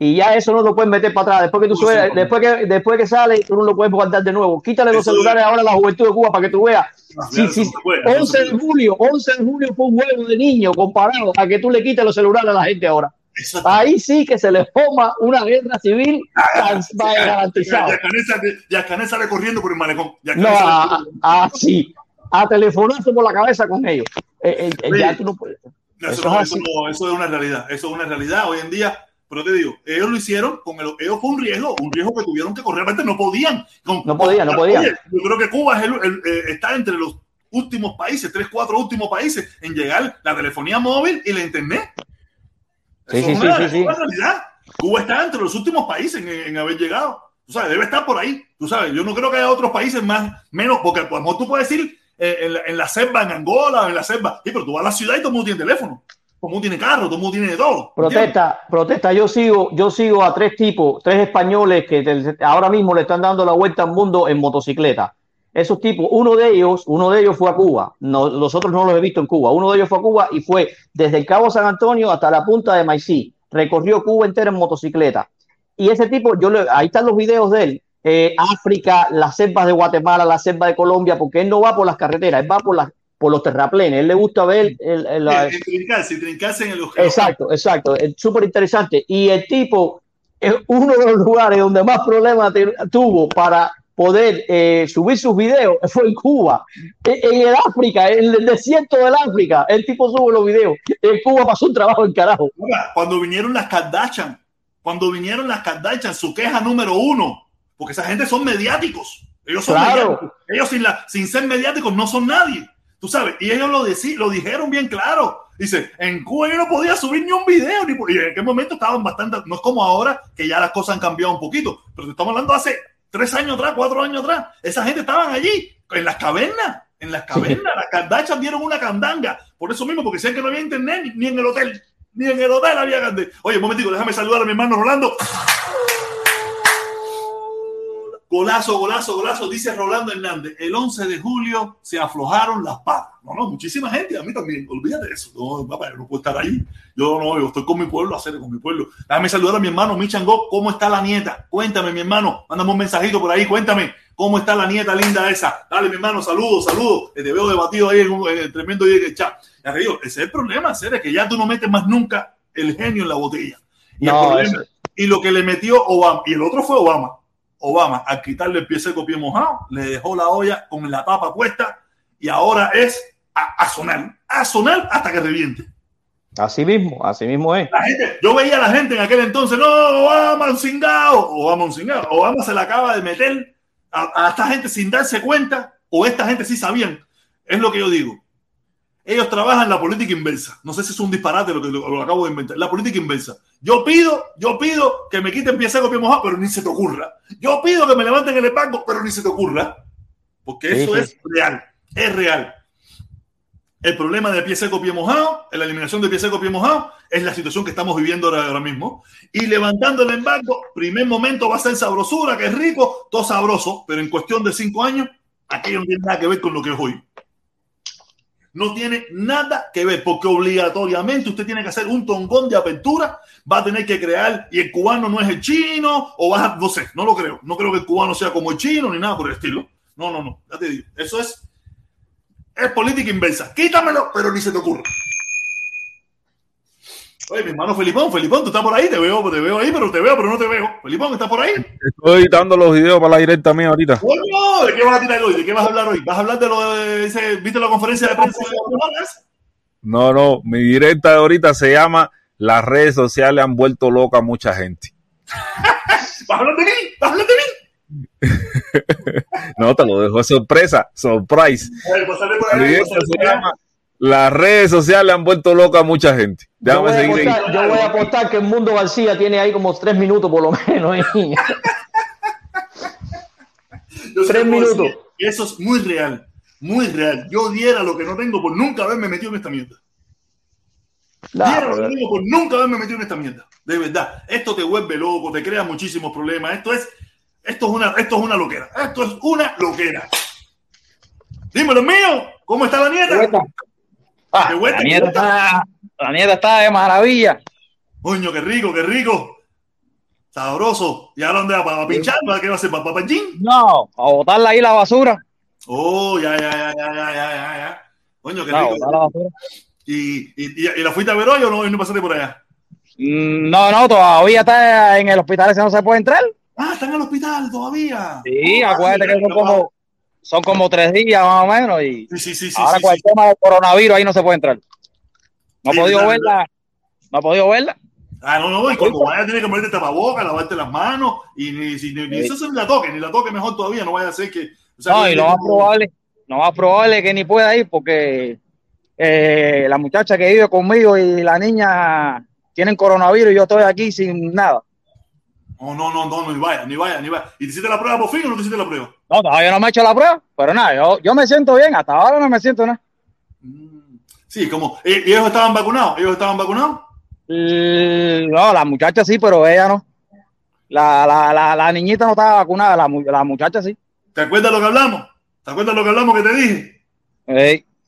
y ya eso no lo pueden meter para atrás. Después que tú subes, después que después que sale, tú no lo puedes guardar de nuevo. Quítale los celulares ahora a la juventud de Cuba para que tú veas. Sí, sí, puede, eso no 11 se de julio, 11 de julio fue un juego de niños comparado a que tú le quites los celulares a la gente ahora. Ahí sí que se les forma una guerra civil Ya- garantizada. ya Canet sale- ya Canet sale corriendo por el malecón. Ya No, sale a- a- así, a telefonazo por la cabeza con ellos. Eh, eh, eh, ya tú no puedes. No, eso eso, no, es eso así. no- eso es una realidad. Eso es una realidad hoy en día. Pero te digo, ellos lo hicieron con el, ellos fue un riesgo, un riesgo que tuvieron que correr. Realmente no podían. Con- No podían, no podían. Yo creo que Cuba es el- el- eh, está entre los últimos países, tres, cuatro últimos países en llegar la telefonía móvil y la internet. Sí, Eso sí, es sí, una, sí, es sí. una realidad. Cuba está entre los últimos países en, en haber llegado. Tú sabes, debe estar por ahí. Tú sabes, yo no creo que haya otros países más, menos, porque a lo mejor tú puedes decir eh, en, la, en la selva, en Angola, en la selva. Sí, pero tú vas a la ciudad y todo el mundo tiene teléfono. Todo el mundo tiene carro, todo el mundo tiene de todo. Protesta, protesta. Yo sigo, yo sigo a tres tipos, tres españoles que ahora mismo le están dando la vuelta al mundo en motocicleta. Esos tipos, uno de ellos, uno de ellos fue a Cuba. No, los no los he visto en Cuba. Uno de ellos fue a Cuba y fue desde el Cabo San Antonio hasta la punta de Maicí. Recorrió Cuba entera en motocicleta. Y ese tipo, yo ahí están los videos de él. eh, África, las selvas de Guatemala, la selva de Colombia, porque él no va por las carreteras, él va por las por los terraplenes. Él le gusta ver el- el- la- en trincarse, trincarse en el Exacto, exacto. Es súper interesante. Y el tipo es uno de los lugares donde más problemas tuvo para, poder eh, subir sus videos [LAUGHS] fue en Cuba. En, en el África, en el desierto del África, el tipo sube los videos. En Cuba pasó un trabajo en carajo. Cuando vinieron las Kardashian, cuando vinieron las Kardashian, su queja número uno, porque esa gente son mediáticos. Ellos son Claro. mediáticos. Ellos sin, la, sin ser mediáticos no son nadie. Tú sabes, y ellos lo, decí- lo dijeron bien claro. Dice, en Cuba yo no podía subir ni un video, ni por- y en aquel momento estaban bastante, no es como ahora que ya las cosas han cambiado un poquito, pero te estamos hablando hace tres años atrás, cuatro años atrás. Esa gente estaban allí, en las cavernas, en las cavernas. Las Kardashian dieron una candanga, por eso mismo, porque decían que no había internet ni, ni en el hotel. Ni en el hotel había candanga. Oye, un momentico, déjame saludar a mi hermano Rolando. Golazo, golazo, golazo, dice Rolando Hernández. El 11 de julio se aflojaron las patas. No, no, muchísima gente, a mí también. Olvídate de eso. No, papá, yo no puedo estar ahí. Yo no, yo estoy con mi pueblo, hacer con mi pueblo. Déjame saludar a mi hermano Michango. ¿Cómo está la nieta? Cuéntame, mi hermano. Mándame un mensajito por ahí, cuéntame. ¿Cómo está la nieta linda esa? Dale, mi hermano, saludos, saludos. Que Te veo debatido ahí en un en el tremendo chat. Ya te digo, ese es el problema, es que ya tú no metes más nunca el genio en la botella. Y, el problema- y lo que le metió Obama, y el otro fue Obama. Obama, al quitarle el pie seco, pie mojado, le dejó la olla con la tapa puesta y ahora es a, a sonar, a sonar hasta que reviente. Así mismo, así mismo es. La gente, yo veía a la gente en aquel entonces, no, Obama un cingado, Obama un cingado, Obama se le acaba de meter a, a esta gente sin darse cuenta, o esta gente sí sabían. Es lo que yo digo. Ellos trabajan la política inversa. No sé si es un disparate lo que lo, lo acabo de inventar. La política inversa. Yo pido, yo pido que me quiten pie seco, pie mojado, pero ni se te ocurra. Yo pido que me levanten el banco, pero ni se te ocurra. Porque Sí, eso sí. es real. Es real. El problema de pie seco, pie mojado, la eliminación de pie seco, pie mojado, es la situación que estamos viviendo ahora, ahora mismo. Y levantando el embargo, primer momento va a ser sabrosura, que es rico, todo sabroso, pero en cuestión de cinco años, aquello no tiene nada que ver con lo que es hoy. No tiene nada que ver, porque obligatoriamente usted tiene que hacer un tongón de apertura, va a tener que crear, y el cubano no es el chino, o va a, no sé, no lo creo. No creo que el cubano sea como el chino, ni nada por el estilo. No, no, no, ya te digo. Eso es, es política inversa. Quítamelo, pero ni se te ocurra. Oye, mi hermano Felipón, Felipón, tú estás por ahí, te veo, te veo ahí, pero te veo, pero no te veo. Felipón, ¿estás por ahí? Estoy editando los videos para la directa mía ahorita. Coño, ¿de qué vas a tirar hoy? ¿De qué vas a hablar hoy? ¿Vas a hablar de lo de ese, viste la conferencia de prensa de? No, no, mi directa de ahorita se llama Las redes sociales han vuelto loca a mucha gente. [LAUGHS] ¿Vas a hablar de mí? ¿Vas a hablar de mí? [LAUGHS] No, te lo dejo de sorpresa, surprise. A ver, se por ahí. Las redes sociales han vuelto loca a mucha gente. Yo voy, Déjame a seguir apostar, yo voy a apostar que el Mundo García tiene ahí como tres minutos por lo menos. ¿eh? [LAUGHS] Tres minutos. decir Eso es muy real, muy real. Yo diera lo que no tengo por nunca haberme metido en esta mierda. Diera lo que no tengo por nunca haberme metido en esta mierda. De verdad. Esto te vuelve loco, te crea muchísimos problemas. Esto es, esto es una, esto es una loquera. Esto es una loquera. Dímelo mío, ¿cómo está la nieta? Ah, de la, nieta está, la nieta está de maravilla. Coño, qué rico, qué rico. Sabroso. ¿Y ahora dónde va? ¿Para pinchar? ¿Para qué va a hacer? ¿Para papanchín? No, a botarla ahí la basura. Oh, ya, ya, ya, ya, ya, ya, ya. Coño, qué rico. ¿Y, y, y, la fuiste a ver hoy o no, no pasaste por allá? Mm, no, no, todavía está en el hospital, ese no se puede entrar. Ah, está en el hospital todavía. Sí, oh, acuérdate que es un poco son como tres días más o menos y Sí, sí, sí, sí. ahora con el tema del coronavirus ahí no se puede entrar. No Sí, podido verdad, verla, no he podido verla. Ah, no, no, y cuando vaya tiene que ponerte tapabocas, lavarte las manos y ni, si- ni, ni eso ni la toque, ni la toque mejor todavía, no vaya a ser que... o sea, No, que- y lo más probable, lo más probable que ni pueda ir porque eh, la muchacha que vive conmigo y la niña tienen coronavirus y yo estoy aquí sin nada. No, no, no, no, ni vaya, ni vaya, ni vaya. ¿Y te hiciste la prueba por fin o no te hiciste la prueba? No, todavía no me he hecho la prueba, pero nada, yo, yo me siento bien, hasta ahora no me siento nada. Mm. Sí, como... ¿Y ellos estaban vacunados? ¿Ellos estaban vacunados? L- No, la muchacha sí, pero ella no. La, la, la, la niñita no estaba vacunada, la, la muchacha sí. ¿Te acuerdas lo que hablamos? ¿Te acuerdas lo que hablamos que te dije?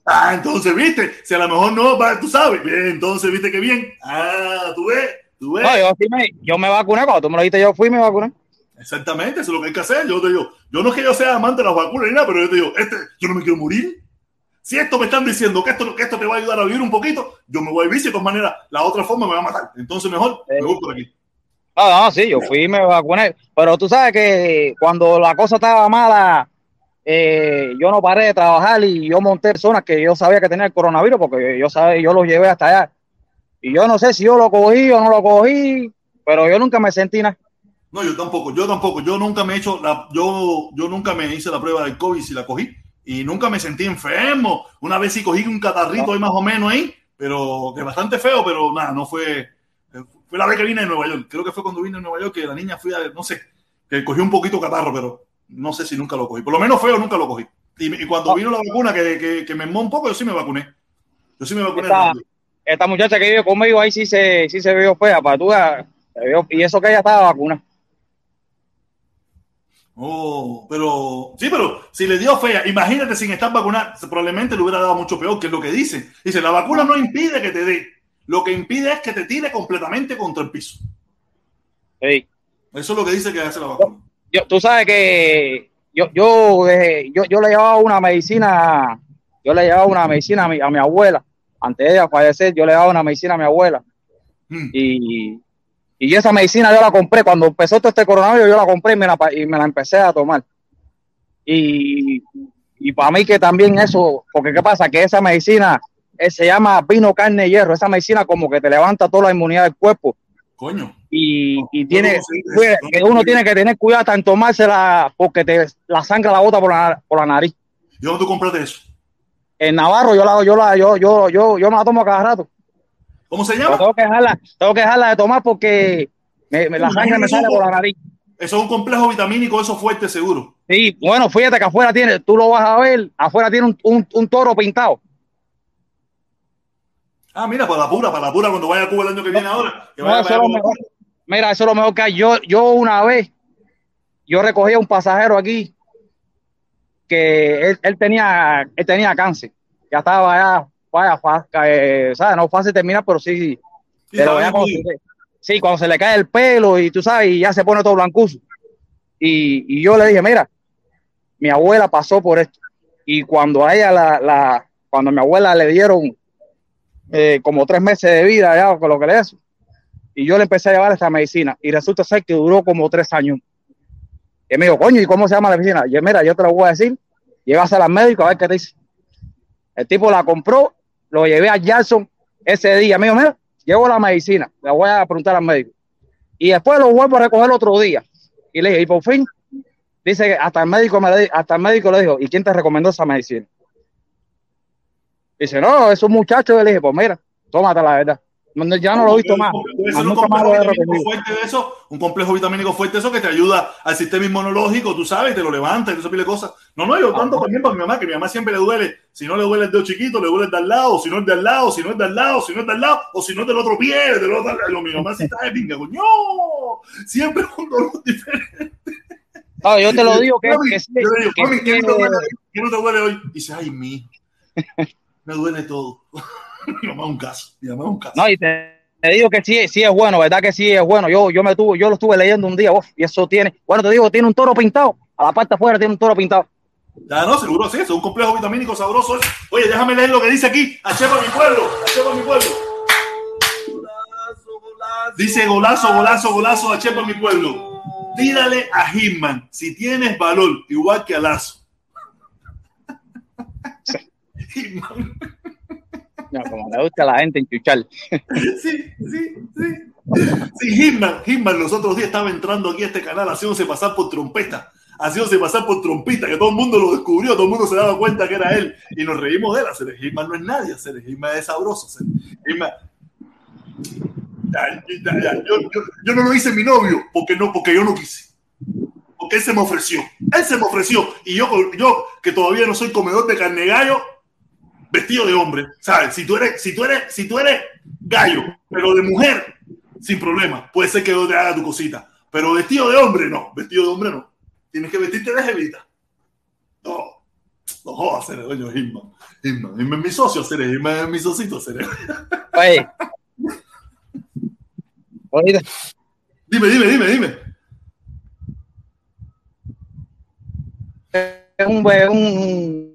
Ah, entonces, viste, si a lo mejor no, tú sabes. Bien, entonces, viste que bien. Ah, tú ves, tú ves. no, yo, sí me, yo me vacuné, cuando tú me lo dijiste, yo fui y me vacuné. Exactamente, eso es lo que hay que hacer. Yo te digo, yo no es que yo sea amante de las vacunas ni nada, pero yo te digo, este, yo no me quiero morir. Si esto me están diciendo que esto, que esto te va a ayudar a vivir un poquito, yo me voy a vivir, si de todas maneras la otra forma me va a matar. Entonces, mejor me voy por aquí. No, sí, yo fui y me vacuné. Pero tú sabes que cuando la cosa estaba mala, eh, yo no paré de trabajar y yo monté personas que yo sabía que tenía el coronavirus porque yo sabía, yo los llevé hasta allá. Y yo no sé si yo lo cogí o no lo cogí, pero yo nunca me sentí nada. No, yo tampoco, yo tampoco. Yo nunca me he hecho la, yo, yo nunca me hice la prueba del COVID si la cogí y nunca me sentí enfermo. Una vez sí cogí un catarrito ahí más o menos ahí, pero que bastante feo, pero nada, no fue. Fue la vez que vine de Nueva York. Creo que fue cuando vine de Nueva York que la niña fui a, no sé, que cogí un poquito catarro, pero no sé si nunca lo cogí. Por lo menos feo nunca lo cogí. Y, y cuando vino la vacuna que, que, que me enmó un poco, yo sí me vacuné. Yo sí me vacuné. Esta, esta muchacha que vive conmigo ahí sí se, sí se vio fea, para tú veas, se vio- y eso que ella estaba vacunada. Oh, pero sí, pero si le dio fea, imagínate sin estar vacunada, probablemente le hubiera dado mucho peor, que es lo que dice. Dice, la vacuna no impide que te dé, lo que impide es que te tire completamente contra el piso. Sí. Eso es lo que dice que hace la vacuna. Yo, tú sabes que yo, yo, eh, yo, yo le llevaba una medicina, yo le llevaba una medicina a mi, a mi abuela, antes de ella fallecer, yo le daba una medicina a mi abuela. Mm. Y, y esa medicina yo la compré, cuando empezó todo este coronavirus, yo la compré y me la, pa- y me la empecé a tomar. Y, y para mí que también eso, porque qué pasa, que esa medicina eh, se llama vino, carne, y hierro, esa medicina como que te levanta toda la inmunidad del cuerpo Coño. y, y tiene cuida- no que uno tiene que tener cuidado hasta en tomársela porque te la sangre la bota por la, por la nariz. ¿Y dónde tú compraste eso? En Navarro yo la yo la yo yo yo yo me la tomo cada rato. ¿Cómo se Pero llama? tengo que dejarla, tengo que dejarla de tomar porque me- me- la sangre me sale por la nariz. Eso es un complejo vitamínico, eso fuerte, seguro. Sí, bueno, fíjate que afuera tiene, tú lo vas a ver, afuera tiene un, un, un toro pintado. Ah, mira, para la pura, para la pura, cuando vaya a Cuba el año que viene ahora. Que No, eso vaya mejor. Mira, eso es lo mejor que hay. Yo, yo una vez, yo recogí a un pasajero aquí que él, él tenía, él tenía cáncer. Ya estaba ya, vaya, fa- eh, ¿sabes? No fácil terminar, pero sí, sí. Pero ya cuando se, sí, cuando se le cae el pelo y tú sabes, y ya se pone todo blancuzo. Y, y yo le dije, mira, mi abuela pasó por esto. Y cuando a ella la, la cuando a mi abuela le dieron eh, como tres meses de vida ya con lo que le hizo, y yo le empecé a llevar esta medicina y resulta ser que duró como tres años. Y me dijo, coño, ¿y cómo se llama la medicina? Y yo, mira, yo te lo voy a decir, llévasela al médico a ver qué te dice. El tipo la compró, lo llevé a Jackson ese día. Me dijo, mira, llevo la medicina, la voy a preguntar al médico. Y después lo vuelvo a recoger otro día. Y le dije, y por fin, dice que hasta el médico me hasta el médico le dijo, ¿y quién te recomendó esa medicina? Dice, no, es un muchacho. Y le dije, pues mira, tómate la verdad. Ya no lo he visto más. Debe ser un complejo vitamínico fuerte de eso, un complejo vitamínico fuerte de eso que te ayuda al sistema inmunológico, tú sabes, te lo levanta y ese pile cosas. No, no, yo tanto también para mi mamá, que mi mamá siempre le duele, si no le duele el dedo chiquito, le duele el de al lado, si no es de al lado, si no es de al lado, si no es de al lado, o si no es del otro pie, del otro lo mi mamá sí está de pinga, coño, siempre un dolor [LAUGHS] diferente. No, yo te lo digo que, Mami, que sí, yo le digo, que mami, sí, ¿qué no te duele hoy? ¿Qué no te duele hoy? Y dice, ay, mi, me duele todo. [LAUGHS] mi mamá es un caso, mi mamá es un caso. No, y te, te digo que sí, sí es bueno, ¿verdad? Que sí es bueno. Yo, yo me tuve, yo lo estuve leyendo un día, uf, y eso tiene, bueno, te digo, tiene un toro pintado. A la parte afuera tiene un toro pintado. Ya no, seguro sí, es un complejo vitamínico sabroso. Oye, déjame leer lo que dice aquí. A Chepa mi pueblo, a Chepa mi pueblo. Dice golazo, golazo, golazo a Chepa mi pueblo. Tírale a Hitman si tienes valor, igual que a Lazo. [LAUGHS] Hitman. No, como le gusta a la gente enchuchar. [LAUGHS] Sí, sí, sí. Sí, Hitman, Hitman los otros días estaba entrando aquí a este canal haciéndose pasar por trompeta. Haciéndose pasar por trompita, que todo el mundo lo descubrió, todo el mundo se daba cuenta que era él. Y nos reímos de él. Hacer Hitman no es nadie, hacer Hitman es sabroso. hacer Yo, yo- yo no lo hice mi novio, porque no, porque yo no quise. Porque él se me ofreció. Él se me ofreció. Y yo, yo que todavía no soy comedor de carne gallo, vestido de hombre, ¿sabes? Si tú eres, si tú eres, si tú eres gallo, pero de mujer, sin problema, puede ser que yo te haga tu cosita. Pero vestido de hombre, no. Vestido de hombre, no. Tienes que vestirte de jevita. No. No jodas, Cere, coño, Hitman. Hitman. Hitman es mi socio, Cere. Hitman es mi socito, Cere. Oye. Oye, Dime, dime, dime, dime. es un, es un,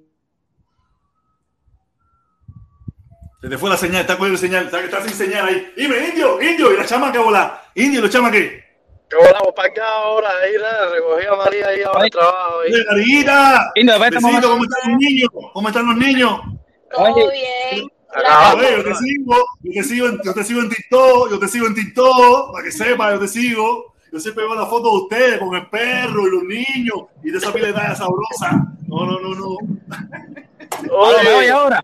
Se te fue la señal, está con la señal, está, está sin señal ahí. Dime, indio, indio, y la chama que volá. Indio, la chama que. Yo volamos para acá ahora, ahí nada, recogí a María ahí ahora al trabajo. ahí. Oye, Carita, Indio, besito. ¿cómo están los niños? ¿Cómo están los niños? Todo bien. Acá, A ver, yo te sigo, yo te sigo, en, yo te sigo en TikTok, yo te sigo en TikTok, para que sepa, yo te sigo. Yo siempre veo la foto de ustedes con el perro y los niños y de esa piledad sabrosa. No, no, no, no. Ahora, ¿me oye Oye, ahora?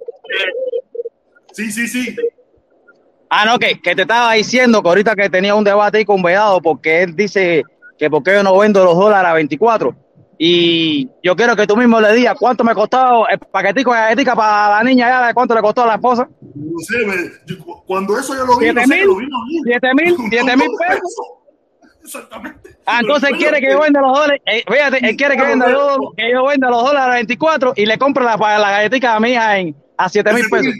Sí, sí, sí. Ah, no, que, que te estaba diciendo que ahorita que tenía un debate ahí con Vedado porque él dice que por qué yo no vendo los dólares a 24. Y yo quiero que tú mismo le digas cuánto me costó el paquetico de galletica para la niña ya, cuánto le costó a la esposa. No sé, me- cuando eso yo lo vi, ¿Siete no sé, mil? lo vi, lo vi. ¿Siete mil? ¿Siete mil pesos? eso. Exactamente. Ah, entonces él quiere que yo venda los dólares. eh, fíjate, él quiere que, venda yo, que yo venda los dólares a 24 y le compre la, la galletica a mi hija en, a 7 mil pesos.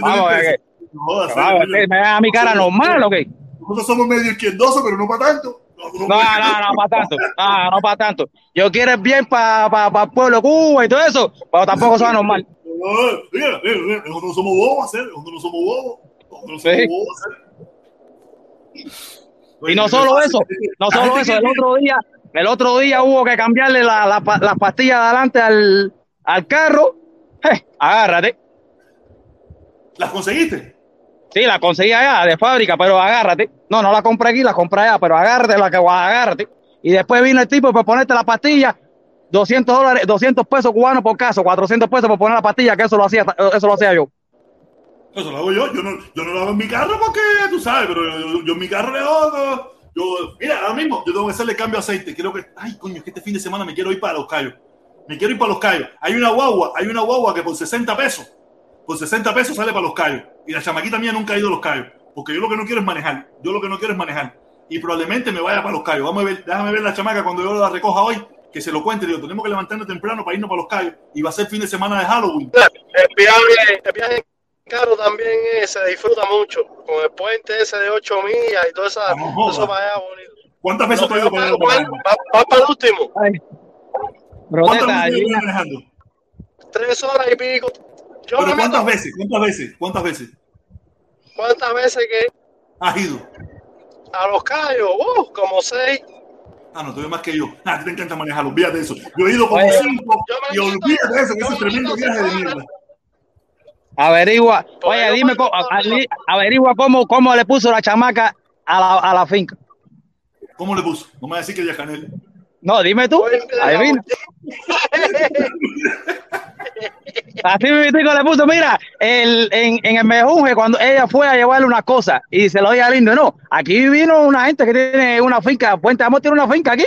Vamos, eh. No jodas, Vamos, ¿Me da mi cara normal o qué? Nosotros somos medio izquierdosos, pero no para tanto. No, no, no, para tanto. No, no para tanto. Yo quiero el bien para pa, pa el pueblo de Cuba y todo eso, pero tampoco soy normal. No, mira, mira, mira, nosotros no somos bobos, hacer, nosotros no somos bobos. Nosotros no somos bobos. Y no solo eso, no La solo eso, el otro día, el otro día hubo que cambiarle la, la, las pastillas de adelante al, al carro. Agárrate. ¿Las conseguiste? Sí, la conseguí allá de fábrica, pero agárrate. No, no la compré aquí, la compré allá, pero agárrate la que agárrate. Y después vino el tipo para ponerte la pastilla, 200 dólares, 200 pesos cubanos por caso, 400 pesos por poner la pastilla, que eso lo hacía, eso lo hacía yo. Eso lo hago yo. Yo no, yo no lo hago en mi carro porque tú sabes, pero yo, yo en mi carro le hago. Yo, mira, ahora mismo yo tengo que hacerle cambio de aceite. Quiero que. Ay, coño, que este fin de semana me quiero ir para los callos. Me quiero ir para los callos. Hay una guagua, hay una guagua que por 60 pesos, por 60 pesos sale para los callos. Y la chamaquita mía nunca ha ido a los callos. Porque yo lo que no quiero es manejar. Yo lo que no quiero es manejar. Y probablemente me vaya para los callos. Vamos a ver, déjame ver la chamaca cuando yo la recoja hoy, que se lo cuente. Digo, tenemos que levantarnos temprano para irnos para los callos. Y va a ser fin de semana de Halloween. el viaje, el viaje caro también eh, se disfruta mucho. Con el puente ese de 8 millas y todo esa, No todo eso para allá bonito. ¿Cuántas veces te he ido para allá? ¿Cuál- va, va para el último. ¿Cuántas Protesta, veces te he ido adivina. manejando? Tres horas y pico. Yo ¿Pero cuántas meto- veces? ¿Cuántas veces? ¿Cuántas veces ¿Cuántas veces que has ido? a los callos? Uh, como seis. Ah, no, tú ves más que yo. Ah, te encanta manejar, olvídate de eso. Yo he ido como Oye. cinco y olvídate de eso, que es me tremendo viaje de mierda. Averigua, Pues oye, dime, cómo- averigua cómo, cómo le puso la chamaca a la, a la finca. ¿Cómo le puso? No me va a decir que ya Canel. No, dime tú, adivina. [LAUGHS] [LAUGHS] Así mismo le puso, mira, el, en, en el mejunje, cuando ella fue a llevarle una cosa y se lo dio al indio, no, aquí vino una gente que tiene una finca, Puente de Amor tiene una finca aquí.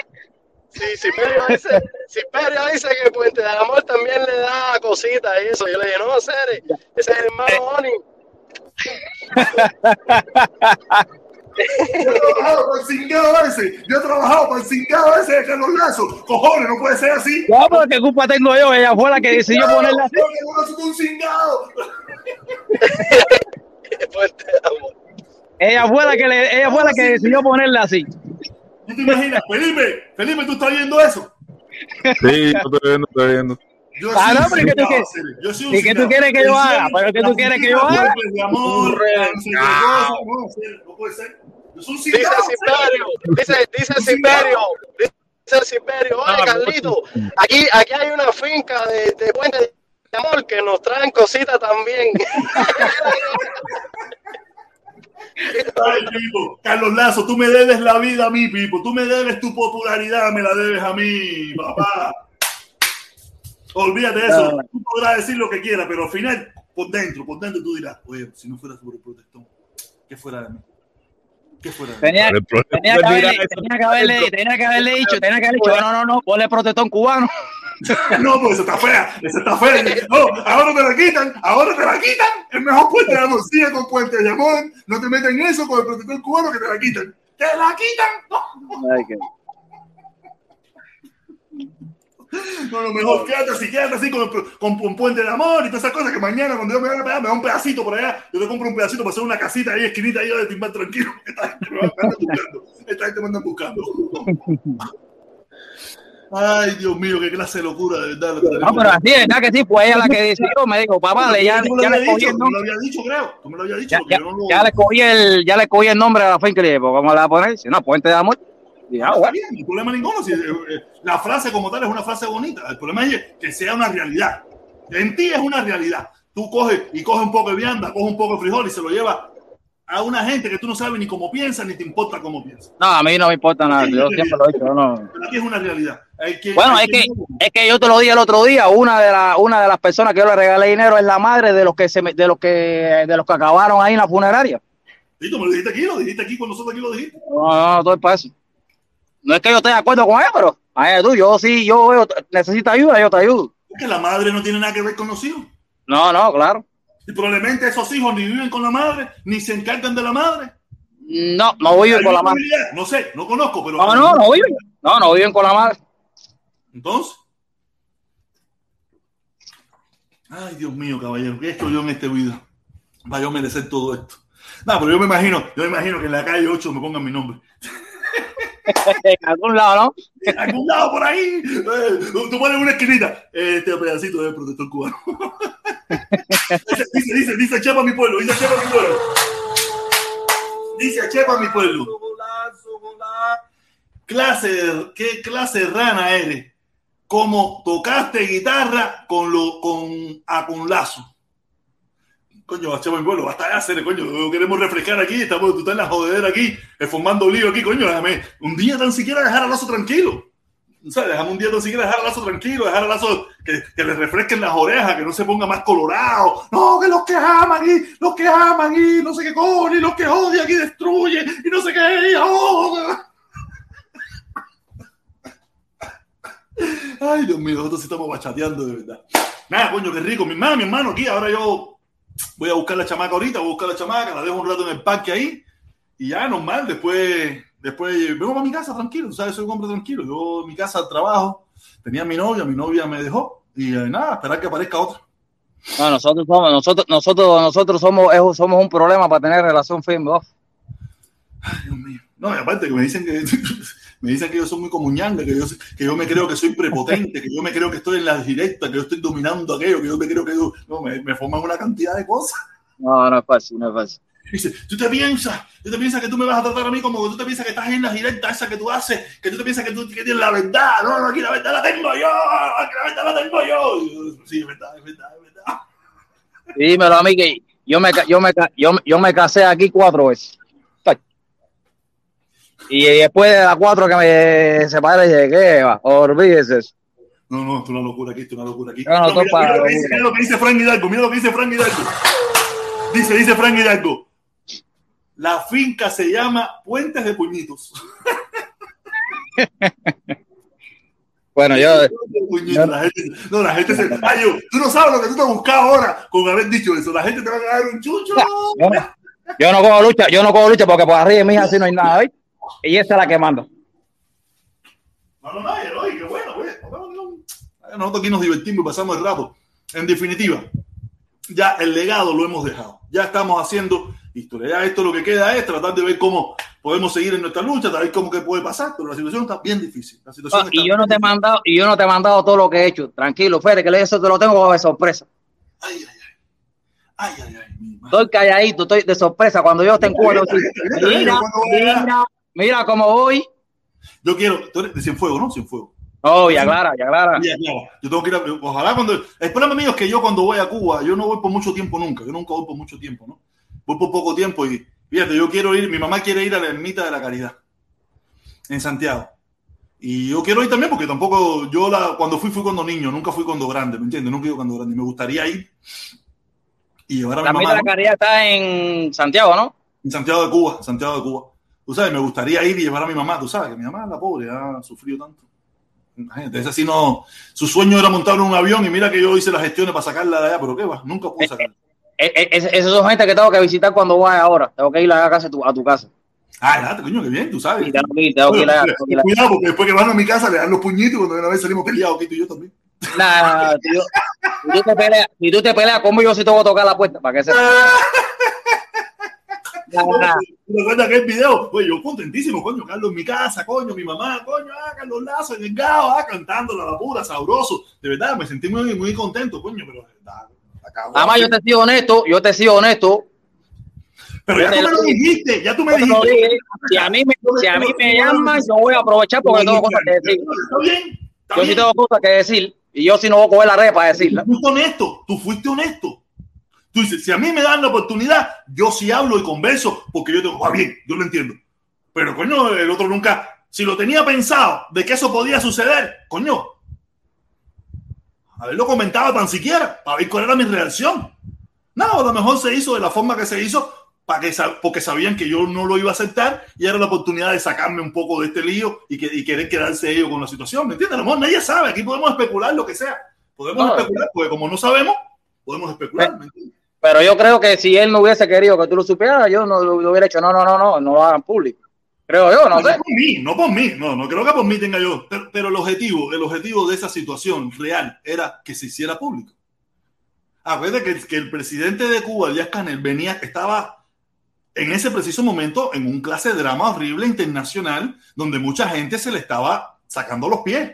Sí, Siperio dice, Siperio dice que Puente de Amor también le da cositas y eso. Yo le dije, no, Cere, ese es el hermano Oni. [LAUGHS] Yo he trabajado para el cingado ese. Yo he trabajado para el cingado ese de Carlos Lazo. Cojones, no puede ser así. No, pero qué culpa tengo yo, ella fue la que decidió ponerla así. Yo que Lazo es un cingado. Ella fue la que le, ella fue la que decidió ponerla así. ¿Tú te imaginas? Felipe, Felipe, ¿tú estás viendo eso? Sí, yo estoy viendo, estoy viendo. Yo Ah, no, pero ¿qué tú cingado, quieres? serio. Yo soy un ¿Y qué tú quieres que yo haga? ¿Pero qué tú quieres que yo haga? de amor, no puede ser. Soy un Dice serio. dice, dice Un Siperio, dice Siperio, oye Ah, Carlito, aquí, aquí hay una finca de, de Puente de Amor que nos traen cositas también. [LAUGHS] Ay, Pipo, Carlos Lazo, tú me debes la vida a mí, Pipo. Tú me debes tu popularidad, me la debes a mí, papá. Olvídate de eso. Tú podrás decir lo que quieras, pero al final, por dentro, por dentro tú dirás, oye, si no fuera sobre protestón, ¿qué fuera de mí? Tenía, tenía, que haberle, tenía que haberle, tenía que haberle dicho, tenía que haberle dicho, no, no, no, ponle protestón cubano. [LAUGHS] No, pues eso está fea, eso está fea. No, ahora te la quitan, ahora te la quitan. El mejor puente de amor, sigue con puente de amor. No te metan en eso con el protector cubano que te la quitan. ¡Te la quitan! No, lo mejor, quédate así, quédate así con, con, con puente de amor y todas esas cosas que mañana cuando yo me vaya a pegar me da un pedacito por allá. Yo te compro un pedacito para hacer una casita ahí, esquinita ahí de timbar tranquilo. Esta gente me va- me anda buscando. Esta gente me anda buscando. Ay, Dios mío, qué clase de locura, de verdad. No, pero así, ¿verdad que sí? Pues ella la que decidió, me dijo, papá, le, ya, ya le cogí dicho, el nombre. habías dicho, creo. Tú me lo habías dicho. Ya, porque ya, yo no lo- ya le cogí el, ya le cogí el nombre a la finca y le dije, ¿cómo le va a poner? Dice, no, Puente de Amor. Ah, Está bueno. bien, no hay problema ninguno. Si, eh, eh, la frase como tal es una frase bonita. El problema es que sea una realidad. En ti es una realidad. Tú coges y coges un poco de vianda, coges un poco de frijol y se lo llevas a una gente que tú no sabes ni cómo piensa ni te importa cómo piensa. No, a mí no me importa nada. Yo siempre lo he dicho. no. Pero aquí es una realidad. Que- Bueno, es que, es que yo te lo dije el otro día, una de, la, una de las personas que yo le regalé dinero es la madre de los que se de los que de los que acabaron ahí en la funeraria. Sí, tú me lo dijiste aquí, lo dijiste aquí con nosotros aquí lo dijiste. No, no, no, todo es para eso. No es que yo esté de acuerdo con él, pero a ver, tú, yo sí, yo veo, necesito ayuda, yo te ayudo. Es que la madre no tiene nada que ver con los hijos. No, no, claro. Y probablemente esos hijos ni viven con la madre, ni se encargan de la madre. No, no viven con la madre. No sé, no conozco, pero. No, no, no viven. No, no viven con la madre. Entonces. Ay, Dios mío, caballero, ¿qué he hecho yo en este video? Para yo merecer todo esto. No, pero yo me imagino, yo me imagino que en la calle 8 me pongan mi nombre. [LAUGHS] [LAUGHS] en algún lado, ¿no? En algún lado por ahí. eh, tú pones una esquinita. Este pedacito del protector cubano. [LAUGHS] dice, dice, dice Chepa mi pueblo, dice Chepa mi pueblo. Dice Chepa mi pueblo. Clase, ¿qué clase de rana eres? Como tocaste guitarra con lo con a con lazo. Coño, mi pueblo, basta de hacer, coño. Queremos refrescar aquí, estamos, tú estás en la jodedera aquí, eh, formando lío aquí, coño. Déjame un día tan siquiera dejar a lazo tranquilo. O sea, déjame un día tan siquiera dejar a lazo tranquilo, dejar a lazo que, que le refresquen las orejas, que no se ponga más colorado. No, que los que aman y los que aman y no sé qué coño, y los que odian y destruyen y no sé qué. y, oh. Ay, Dios mío, nosotros sí estamos bachateando de verdad. Nada, coño, qué rico. Mi hermano, mi hermano aquí, ahora yo voy a buscar la chamaca ahorita, voy a buscar la chamaca, la dejo un rato en el parque ahí y ya, normal, después, después vengo para mi casa tranquilo, ¿sabes? Soy un hombre tranquilo. Yo en mi casa trabajo, tenía mi novia, mi novia me dejó y eh, nada, esperar que aparezca otra. No, nosotros somos, nosotros, nosotros, nosotros somos, somos un problema para tener relación firme. ¿no? Ay, Dios mío. No, y aparte que me dicen que [LAUGHS] me dicen que yo soy muy como ñanga, que yo, que yo me creo que soy prepotente, que yo me creo que estoy en la directa, que yo estoy dominando aquello, que yo me creo que yo, no, me, me forman una cantidad de cosas. No, no es fácil, no es fácil. Dice, tú te piensas, tú te piensas que tú me vas a tratar a mí como que tú te piensas que estás en la directa esa que tú haces, que tú te piensas que tú que tienes la verdad. No, no, aquí la verdad la tengo yo, aquí la verdad la tengo yo. Sí, es verdad, es verdad, es verdad. Dímelo a mí que yo me, yo me, yo, yo me casé aquí cuatro veces. Y después de las cuatro que me separé, dije, ¿qué va? Olvídese. No, no, esto es una locura aquí, esto es una locura aquí. No, no, No, mira, lo que dice, locura. mira lo que dice Frank Hidalgo, mira lo que dice Frank Hidalgo. Dice, dice Frank Hidalgo. La finca se llama Puentes de Puñitos. [LAUGHS] Bueno, yo, Puñitos, la gente, no, la gente se. Ay, yo, tú no sabes lo que tú te has buscado ahora con haber dicho eso. La gente te va a caer un chucho. yo, no, yo no cojo lucha, yo no cojo lucha porque por arriba de hija así no hay nada, ¿ves? Y esa es la que manda. No, no, no, qué bueno, güey. Nosotros aquí nos divertimos y pasamos el rato. En definitiva, ya el legado lo hemos dejado. Ya estamos haciendo historia. Ya esto lo que queda es tratar de ver cómo podemos seguir en nuestra lucha, de ver cómo que puede pasar, pero la situación está bien difícil. La situación Ah, está y yo no te he mandado, y yo no te he mandado todo lo que he hecho. Tranquilo, Fede, que eso te lo tengo de sorpresa. Ay, ay, ay. Ay, ay, ay. mi madre. Estoy calladito, estoy de sorpresa. Cuando yo esté en Cuba, yo digo, mira, mira, mira cómo voy. Yo quiero, tú eres de Cienfuegos, ¿no? Cienfuegos. Oh, ya clara, ya clara. Ya, ya. Yo tengo que ir a, ojalá cuando, el problema mío es que yo cuando voy a Cuba, yo no voy por mucho tiempo nunca, yo nunca voy por mucho tiempo, ¿no? Voy por poco tiempo y, fíjate, yo quiero ir, mi mamá quiere ir a la ermita de la caridad, en Santiago. Y yo quiero ir también porque tampoco, yo la, cuando fui, fui cuando niño, nunca fui cuando grande, ¿me entiendes? Nunca iba cuando grande. Me gustaría ir y llevar a mi La mamá mitad de la ¿no? caridad está en Santiago, ¿no? en Santiago de Cuba, Santiago de Cuba. Tú sabes, me gustaría ir y llevar a mi mamá, tú sabes, que mi mamá, la pobre, ha sufrido tanto. Imagínate, esa sí no, su sueño era montar un avión y mira que yo hice las gestiones para sacarla de allá, pero qué va, nunca pude sacarla. Eh, eh, es- Esas son gente que tengo que visitar cuando vaya ahora. Tengo que ir a casa a tu, casa. Ah, date, coño, qué bien, tú sabes. Sí, tengo que ir, tengo que ir a- Bueno, tengo que ir a- Cuidado, porque después que van a mi casa le dan los puñitos y cuando una vez salimos peleados, Quito y yo también. Nah, nah, si, si tú te peleas, si tú te peleas conmigo, yo sí te voy a tocar la puerta para que sepas. [LAUGHS] Nah, nah. ¿Te acuerdas aquel video? Oye, yo contentísimo, coño, Carlos en mi casa, coño, mi mamá, coño, ah, Carlos Lazo en el gao, ah, cantando la pura, sabroso. De verdad, me sentí muy, muy contento, coño, pero de verdad. Además, yo te he sido honesto, yo te he sido honesto. Pero ya tú me lo dijiste, ya tú me dijiste. dije. Si a mí me, si a mí me llaman, yo voy a aprovechar porque tengo cosas que decir. Está bien, está Yo sí tengo cosas que decir y yo sí no voy a coger la red para decirla. Tú fuiste honesto, tú fuiste honesto. Tú dices, si a mí me dan la oportunidad, yo sí hablo y converso, porque yo tengo, va bien, yo lo entiendo. Pero coño, el otro nunca, si lo tenía pensado de que eso podía suceder, coño, haberlo comentado tan siquiera, para ver cuál era mi reacción. No, a lo mejor se hizo de la forma que se hizo, para que, porque sabían que yo no lo iba a aceptar y era la oportunidad de sacarme un poco de este lío y, que, y querer quedarse ellos con la situación. ¿Me entiendes? A lo mejor nadie sabe, aquí podemos especular lo que sea. Podemos No. especular, porque como no sabemos, podemos especular. ¿me entiendes? Pero yo creo que si él no hubiese querido que tú lo supieras, yo no lo hubiera hecho. No, no, no, no, no lo hagan público. Creo yo, no No, sé. no por mí, no por mí, no, no creo que por mí tenga yo, pero, pero el objetivo, el objetivo de esa situación real era que se hiciera público. Acuérdate que, que el presidente de Cuba, Díaz Canel, venía, estaba en ese preciso momento en un clase de drama horrible internacional donde mucha gente se le estaba sacando los pies.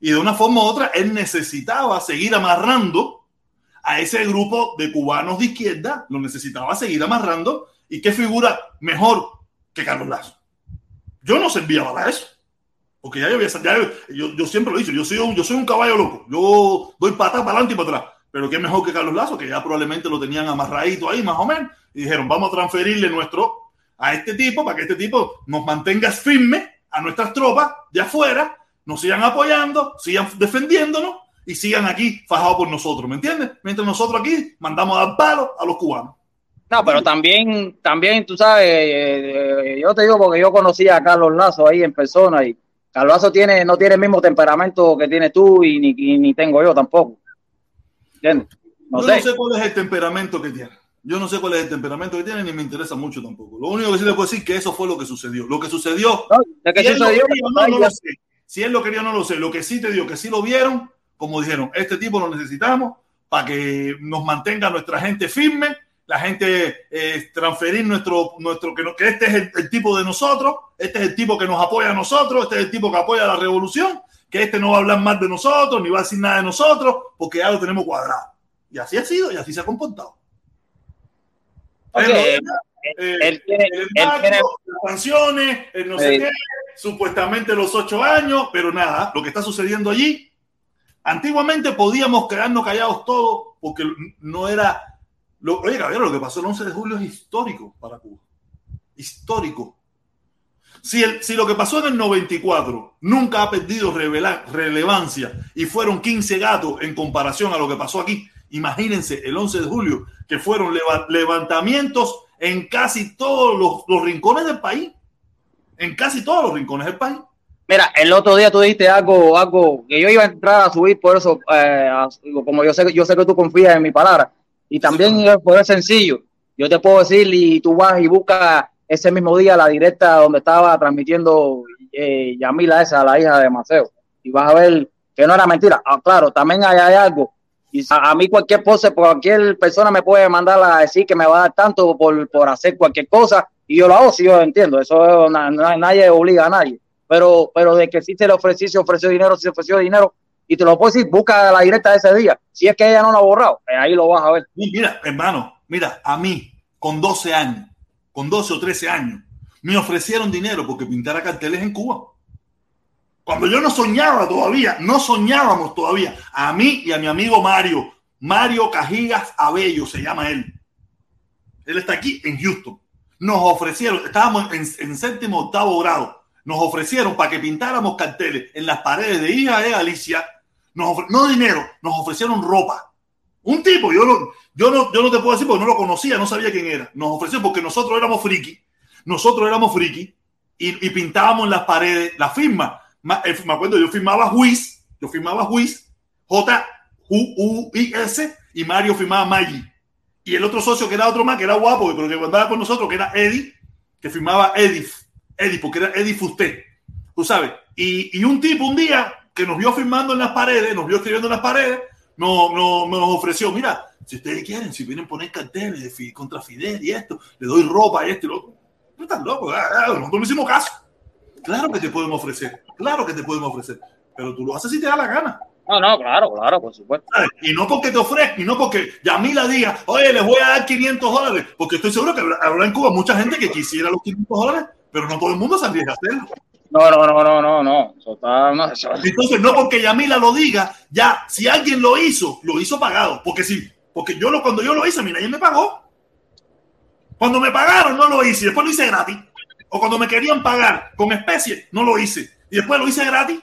Y de una forma u otra, él necesitaba seguir amarrando a ese grupo de cubanos de izquierda, lo necesitaba seguir amarrando. ¿Y qué figura mejor que Carlos Lazo? Yo no servía para eso. Porque ya yo había ya yo siempre lo he dicho, yo soy, un, yo soy un caballo loco. Yo doy patas para adelante y para atrás. Pero qué mejor que Carlos Lazo, que ya probablemente lo tenían amarradito ahí, más o menos. Y dijeron, vamos a transferirle nuestro a este tipo para que este tipo nos mantenga firme a nuestras tropas de afuera, nos sigan apoyando, sigan defendiéndonos y sigan aquí fajados por nosotros, ¿me entiendes? Mientras nosotros aquí mandamos a dar palos a los cubanos. No, pero también, también tú sabes, eh, eh, yo te digo porque yo conocí a Carlos Lazo ahí en persona y Carlos Lazo tiene, no tiene el mismo temperamento que tienes tú y ni, y ni tengo yo tampoco. ¿Entiendes? No Yo sé. no sé cuál es el temperamento que tiene. Yo no sé cuál es el temperamento que tiene ni me interesa mucho tampoco. Lo único que sí le puedo decir es que eso fue lo que sucedió. Lo que sucedió, No, de que si él lo quería no, no lo sé. Si él lo quería no lo sé. Lo que sí te digo, que sí lo vieron, como dijeron, este tipo lo necesitamos para que nos mantenga nuestra gente firme, la gente eh, transferir nuestro, nuestro que, no- que este es el, el tipo de nosotros, este es el tipo que nos apoya a nosotros, este es el tipo que apoya a la revolución, que este no va a hablar más de nosotros, ni va a decir nada de nosotros, porque ya lo tenemos cuadrado. Y así ha sido y así se ha comportado. Él- eh, el embargo, tiene- las sanciones, el no sé qué, supuestamente los ocho años, pero nada, lo que está sucediendo allí, antiguamente podíamos quedarnos callados todos porque no era... Lo, oye, Gabriel, lo que pasó el 11 de julio es histórico para Cuba. Histórico. Si, el, si lo que pasó en el 94 nunca ha perdido relevancia y fueron 15 gatos en comparación a lo que pasó aquí, imagínense el 11 de julio, que fueron leva- levantamientos en casi todos los, los rincones del país. En casi todos los rincones del país. Mira, el otro día tú dijiste algo, algo que yo iba a entrar a subir, por eso, eh, a- como yo sé, yo sé que tú confías en mi palabra, y también eh, fue sencillo. Yo te puedo decir, y tú vas y buscas ese mismo día la directa donde estaba transmitiendo eh, Yamila, esa, la hija de Maceo, y vas a ver que no era mentira. Ah, claro, también hay, hay algo. Y a, a mí cualquier pose, cualquier persona me puede mandar a decir que me va a dar tanto por, por hacer cualquier cosa, y yo lo hago, si yo lo entiendo. Eso na- na- nadie obliga a nadie pero, pero de que sí se le ofreció, se ofreció dinero, se ofreció dinero, y te lo puedo decir, busca la directa de ese día. Si es que ella no la ha borrado, eh, ahí lo vas a ver. Mira, hermano, mira, a mí, con 12 años, con 12 o 13 años, me ofrecieron dinero porque pintara carteles en Cuba. Cuando yo no soñaba todavía, no soñábamos todavía, a mí y a mi amigo Mario, Mario Cajigas Abello se llama él. Él está aquí en Houston. Nos ofrecieron, estábamos en, en séptimo octavo grado, nos ofrecieron para que pintáramos carteles en las paredes de hija de Galicia, no dinero, nos ofrecieron ropa. Un tipo, yo no, yo, no, yo no te puedo decir porque no lo conocía, no sabía quién era. Nos ofreció porque nosotros éramos friki, nosotros éramos friki y, pintábamos en las paredes la firma. Ma- Me acuerdo, yo firmaba Juiz, yo firmaba Juiz, J-U-I-S, y Mario firmaba Maggi. Y el otro socio que era otro más, que era guapo, pero que andaba con nosotros, que era Eddie, que firmaba Edith, Eddie, porque era Eddie Fusté, tú sabes. Y, y un tipo un día que nos vio firmando en las paredes, nos vio escribiendo en las paredes, no, no, nos ofreció, mira, si ustedes quieren, si vienen a poner carteles de Fi- contra Fidel y esto, le doy ropa y esto y lo otro. No estás loco, ah, ah, nosotros no hicimos caso. Claro que te pueden ofrecer, claro que te pueden ofrecer, pero tú lo haces si te da la gana. No, no, claro, claro, por supuesto. ¿sabes? Y no porque te ofrezca, y no porque Yamila diga, oye, les voy a dar 500 dólares, porque estoy seguro que habrá en Cuba mucha gente que quisiera los 500 dólares, pero no todo el mundo se arriesga a hacerlo. No, no, no, no, no, no. Eso está, no, eso- Entonces, no porque Yamila lo diga, ya, si alguien lo hizo, lo hizo pagado. Porque si, porque yo lo, cuando yo lo hice, mira, ella me pagó. Cuando me pagaron, no lo hice, después lo hice gratis. O cuando me querían pagar con especie, no lo hice. Y después lo hice gratis.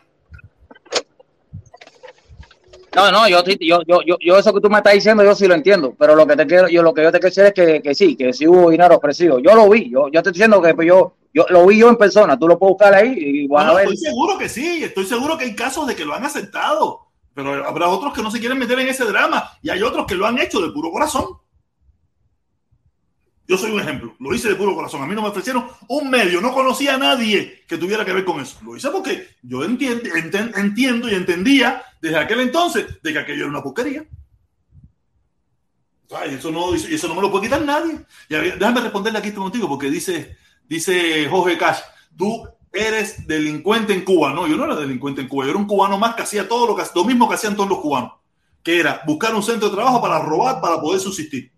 No, no, yo, yo, yo, yo, eso que tú me estás diciendo, yo sí lo entiendo, pero lo que te quiero, yo lo que yo te quiero decir es que, que sí, que sí hubo dinero ofrecido. Yo lo vi, yo, yo te estoy diciendo que pues, yo, yo lo vi yo en persona, tú lo puedes buscar ahí y vas No, a no, ver. estoy seguro que sí, estoy seguro que hay casos de que lo han aceptado. Pero habrá otros que no se quieren meter en ese drama y hay otros que lo han hecho de puro corazón. Yo soy un ejemplo, lo hice de puro corazón. A mí no me ofrecieron un medio, no conocía a nadie que tuviera que ver con eso. Lo hice porque yo entiendo, enten- entiendo y entendía desde aquel entonces de que aquello era una porquería. Ay, eso, no, eso no me lo puede quitar nadie. Y déjame responderle aquí contigo porque dice, dice Jorge Cash, tú eres delincuente en Cuba. No, yo no era delincuente en Cuba, yo era un cubano más que hacía todo lo, que, lo mismo que hacían todos los cubanos, que era buscar un centro de trabajo para robar, para poder subsistir.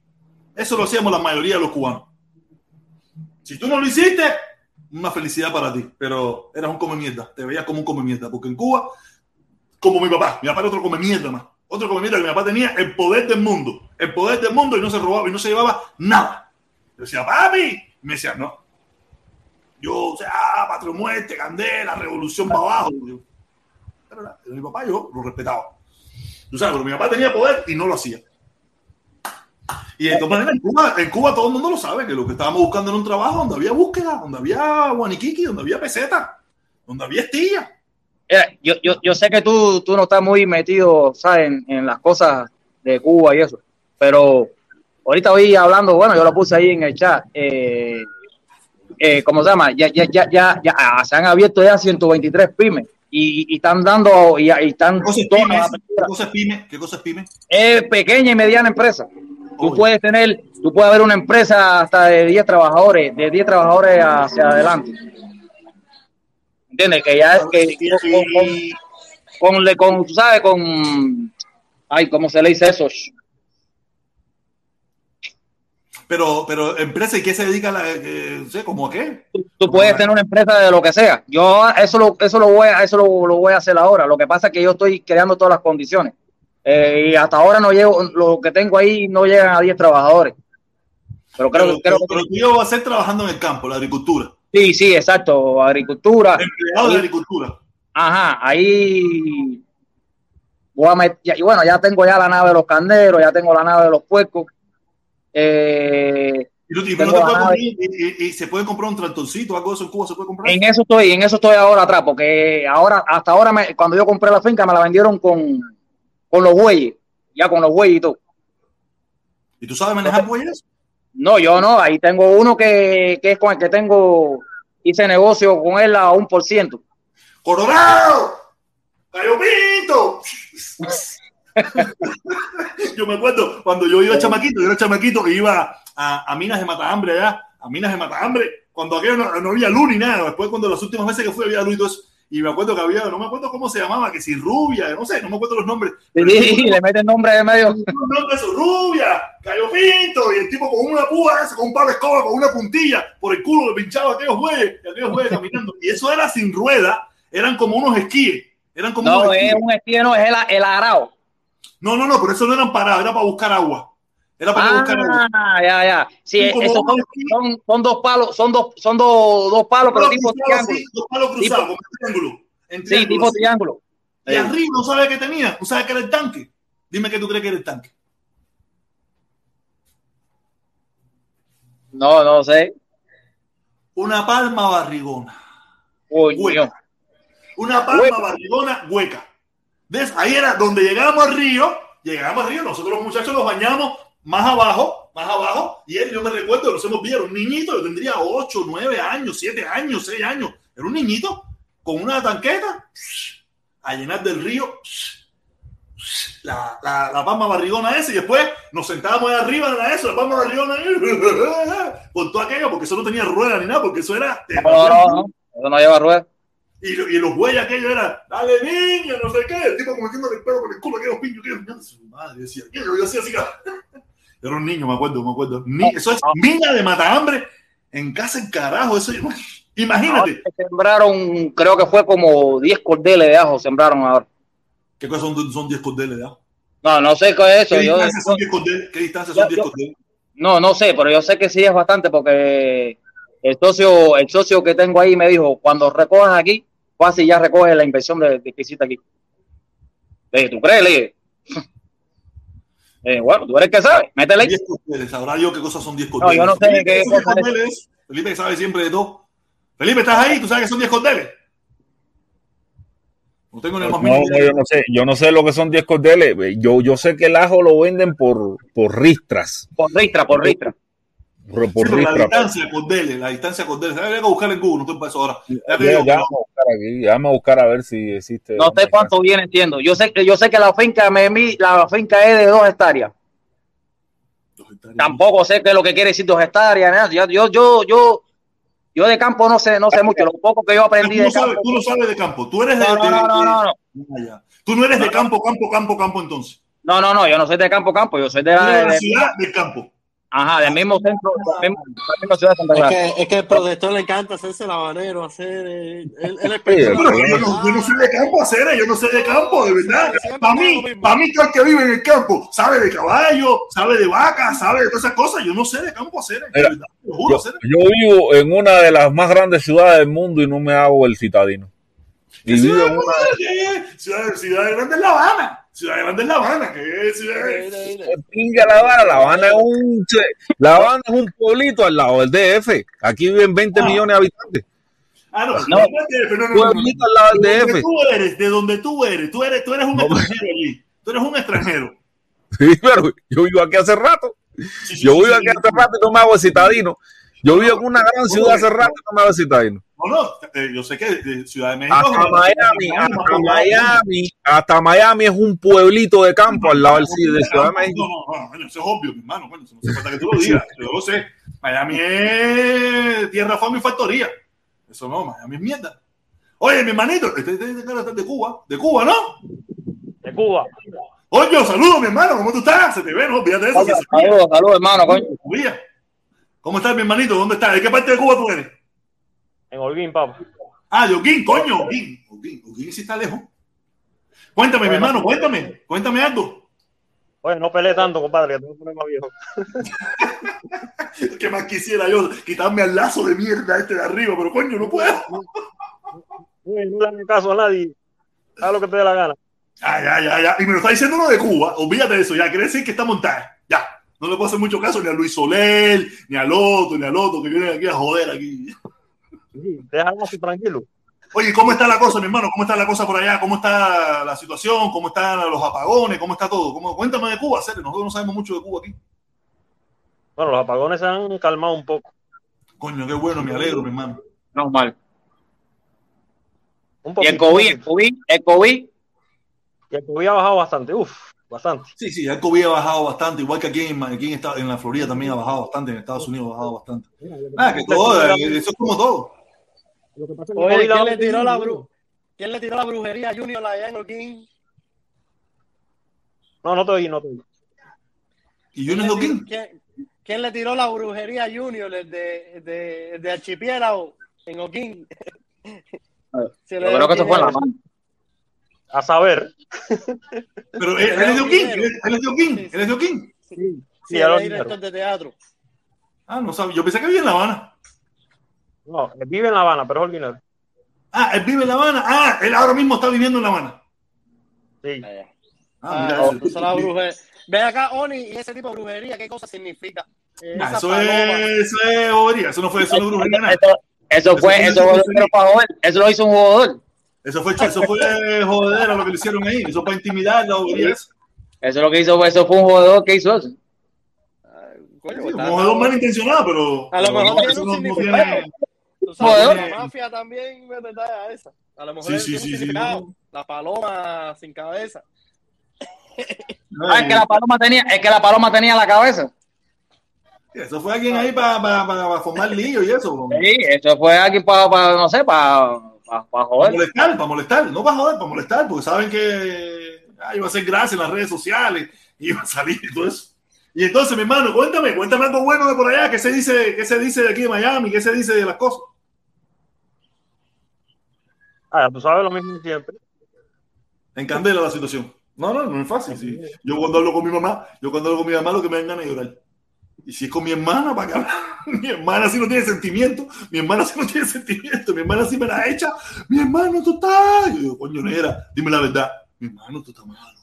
Eso lo hacíamos la mayoría de los cubanos. Si tú no lo hiciste, una felicidad para ti, pero eras un come mierda, te veías como un come mierda, porque en Cuba, como mi papá, mi papá era otro come mierda más, otro come mierda que mi papá tenía el poder del mundo, el poder del mundo y no se robaba y no se llevaba nada. Yo decía, papi, me decía, no. Yo, o sea, ah, patria muerte, candela, revolución para abajo. Pero mi papá, yo lo respetaba. Tú sabes, pero mi papá tenía poder y no lo hacía. Y de todas maneras, en Cuba, en Cuba todo el mundo lo sabe, que lo que estábamos buscando era un trabajo donde había búsqueda, donde había guaniquiqui, donde había peseta, donde había estilla. Yo, yo, yo sé que tú, tú no estás muy metido, ¿sabes? En, en las cosas de Cuba y eso, pero ahorita voy hablando, bueno, yo lo puse ahí en el chat, eh, eh, ¿cómo se llama? Ya, ya, ya, ya, ya ah, se han abierto ya 123 pymes y, y están dando, y, y están ¿Qué cosa es todas pyme? las ¿Qué cosa es pyme? ¿Qué cosa es pyme? es pequeña y mediana empresa. Tú puedes tener, tú puedes haber una empresa hasta de 10 trabajadores, de 10 trabajadores hacia adelante. ¿Entiendes? Que ya que Y- con, con, con, le- con, sabes, con, ay, ¿cómo se le dice eso? pero, pero empresa y qué se dedica a la, eh, no sé, ¿cómo a qué? Tú, tú puedes tener una empresa de lo que sea. Yo eso lo, eso lo voy a, eso lo, lo voy a hacer ahora. Lo que pasa es que yo estoy creando todas las condiciones. Eh, y hasta ahora no llego, lo que tengo ahí no llegan a 10 trabajadores. Pero creo, Pero, que- creo pero, que pero vas a ser trabajando en el campo, la agricultura, sí, sí, exacto. Agricultura. empleado de agricultura. Ajá, ahí voy a met- ya- y bueno, ya tengo ya la nave de los carneros, ya tengo la nave de los puercos. Eh, Y, y no comprar- y- y- y se puede comprar un tractorcito, algo de eso en Cuba se puede comprar. en eso estoy, en eso estoy ahora atrás, porque ahora, hasta ahora, me- cuando yo compré la finca, me la vendieron con, con los bueyes, ya con los bueyes y todo. ¿Y tú sabes manejar bueyes? No, yo no, ahí tengo uno que, que es con el que tengo, hice negocio con él a un por ciento. ¡Colorado! ¡Cayo Pinto! [LAUGHS] yo me acuerdo cuando yo iba chamaquito, yo era chamaquito e iba a, a Minas de Matahambre allá, a Minas de Matahambre, cuando aquello no, no había luz ni nada, después cuando las últimas veces que fui había luz y todo eso, y me acuerdo que había, no me acuerdo cómo se llamaba, que si rubia, no sé, no me acuerdo los nombres. tipo- le meten nombre de medio. [LAUGHS] un nombre eso, rubia, Cayo Pinto, y el tipo con una púa esa, con un palo de escoba, con una puntilla, por el culo le pinchaba a aquellos güeyes, y aquellos güeyes [LAUGHS] caminando. Y eso era sin rueda, eran como unos esquíes. Eran como No, unos es esquíes. un esquí, no, es el, el arao. No, no, no, pero eso no eran parados, era para buscar agua. Era para buscar. Ah, ya, ya. Sí, Sí, esos son, esquí. son, son dos palos, son dos, son dos, dos palos, pero tipo triángulo. así, dos palos cruzados, en triángulo. En Sí, triángulo, tipo triángulo. Y arriba, ¿no sabes qué tenía? ¿No sabes qué era el tanque? Dime que tú crees que era el tanque. No, no sé. Una palma barrigona. Uy, Hueca. Dios. Una palma Hueca. barrigona hueca. ¿Ves? Ahí era donde llegábamos al río, llegábamos al río, nosotros los muchachos nos bañamos más abajo, más abajo, y él, yo me recuerdo, nos hemos visto, era un niñito, yo tendría 8, 9 años, 7 años, 6 años, era un niñito con una tanqueta a llenar del río la, la, la palma barrigona esa, y después nos sentábamos ahí arriba de la eso, la palma barrigona por [LAUGHS] todo aquello, porque eso no tenía rueda ni nada, porque eso era No, no, no, eso no lleva rueda. Y, y los güeyes aquellos era, dale niño, no sé qué, el tipo como metiéndole el pelo con el culo, aquellos piños, que yo, su madre, decía, yo decía así, era un niño, me acuerdo, me acuerdo. Ni- eso es mina de matahambre en casa en carajo, eso, [LAUGHS] imagínate. Sembraron, creo que fue como 10 cordeles de ajo, sembraron ahora. ¿Qué cosas son, son 10 cordeles de ajo? No, no sé qué es eso. ¿Qué Yo, distancia son 10 cordeles? ¿Qué distancia son Yo- 10 yo- cordeles? no, no sé, pero yo sé que sí es bastante porque el socio, el socio que tengo ahí me dijo, cuando recojas aquí, fácil ya recoges la inversión de, de que hiciste aquí. Le dije, ¿tú crees? Le dije, [LAUGHS] "Eh, bueno, tú eres el que sabe, métele ahí. 10 cordeles, sabrá yo qué cosas son 10 No, cordeles. yo no sé Felipe, qué son 10 cosa es. cordeles. Felipe que sabe siempre de todo. Felipe, ¿estás ahí? ¿Tú sabes que son 10 cordeles? No tengo ni el No, no, yo no sé, yo no sé lo que son 10 cordeles. Yo, yo sé que el ajo lo venden por, por ristras. Por ristra, por ristra. Por, la ristras. distancia cordeles, la distancia cordeles. Habría que buscar en Google, no estoy para eso ahora. Ya vamos a buscar aquí, ya vamos a buscar a ver si existe. No sé cuánto viene, entiendo. Yo sé que yo sé que la finca me mi- la finca es de dos hectáreas. Tampoco sé qué es lo que quiere decir dos hectáreas. nada. Yo, yo, yo, yo, yo de campo no sé, no sé mucho. Lo poco que yo aprendí tú, de no sabes, tú no sabes de campo. Tú eres de. No, no, de- no, no, no, no. Ah. Tú no eres de campo, campo, campo, campo entonces. No, no, no, yo no soy de campo, campo. Yo soy la, de la de- ciudad del campo. Ajá, del mismo centro, del mismo, de la misma ciudad de Santa Es Clara. que, es que el protector le encanta hacerse el habanero, hacer. eh, Él, él es Sí, yo no, yo no soy de campo, hacer, yo no sé de campo, de verdad. Para es mí, para mí, todo el que vive en el campo sabe de caballo, sabe de vaca, sabe de todas esas cosas. Yo no sé de campo hacer, de Mira, verdad, lo juro, Yo, yo vivo en una de las más grandes ciudades del mundo y no me hago el citadino. Y vivo en una ciudad, ciudad grande es La Habana. Ciudad grande es La Habana. que es ciudad de pinga La Habana. La Habana es un La Habana es un pueblito al lado del DF. Aquí viven 20 Ah. millones de habitantes. Ah, no, No. no, no, no, no, no, no. Pueblito al lado De del donde DF. tú eres, de donde tú eres, tú eres, tú eres un No. extranjero allí. Tú eres un extranjero. [LAUGHS] Sí, pero yo vivo aquí hace rato. Sí, sí, Yo vivo sí, aquí sí. hace rato y no me hago citadino. Yo vivo en una gran ciudad hace rato y no me el citadino. No, no, eh, yo sé que de Ciudad de México. Hasta es- Miami, más hasta. Miami, hasta Miami es un pueblito de campo al lado del de Ciudad de México. No, no, no, eso es obvio, mi hermano. Coño, eso no hace falta que tú lo digas. Yo lo sé. Miami es tierra, fama y factoría. Eso no, Miami es mierda. Oye, mi hermanito, este, este, este cara está de Cuba, de Cuba, ¿no? De Cuba. Oye, saludos, mi hermano, ¿cómo tú estás? Se te ve, no, de eso. Saludos, saludos, hermano, coño. ¿Cómo estás, mi hermanito? ¿Dónde estás? ¿De qué parte de Cuba tú eres? En Holguín, papá. Ah, de Oquín, coño, Oquín. Oquín, Oquín sí está lejos. Cuéntame, mi hermano, cuéntame, cuéntame algo. Oye, no peleé tanto, compadre, que tengo un problema viejo. [LAUGHS] ¿Qué más quisiera yo? Quitarme al lazo de mierda este de arriba, pero coño, no puedo. Oye, [LAUGHS] no le hagas caso a nadie. Haz lo que te dé la gana. Ah, ya, ya, ya. Y me lo está diciendo uno de Cuba. Olvídate de eso, ya. Quiere decir que está montada. No le puedo hacer mucho caso ni a Luis Soler, ni al otro, ni al otro que vienen aquí a joder aquí. Sí, déjalo así tranquilo. Oye, ¿cómo está la cosa, mi hermano? ¿Cómo está la cosa por allá? ¿Cómo está la situación? ¿Cómo están los apagones? ¿Cómo está todo? ¿Cómo? Cuéntame de Cuba, serio. Nosotros no sabemos mucho de Cuba aquí. Bueno, los apagones se han calmado un poco. Coño, qué bueno, me alegro, mi hermano. Normal. Un Y el COVID, el COVID, el COVID, Y el COVID ha bajado bastante. Uf, bastante. Sí, sí, el COVID ha bajado bastante, igual que aquí en, aquí en, esta- en la Florida también ha bajado bastante, en Estados Unidos ha bajado bastante. Ah, que todo, eh, eso es como todo. Lo que pasa es que Oye, COVID ¿quién le tiró la bru ¿Quién le tiró la brujería a Junior allá en Holguín? No, no te oí, no te oí. ¿Y Junior Doquín? ¿Quién, quién le tiró la brujería a Junior el de, de, de Archipiélago en Holguín? Se yo le creo que eso fue en la mano. A saber. Pero él, él es de Oquín, él es- de Oquín, él es de Oquín. Sí, Sí, sí, él es director de teatro. Ah, no sabe, yo pensé que vivía en La Habana. No, él vive en La Habana, pero es holguinero. Ah, él vive en La Habana. Ah, él ahora mismo está viviendo en La Habana. Sí. Ah, Ah, mira, eso, eso, es la brujería. Ven acá, Oni, y ese tipo de brujería, ¿qué cosa significa? Eh, Nah, eso paloma. es, eso es bobería, eso no fue, eso no es brujería nada. Eso, eso fue, Eso eso fue fue para joder, eso lo hizo un jugador. Eso fue, eso fue jodedera lo que le hicieron ahí, eso fue intimidar la bobería. esa. Eso lo que hizo, eso fue un jugador que hizo eso. Coño, Sí, está- Como dos malintencionados, pero. A lo mejor no, tiene eso un no- no significado. tiene- Tú sabes, Joder. la mafia también me a esa. A lo mejor Sí, sí, sí, un sí. La paloma sin cabeza. Ah, es que la paloma tenía, es que la paloma tenía la cabeza. Eso fue alguien ahí para formar lío y eso. Sí, eso fue aquí para, no sé, para para joder. molestar, para molestar, no para joder, para molestar, porque saben que ah, iba a hacer gracia en las redes sociales, iba a salir y todo eso. Y entonces, mi hermano, cuéntame, cuéntame algo bueno de por allá, ¿qué se dice, qué se dice de aquí de Miami? ¿Qué se dice de las cosas? Ah, tú sabes lo mismo siempre. En candela la situación. No, no, no es fácil. sí. Yo cuando hablo con mi mamá, yo cuando hablo con mi mamá, lo que me dan ganas de llorar. Y si es con mi hermana, para que hablar. [LAUGHS] Mi hermana sí no tiene sentimiento. Mi hermana sí no tiene sentimiento. Mi hermana sí me la echa. Mi hermano, tú estás. Yo digo, coño, nera, dime la verdad. Mi hermano, tú estás malo.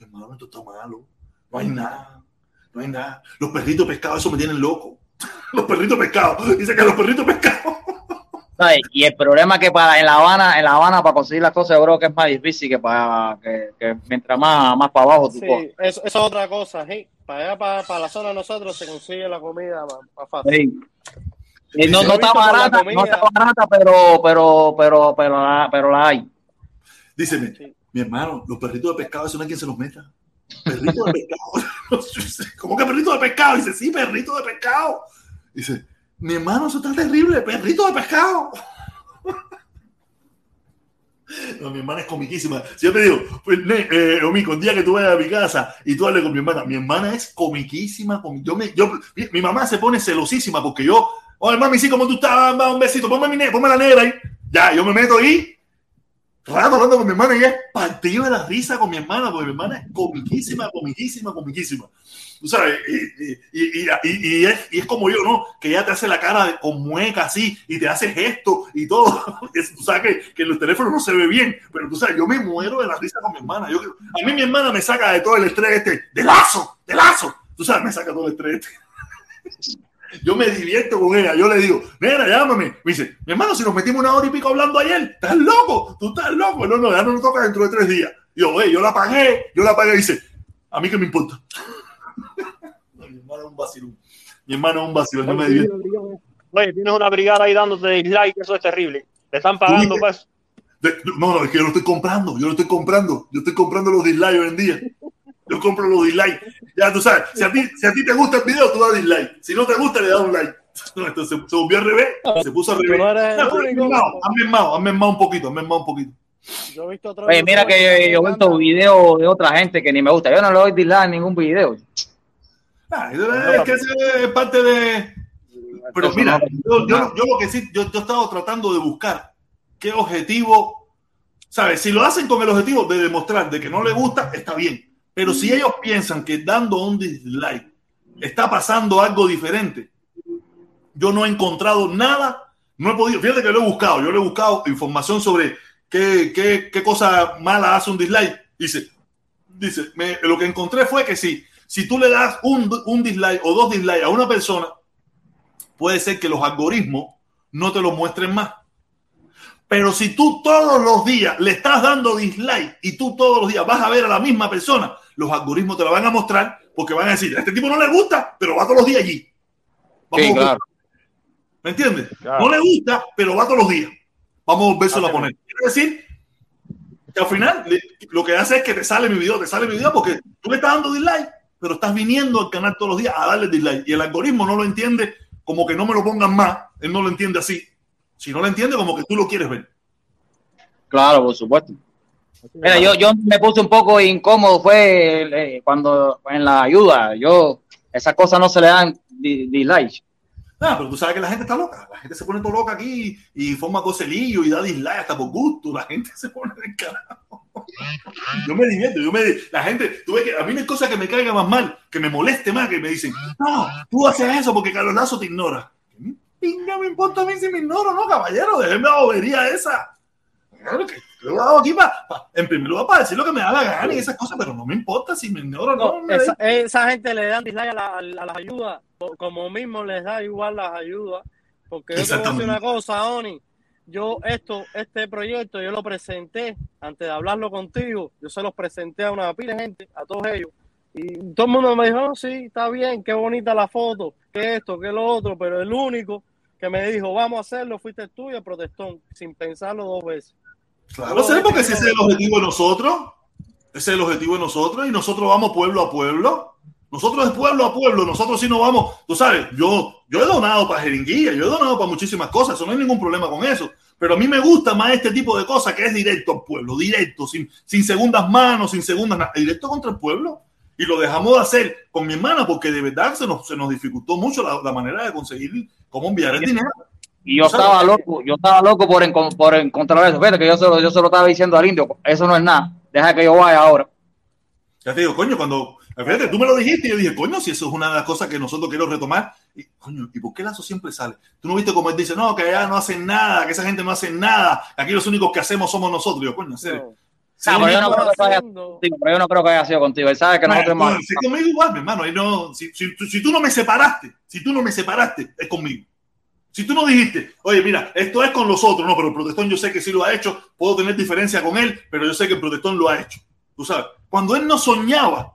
Mi hermano, tú estás malo. No hay nada. No hay nada. Los perritos pescados, eso me tienen loco. [LAUGHS] Los perritos pescados. Dice que los perritos pescados. [LAUGHS] Y el problema es que para en La Habana, en La Habana para conseguir las cosas, yo creo que es más difícil que para que, que mientras más, más para abajo tú Sí, eso, eso es otra cosa. sí. Para allá, para, para la zona de nosotros, se consigue la comida más, más fácil. Sí. Y no, no está barata, no está barata, pero, pero, pero, pero, la, pero la hay. Díceme, mi hermano, los perritos de pescado, eso no hay quien se los meta. Perrito de pescado. [LAUGHS] ¿Cómo que perrito de pescado? Dice, sí, perrito de pescado. Dice, mi hermano, eso está terrible, perrito de pescado. No, mi hermana es comiquísima. Siempre digo, pues, eh, Omico, un día que tú vayas a mi casa y tú hables con mi hermana, mi hermana es comiquísima. comi- Yo me, yo, mi, mamá se pone celosísima porque yo, oye, mami, sí, ¿cómo tú estás? Un besito, ponme, mi ne- ponme la negra ahí. Ya, yo me meto ahí, rato hablando con mi hermana y es partido de la risa con mi hermana, porque mi hermana es comiquísima, comiquísima, comiquísima. Tú sabes, y, y- y- es, y es como yo, ¿no? Que ella te hace la cara de- con mueca así y te hace gestos y todo. [LAUGHS] Tú sabes que, en los teléfonos no se ve bien, pero tú sabes, yo me muero de la risa con mi hermana. Yo, a mí mi hermana me saca de todo el estrés este, de lazo, de lazo. Tú sabes, me saca todo el estrés este. [LAUGHS] Yo me divierto con ella. Yo le digo, nena, llámame. Me dice, mi hermano, si nos metimos una hora y pico hablando ayer, ¿estás loco? ¿Tú estás loco? No, no, ya no nos toca dentro de tres días. Yo, yo la pagué, yo la pagué. Dice, a mí que me importa. No, mi hermano es un vacilón. Mi hermano es un vacilón. Yo me divierto. Oye, tienes una brigada ahí dándote dislike, eso es terrible. Te están pagando, pues. De- no, no, es que yo lo estoy comprando. Yo lo estoy comprando. Yo estoy comprando los dislikes hoy en día. Yo compro los dislikes. Ya tú sabes, si a ti, si a ti te gusta el video, tú das dislike. Si no te gusta, le das un like. [LAUGHS] No, entonces se volvió al revés. Se puso al revés. han mermado, han mermado, un poquito, han mermado un poquito. Yo he visto otro Oye, mira que yo, yo he visto videos de otra gente que ni me gusta. Yo no le doy dislike a ningún video. Ah, es que es parte de. Pero mira, yo, yo- yo lo que sí, yo, yo he estado tratando de buscar qué objetivo, ¿sabes? Si lo hacen con el objetivo de demostrar de que no le gusta, está bien. Pero si ellos piensan que dando un dislike está pasando algo diferente, yo no he encontrado nada, no he podido, fíjate que lo he buscado, yo lo he buscado información sobre qué, qué, qué cosa mala hace un dislike. Dice, dice, me- lo que encontré fue que si, si tú le das un, un dislike o dos dislikes a una persona, puede ser que los algoritmos no te lo muestren más. Pero si tú todos los días le estás dando dislike y tú todos los días vas a ver a la misma persona, los algoritmos te la van a mostrar porque van a decir, a este tipo no le gusta, pero va todos los días allí. Vamos Sí, a claro. ¿Me entiendes? Claro. No le gusta, pero va todos los días. Vamos a volvérselo a poner. Quiere decir que al final lo que hace es que te sale mi video, te sale mi video porque tú le estás dando dislike, pero estás viniendo al canal todos los días a darle dislike. Y el algoritmo no lo entiende como que no me lo pongan más. Él no lo entiende así. Si no lo entiende, como que tú lo quieres ver. Claro, por supuesto. Mira, yo, yo me puse un poco incómodo fue eh, cuando en la ayuda. Yo, esas cosas no se le dan di- dislike. Ah, pero tú sabes que la gente está loca. La gente se pone todo loca aquí y forma coselillo y da dislike hasta por gusto. La gente [LAUGHS] se pone de carajo. Yo me divierto, yo me la gente, tú ves que a mí no hay cosa que me caiga más mal, que me moleste más, que me dicen, no, tú haces eso porque Carlos Lazo te ignora. ¿Qué Pinga, me importa a mí si me ignoro, no, caballero, déjenme la bobería esa. Claro que yo hago aquí para, en primer lugar, para decir lo que me da la gana y esas cosas, pero no me importa si me ignoro o no. No, esa, esa gente le dan dislike a, la- a las ayudas, o- como mismo les da igual las ayudas. Porque yo te voy a decir una cosa, Oni. Yo, esto, este proyecto, yo lo presenté antes de hablarlo contigo. Yo se los presenté a una pila de gente, a todos ellos. Y todo el mundo me dijo, "Oh, sí, está bien, qué bonita la foto, que esto, que lo otro. Pero el único que me dijo, vamos a hacerlo, fuiste tú y el protestón, sin pensarlo dos veces. Claro, sé, porque ese es el objetivo de nosotros. Ese es el objetivo de nosotros y nosotros vamos pueblo a pueblo. Nosotros es pueblo a pueblo, nosotros sí no vamos, tú sabes, yo, yo he donado para jeringuilla, yo he donado para muchísimas cosas, eso no hay ningún problema con eso. Pero a mí me gusta más este tipo de cosas que es directo al pueblo, directo, sin, sin segundas manos, sin segundas nada, directo contra el pueblo. Y lo dejamos de hacer con mi hermana porque de verdad se nos, se nos dificultó mucho la, la manera de conseguir cómo enviar el dinero. Y yo estaba loco, yo estaba loco por, encon- por encontrar eso. Fíjate que yo solo, yo solo estaba diciendo al indio, eso no es nada, deja que yo vaya ahora. Ya te digo, coño, cuando. Fíjate, tú me lo dijiste y yo dije, coño, si eso es una de las cosas que nosotros queremos retomar. Y, coño, ¿y por qué Lazo siempre sale? Tú no viste cómo él dice, no, que allá no hacen nada, que esa gente no hace nada, que aquí los únicos que hacemos somos nosotros. Y yo, coño, en serio. Sí, No, pero yo no creo que haya sido contigo, pero yo no creo que haya sido contigo. Él sabe que Bueno, nosotros hemos- sí, conmigo igual, mi hermano. no, si, si- si tú no me separaste, si tú no me separaste, es conmigo. Si tú no dijiste, oye, mira, esto es con los otros, no, pero el protestón yo sé que sí lo ha hecho, puedo tener diferencia con él, pero yo sé que el protestón lo ha hecho. Tú sabes, cuando él no soñaba,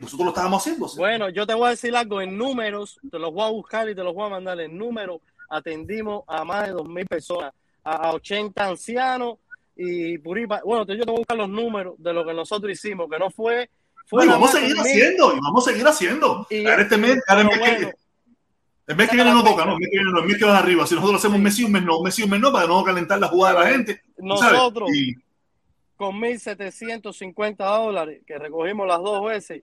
nosotros lo estábamos haciendo. ¿sí? Bueno, yo te voy a decir algo en números, te los voy a buscar y te los voy a mandar en números. Atendimos a más de 2.000 personas, a, a 80 ancianos y por ahí pa- Bueno, te- yo te voy a buscar los números de lo que nosotros hicimos, que no fue. fue No, y vamos a seguir haciendo, y vamos a seguir haciendo. Y- ahora este mes, ahora el mes pero que, bueno, el mes que viene no toca, no, el mes que viene no, el mes que va arriba. Si nosotros hacemos un mes sí, un mes no, un mes sí, un mes no, para no calentar la jugada de la gente. tú sabes. nosotros Y- con 1.750 dólares que recogimos las dos veces,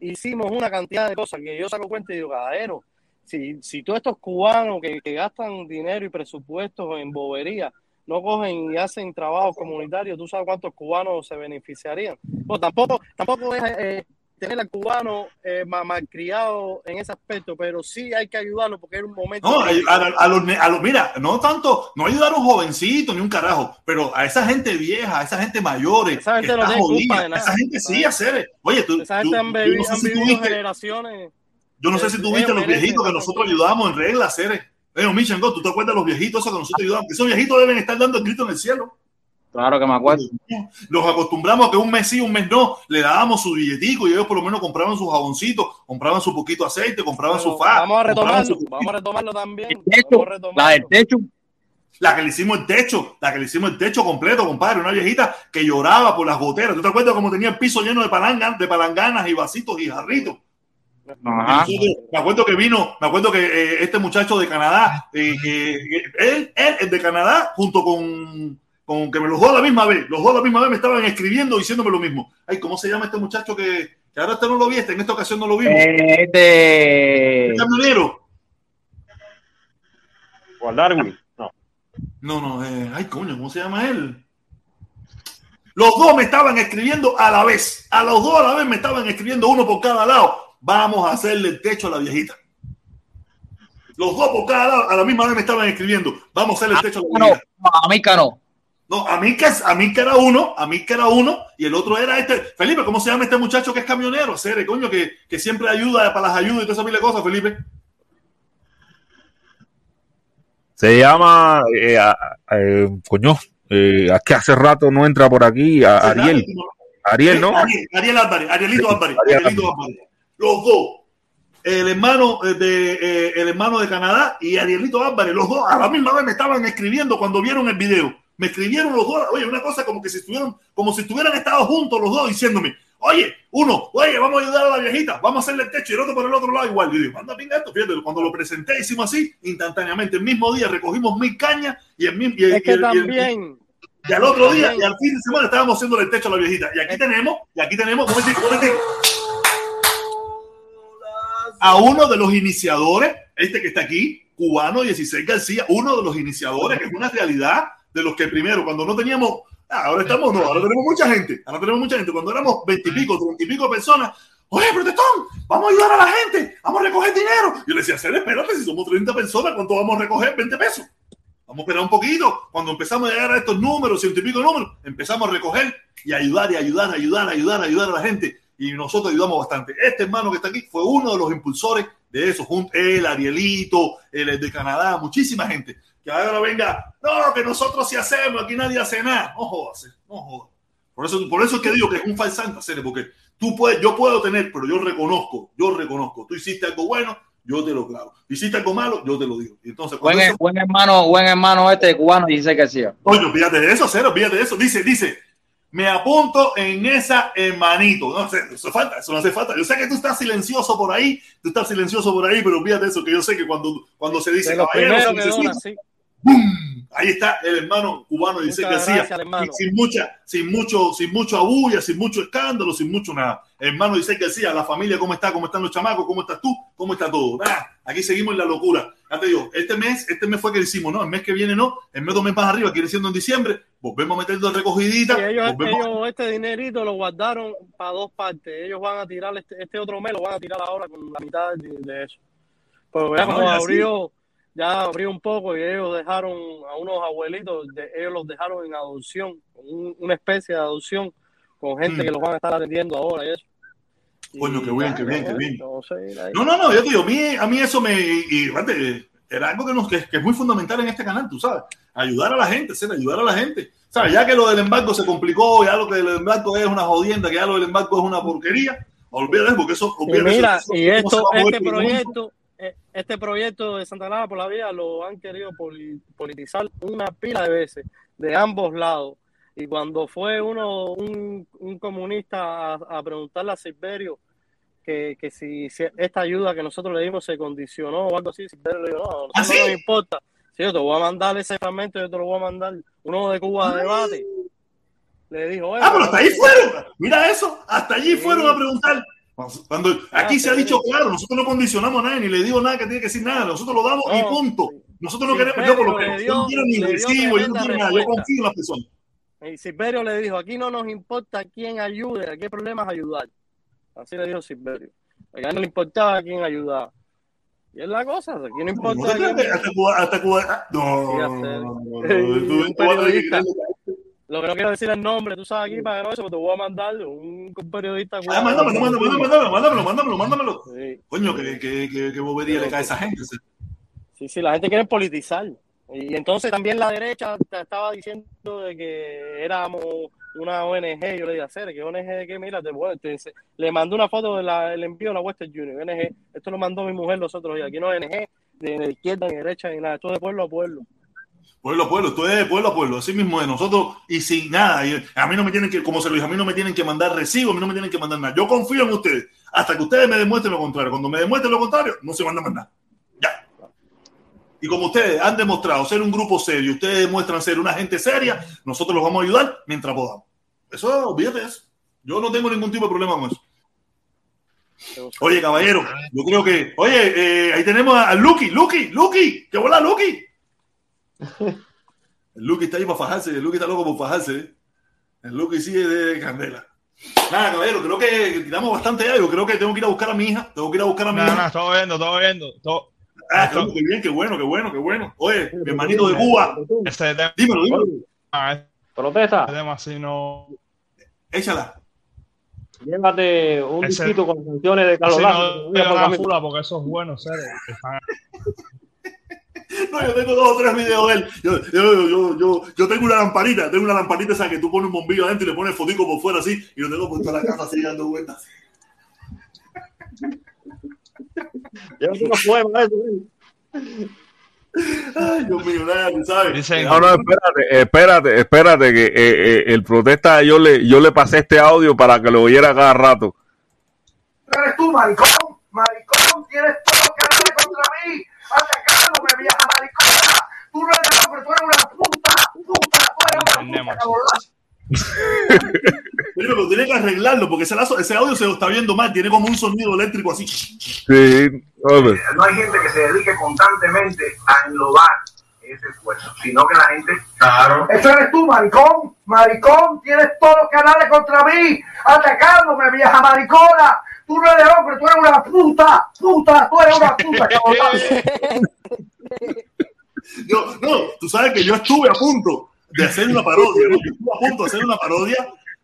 hicimos una cantidad de cosas que yo saco cuenta y digo, cadero, si, si todos estos cubanos que, gastan dinero y presupuestos en bobería no cogen y hacen trabajos comunitarios, tú sabes cuántos cubanos se beneficiarían. Bueno, tampoco, tampoco es eh, tener al cubano eh, ma- malcriado en ese aspecto, pero sí hay que ayudarlo porque era un momento. No, a, a- a los, a los- mira, no tanto, no ayudar a un jovencito ni un carajo, pero a esa gente vieja, a esa gente mayores, Esa gente que no está tiene culpa jodida, de nada. esa gente sí hacer. Oye, tú, Esa tú- gente han, yo bebi- no sé han si tú vivido viste, generaciones. yo no sé si tú viste ellos los viejitos que nosotros ayudamos en regla a hacer. Michango, ¿tú te acuerdas de los viejitos esos que nosotros ayudamos? Esos viejitos deben estar dando el grito en el cielo. Claro que me acuerdo. Los acostumbramos a que un mes sí, un mes no, le dábamos su billetico y ellos por lo menos compraban sus jaboncitos, compraban su poquito de aceite, compraban su fa. Vamos a retomarlo, su- vamos a retomarlo también. De hecho, Vamos a retomarlo. la del techo, La que le hicimos el techo, la que le hicimos el techo completo, compadre, una viejita que lloraba por las goteras. ¿Tú te acuerdas cómo tenía el piso lleno de palangas, de palanganas y vasitos y jarritos? Ajá. Me acuerdo que vino, me acuerdo que eh, este muchacho de Canadá, eh, eh, él, él, el de Canadá, junto con, con que me los dos a la misma vez, los dos a la misma vez me estaban escribiendo diciéndome lo mismo. Ay, ¿cómo se llama este muchacho que, que ahora este no lo viste, en esta ocasión no lo vimos? eh, este, El camionero. O al Darwin. No. No, no, eh, ay, coño, ¿cómo se llama él? Los dos me estaban escribiendo a la vez. A los dos a la vez me estaban escribiendo uno por cada lado. Vamos a hacerle el techo a la viejita. Los dos por cada lado a la misma vez me estaban escribiendo. Vamos a hacerle el techo a la no, viejita. a mí no. No, a mí que a mí que era uno, a mí que era uno, y el otro era este. Felipe, ¿cómo se llama este muchacho que es camionero? Cere, coño, que, que siempre ayuda para las ayudas y todas esas mil cosas, Felipe. Se llama, eh, eh, coño, eh, que hace rato no entra por aquí, a- Ariel. Ariel, ¿no? Ariel, Ariel Álvarez, Arielito Álvarez, Ariel Arielito Álvarez. Los dos. El hermano eh, de el hermano de Canadá y Arielito Álvarez, los dos a la misma vez me estaban escribiendo cuando vieron el video. Me escribieron los dos, oye, una cosa como que si estuvieran, como si estuvieran estado juntos los dos diciéndome, oye, uno, oye, vamos a ayudar a la viejita, vamos a hacerle el techo y el otro por el otro lado igual. Y digo, manda pinga esto, fíjate, cuando lo presenté hicimos así, instantáneamente, el mismo día recogimos mil cañas y el mismo y, Es que el- y el- también. y al otro día, y al fin de semana estábamos haciendo el techo a la viejita. Y aquí tenemos, y aquí tenemos, un momentico, un momentico. a uno de los iniciadores, este que está aquí, cubano 16 García, uno de los iniciadores, que es una realidad de los que primero, cuando no teníamos, ah, ahora estamos, no, ahora tenemos mucha gente, ahora tenemos mucha gente, cuando éramos 20 y pico, 30 y pico personas, oye, protestón, vamos a ayudar a la gente, vamos a recoger dinero. Yo le decía, Cere, espérate, si somos 30 personas, ¿cuánto vamos a recoger? 20 pesos. Vamos a esperar un poquito. Cuando empezamos a llegar a estos números, ciento y pico números, empezamos a recoger y ayudar y ayudar, ayudar, ayudar, ayudar a la gente. Y nosotros ayudamos bastante. Este hermano que está aquí fue uno de los impulsores de eso. Junto él, Arielito, él de Canadá, muchísima gente. Que ahora venga, no, que nosotros sí hacemos, aquí nadie hace nada. No jodas, no jodas. Por eso, por eso es que digo que es un falsante hacer, porque tú puedes, yo puedo tener, pero yo reconozco, yo reconozco. Tú hiciste algo bueno, yo te lo clavo. Hiciste algo malo, yo te lo digo. Entonces, Buen, eso- buen hermano, buen hermano este cubano, dice que sí. Oye, fíjate de eso, cero, fíjate de eso. Dice, dice, me apunto en esa hermanito. No sé, eso falta, eso no hace falta. Yo sé que tú estás silencioso por ahí, tú estás silencioso por ahí, pero fíjate eso, que yo sé que cuando, cuando se dice caballero, se necesita. ¡Bum! Ahí está el hermano cubano Dice García. gracias. Sin, mucha, sin mucho, sin mucho abulla, sin mucho escándalo, sin mucho nada. Hermano Dice García, la familia, ¿cómo está? ¿Cómo están los chamacos? ¿Cómo estás tú? ¿Cómo está todo? Ah, aquí seguimos en la locura. Ya te digo, este mes, este mes fue que hicimos, ¿no? El mes que viene no, el mes dos meses más arriba, quiere siendo en diciembre, volvemos a meter dos recogiditas. Y ellos, volvemos- ellos este dinerito lo guardaron para dos partes. Ellos van a tirar este, este otro mes, lo van a tirar ahora con la mitad de, de eso. Pero ya Ah, como ya, abrió, ya abrió un poco y ellos dejaron a unos abuelitos, de- ellos los dejaron en adopción, un- una especie de adopción con gente Mm. que los van a estar atendiendo ahora y eso. Coño, qué bien, qué bien, qué bien. No, no, no, yo te digo, a mí, a mí eso me. Y, fíjate, era algo que, nos, que, que es muy fundamental en este canal, tú sabes. Ayudar a la gente, ser ayudar a la gente. ¿Sabes? Ya que lo del embargo se complicó, ya lo que del embargo es una jodienda, que ya lo del embargo es una porquería, olvídate, porque eso. Y olvídate, mira, eso- eso y esto, este proyecto, este proyecto de Santa Clara por la Vía lo han querido poli- politizar una pila de veces, de ambos lados. Y cuando fue uno, un, un comunista a, a preguntarle a Silverio que, que si, si esta ayuda que nosotros le dimos se condicionó o algo así, Silverio le dijo, no, nosotros ¿Ah, no sí? nos importa. Sí, yo te voy a mandar ese fragmento, yo te lo voy a mandar. Uno de Cuba de debate. Le dijo, "Oye, Ah, pero hasta pero- fueron. Mira eso, hasta allí fueron a preguntar. Cuando aquí se ha dicho claro, nosotros no condicionamos a nadie, ni le digo nada que tiene que decir nada, nosotros lo damos y punto. Nosotros no queremos, yo por lo dio- no quiero ni recibo, yo no quiero nada, yo confío en las personas. Y Silverio le dijo, aquí no nos importa quién ayude, aquí el problema es ayudar. Así le dijo Silverio. A él no le importaba quién ayudaba. Y es la cosa, aquí no importa te creas quién... que hasta Cuba, hasta Cuba, ah, no, que. Lo que no quiero decir el nombre, tú sabes aquí para que no eso, pero te voy a mandar un, periodista Ah, cubano. mándamelo, mándamelo, mándamelo, mándamelo, mándamelo. Sí. Coño, que, que, que, que bobería le cae a esa gente. Sí, sí, la gente quiere politizar. Y entonces también la derecha te estaba diciendo de que éramos una ONG. Yo le dije, hacer que ONG de qué, mira, te, voy- te le mandé una foto del envío de la Western Union. ONG, esto lo mandó mi mujer los otros días. Aquí no ONG de, de izquierda ni derecha ni nada, esto es de pueblo a pueblo. Pueblo a pueblo, esto es de pueblo a pueblo, así mismo es nosotros y sin nada. A mí no me tienen que, como se lo dije, a mí no me tienen que mandar recibo, a mí no me tienen que mandar nada. Yo confío en ustedes hasta que ustedes me demuestren lo contrario. Cuando me demuestren lo contrario, no se van a mandar. Ya. Y como ustedes han demostrado ser un grupo serio, ustedes demuestran ser una gente seria, nosotros los vamos a ayudar mientras podamos. Eso, olvídate de eso. Yo no tengo ningún tipo de problema con eso. Oye, caballero, yo creo que. Oye, eh, ahí tenemos a, a Lucky, Lucky, Lucky, que bola, Lucky. [LAUGHS] El Lucky está ahí para fajarse, el Lucky está loco por fajarse. El Lucky sí es de candela. Nada, caballero, creo que tiramos bastante. Yo creo que tengo que ir a buscar a mi hija. Tengo que ir a buscar a mi No, hija. no, todo viendo, todo viendo. Todo. Ah, qué qué bien, qué bueno, qué bueno, qué bueno. Oye, mi hermanito de Cuba. Ese tema, Dímelo, dímelo. ah, Protesta. ese tema así no. Échala. Llévate un Ese- disquito con canciones de Carlos Lazo. no camino. fula porque eso es bueno, serio. No, yo tengo dos o tres videos de él. Yo, yo, yo, yo, yo tengo una lamparita, tengo una lamparita esa que tú pones un bombillo adentro y le pones fotico por fuera así, y lo tengo por toda la casa así dando vueltas. Poemas de eso, Ay, Dios mío, sabes. Dicen, No, no, espérate, espérate, espérate, que eh, eh, el protesta, yo le, yo le pasé este audio para que lo oyera cada rato. eres tú, maricón, maricón, tienes todo que hablar contra mí, atacándome, vieja maricona, tú no eres hombre, tú eres una puta, puta, tú eres una puta, cabrón. [LAUGHS] Pero, pero tiene que arreglarlo porque ese, lazo- ese audio se lo está viendo mal, tiene como un sonido eléctrico así. Sí, hombre. No hay gente que se dedique constantemente a enlobar ese esfuerzo, sino que la gente... Claro. Eso eres tú, maricón, maricón, tienes todos los canales contra mí, atacándome, vieja maricona, tú no eres hombre, tú eres una puta, puta, tú eres una puta. [LAUGHS] Yo, no, tú sabes que yo estuve a punto de hacer una parodia, ¿no? Yo estuve a punto de hacer una parodia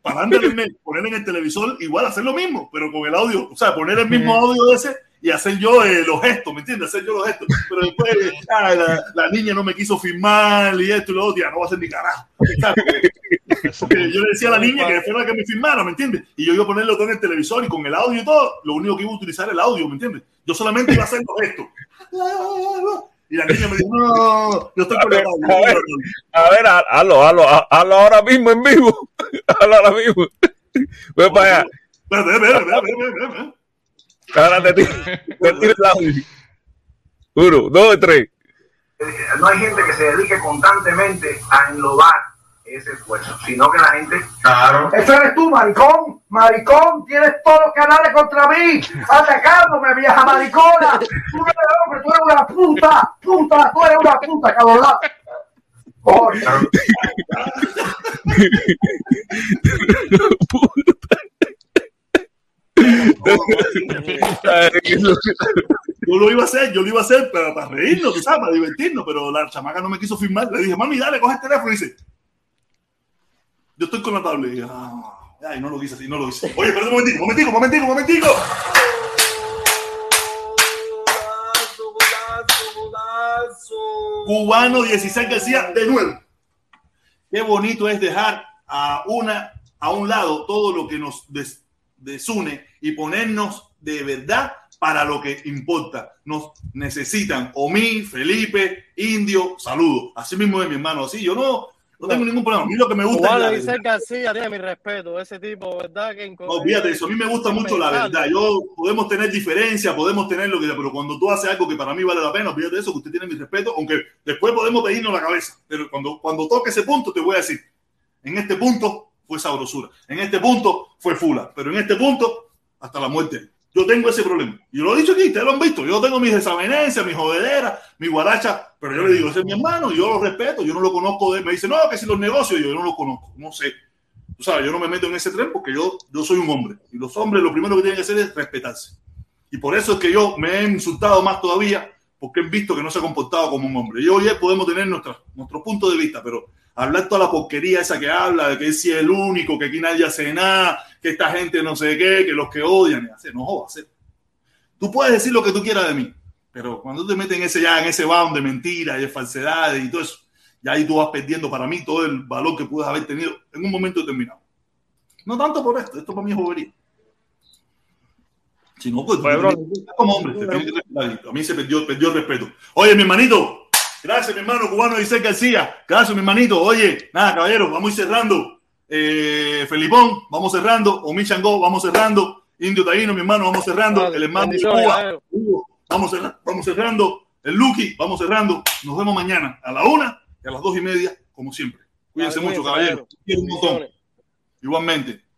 para poner, poner en el televisor, igual hacer lo mismo, pero con el audio, o sea, poner el mismo audio de ese y hacer yo eh, los gestos, ¿me entiendes? Hacer yo los gestos. Pero después, [LAUGHS] ah, la, la niña no me quiso firmar y esto y lo otro, ya no va a hacer ni carajo. ¿sabes? Porque, porque yo le decía a la niña que fuera la que me firmara, ¿me entiendes? Y yo iba a ponerlo todo en el televisor y con el audio y todo, lo único que iba a utilizar era el audio, ¿me entiendes? Yo solamente iba a hacer los gestos. Y la niña me dijo, no, yo estoy con el audio. A ver, hazlo, hazlo, ha- hazlo ahora mismo en vivo. [LAUGHS] Hazlo ahora mismo. Ve para allá. Espérate, espérate, espérate, espérate, espérate. Ahora te tiro, te [LAUGHS] tiro el audio. Uno, dos, tres. no hay gente que se dedique constantemente a enlodar ese esfuerzo, sino que la gente... Claro. Eso eres tú, maricón. Maricón, tienes todos los canales contra mí, atacándome, vieja maricona. Tú no eres hombre, tú eres una puta, puta, tú eres una puta, cabrón. Coño. [LAUGHS] [LAUGHS] Yo lo iba a hacer, yo lo iba a hacer para, para reírnos, sabes, para divertirnos, pero la chamaca no me quiso firmar. Le dije, mami, dale, coge el teléfono y dice, yo estoy con la tablet. Y ah, ay, no lo hice así, no lo hice. Oye, pero un momentico, momentico, momentico, momentico. Cubano 16 García, de nuevo. Qué bonito es dejar a una a un lado todo lo que nos des- desune y ponernos de verdad para lo que importa. Nos necesitan Omi, Felipe, Indio, saludos. Así mismo es mi hermano. Así yo no, no tengo ningún problema. A mí lo que me gusta Cubano es la dice García tiene mi respeto. Ese tipo, ¿verdad? Que no, de eso. A mí me gusta mucho la verdad. Yo podemos tener diferencias, podemos tener lo que sea, pero cuando tú haces algo que para mí vale la pena, de eso, que usted tiene mi respeto, aunque después podemos pedirnos la cabeza. Pero cuando, cuando toque ese punto, te voy a decir, en este punto fue sabrosura, en este punto fue fula, pero en este punto, hasta la muerte. Yo tengo ese problema. Y lo he dicho aquí, ustedes lo han visto. Yo tengo mis desavenencias, mis jodederas, mi guaracha, pero yo le digo, ese es mi hermano, yo lo respeto, yo no lo conozco. De... Me dice, no, que si los negocios, yo, yo no los conozco, no sé. Tú sabes, yo no me meto en ese tren porque yo, yo soy un hombre. Y los hombres lo primero que tienen que hacer es respetarse. Y por eso es que yo me he insultado más todavía, porque he visto que no se ha comportado como un hombre. Y hoy podemos tener nuestra, nuestro punto de vista, pero hablar toda la porquería esa que habla, de que sí es el único, que aquí nadie hace nada, que esta gente no sé qué, que los que odian, hace, no jodas. hacer. Tú puedes decir lo que tú quieras de mí, pero cuando te metes en ese ya, en ese bound de mentiras y de falsedades y todo eso, ya ahí tú vas perdiendo para mí todo el valor que puedes haber tenido en un momento determinado. No tanto por esto, esto para mí es bobería. Si no, pues, que respetar como hombre, te tienes que respetar. A mí se perdió, perdió el respeto. Oye, mi hermanito, gracias, mi hermano cubano Dice García. Gracias, mi hermanito. Oye, nada, caballero, vamos a ir cerrando. Eh, Felipón, vamos cerrando. Omi Changó, vamos cerrando. Indio Taíno, mi hermano, vamos cerrando. El hermano de Cuba. Hugo, vamos, cerrando, vamos cerrando. El Lucky, vamos cerrando. Nos vemos mañana a la una y a las dos y media, como siempre. Cuídense mucho, caballero. un montón. Igualmente.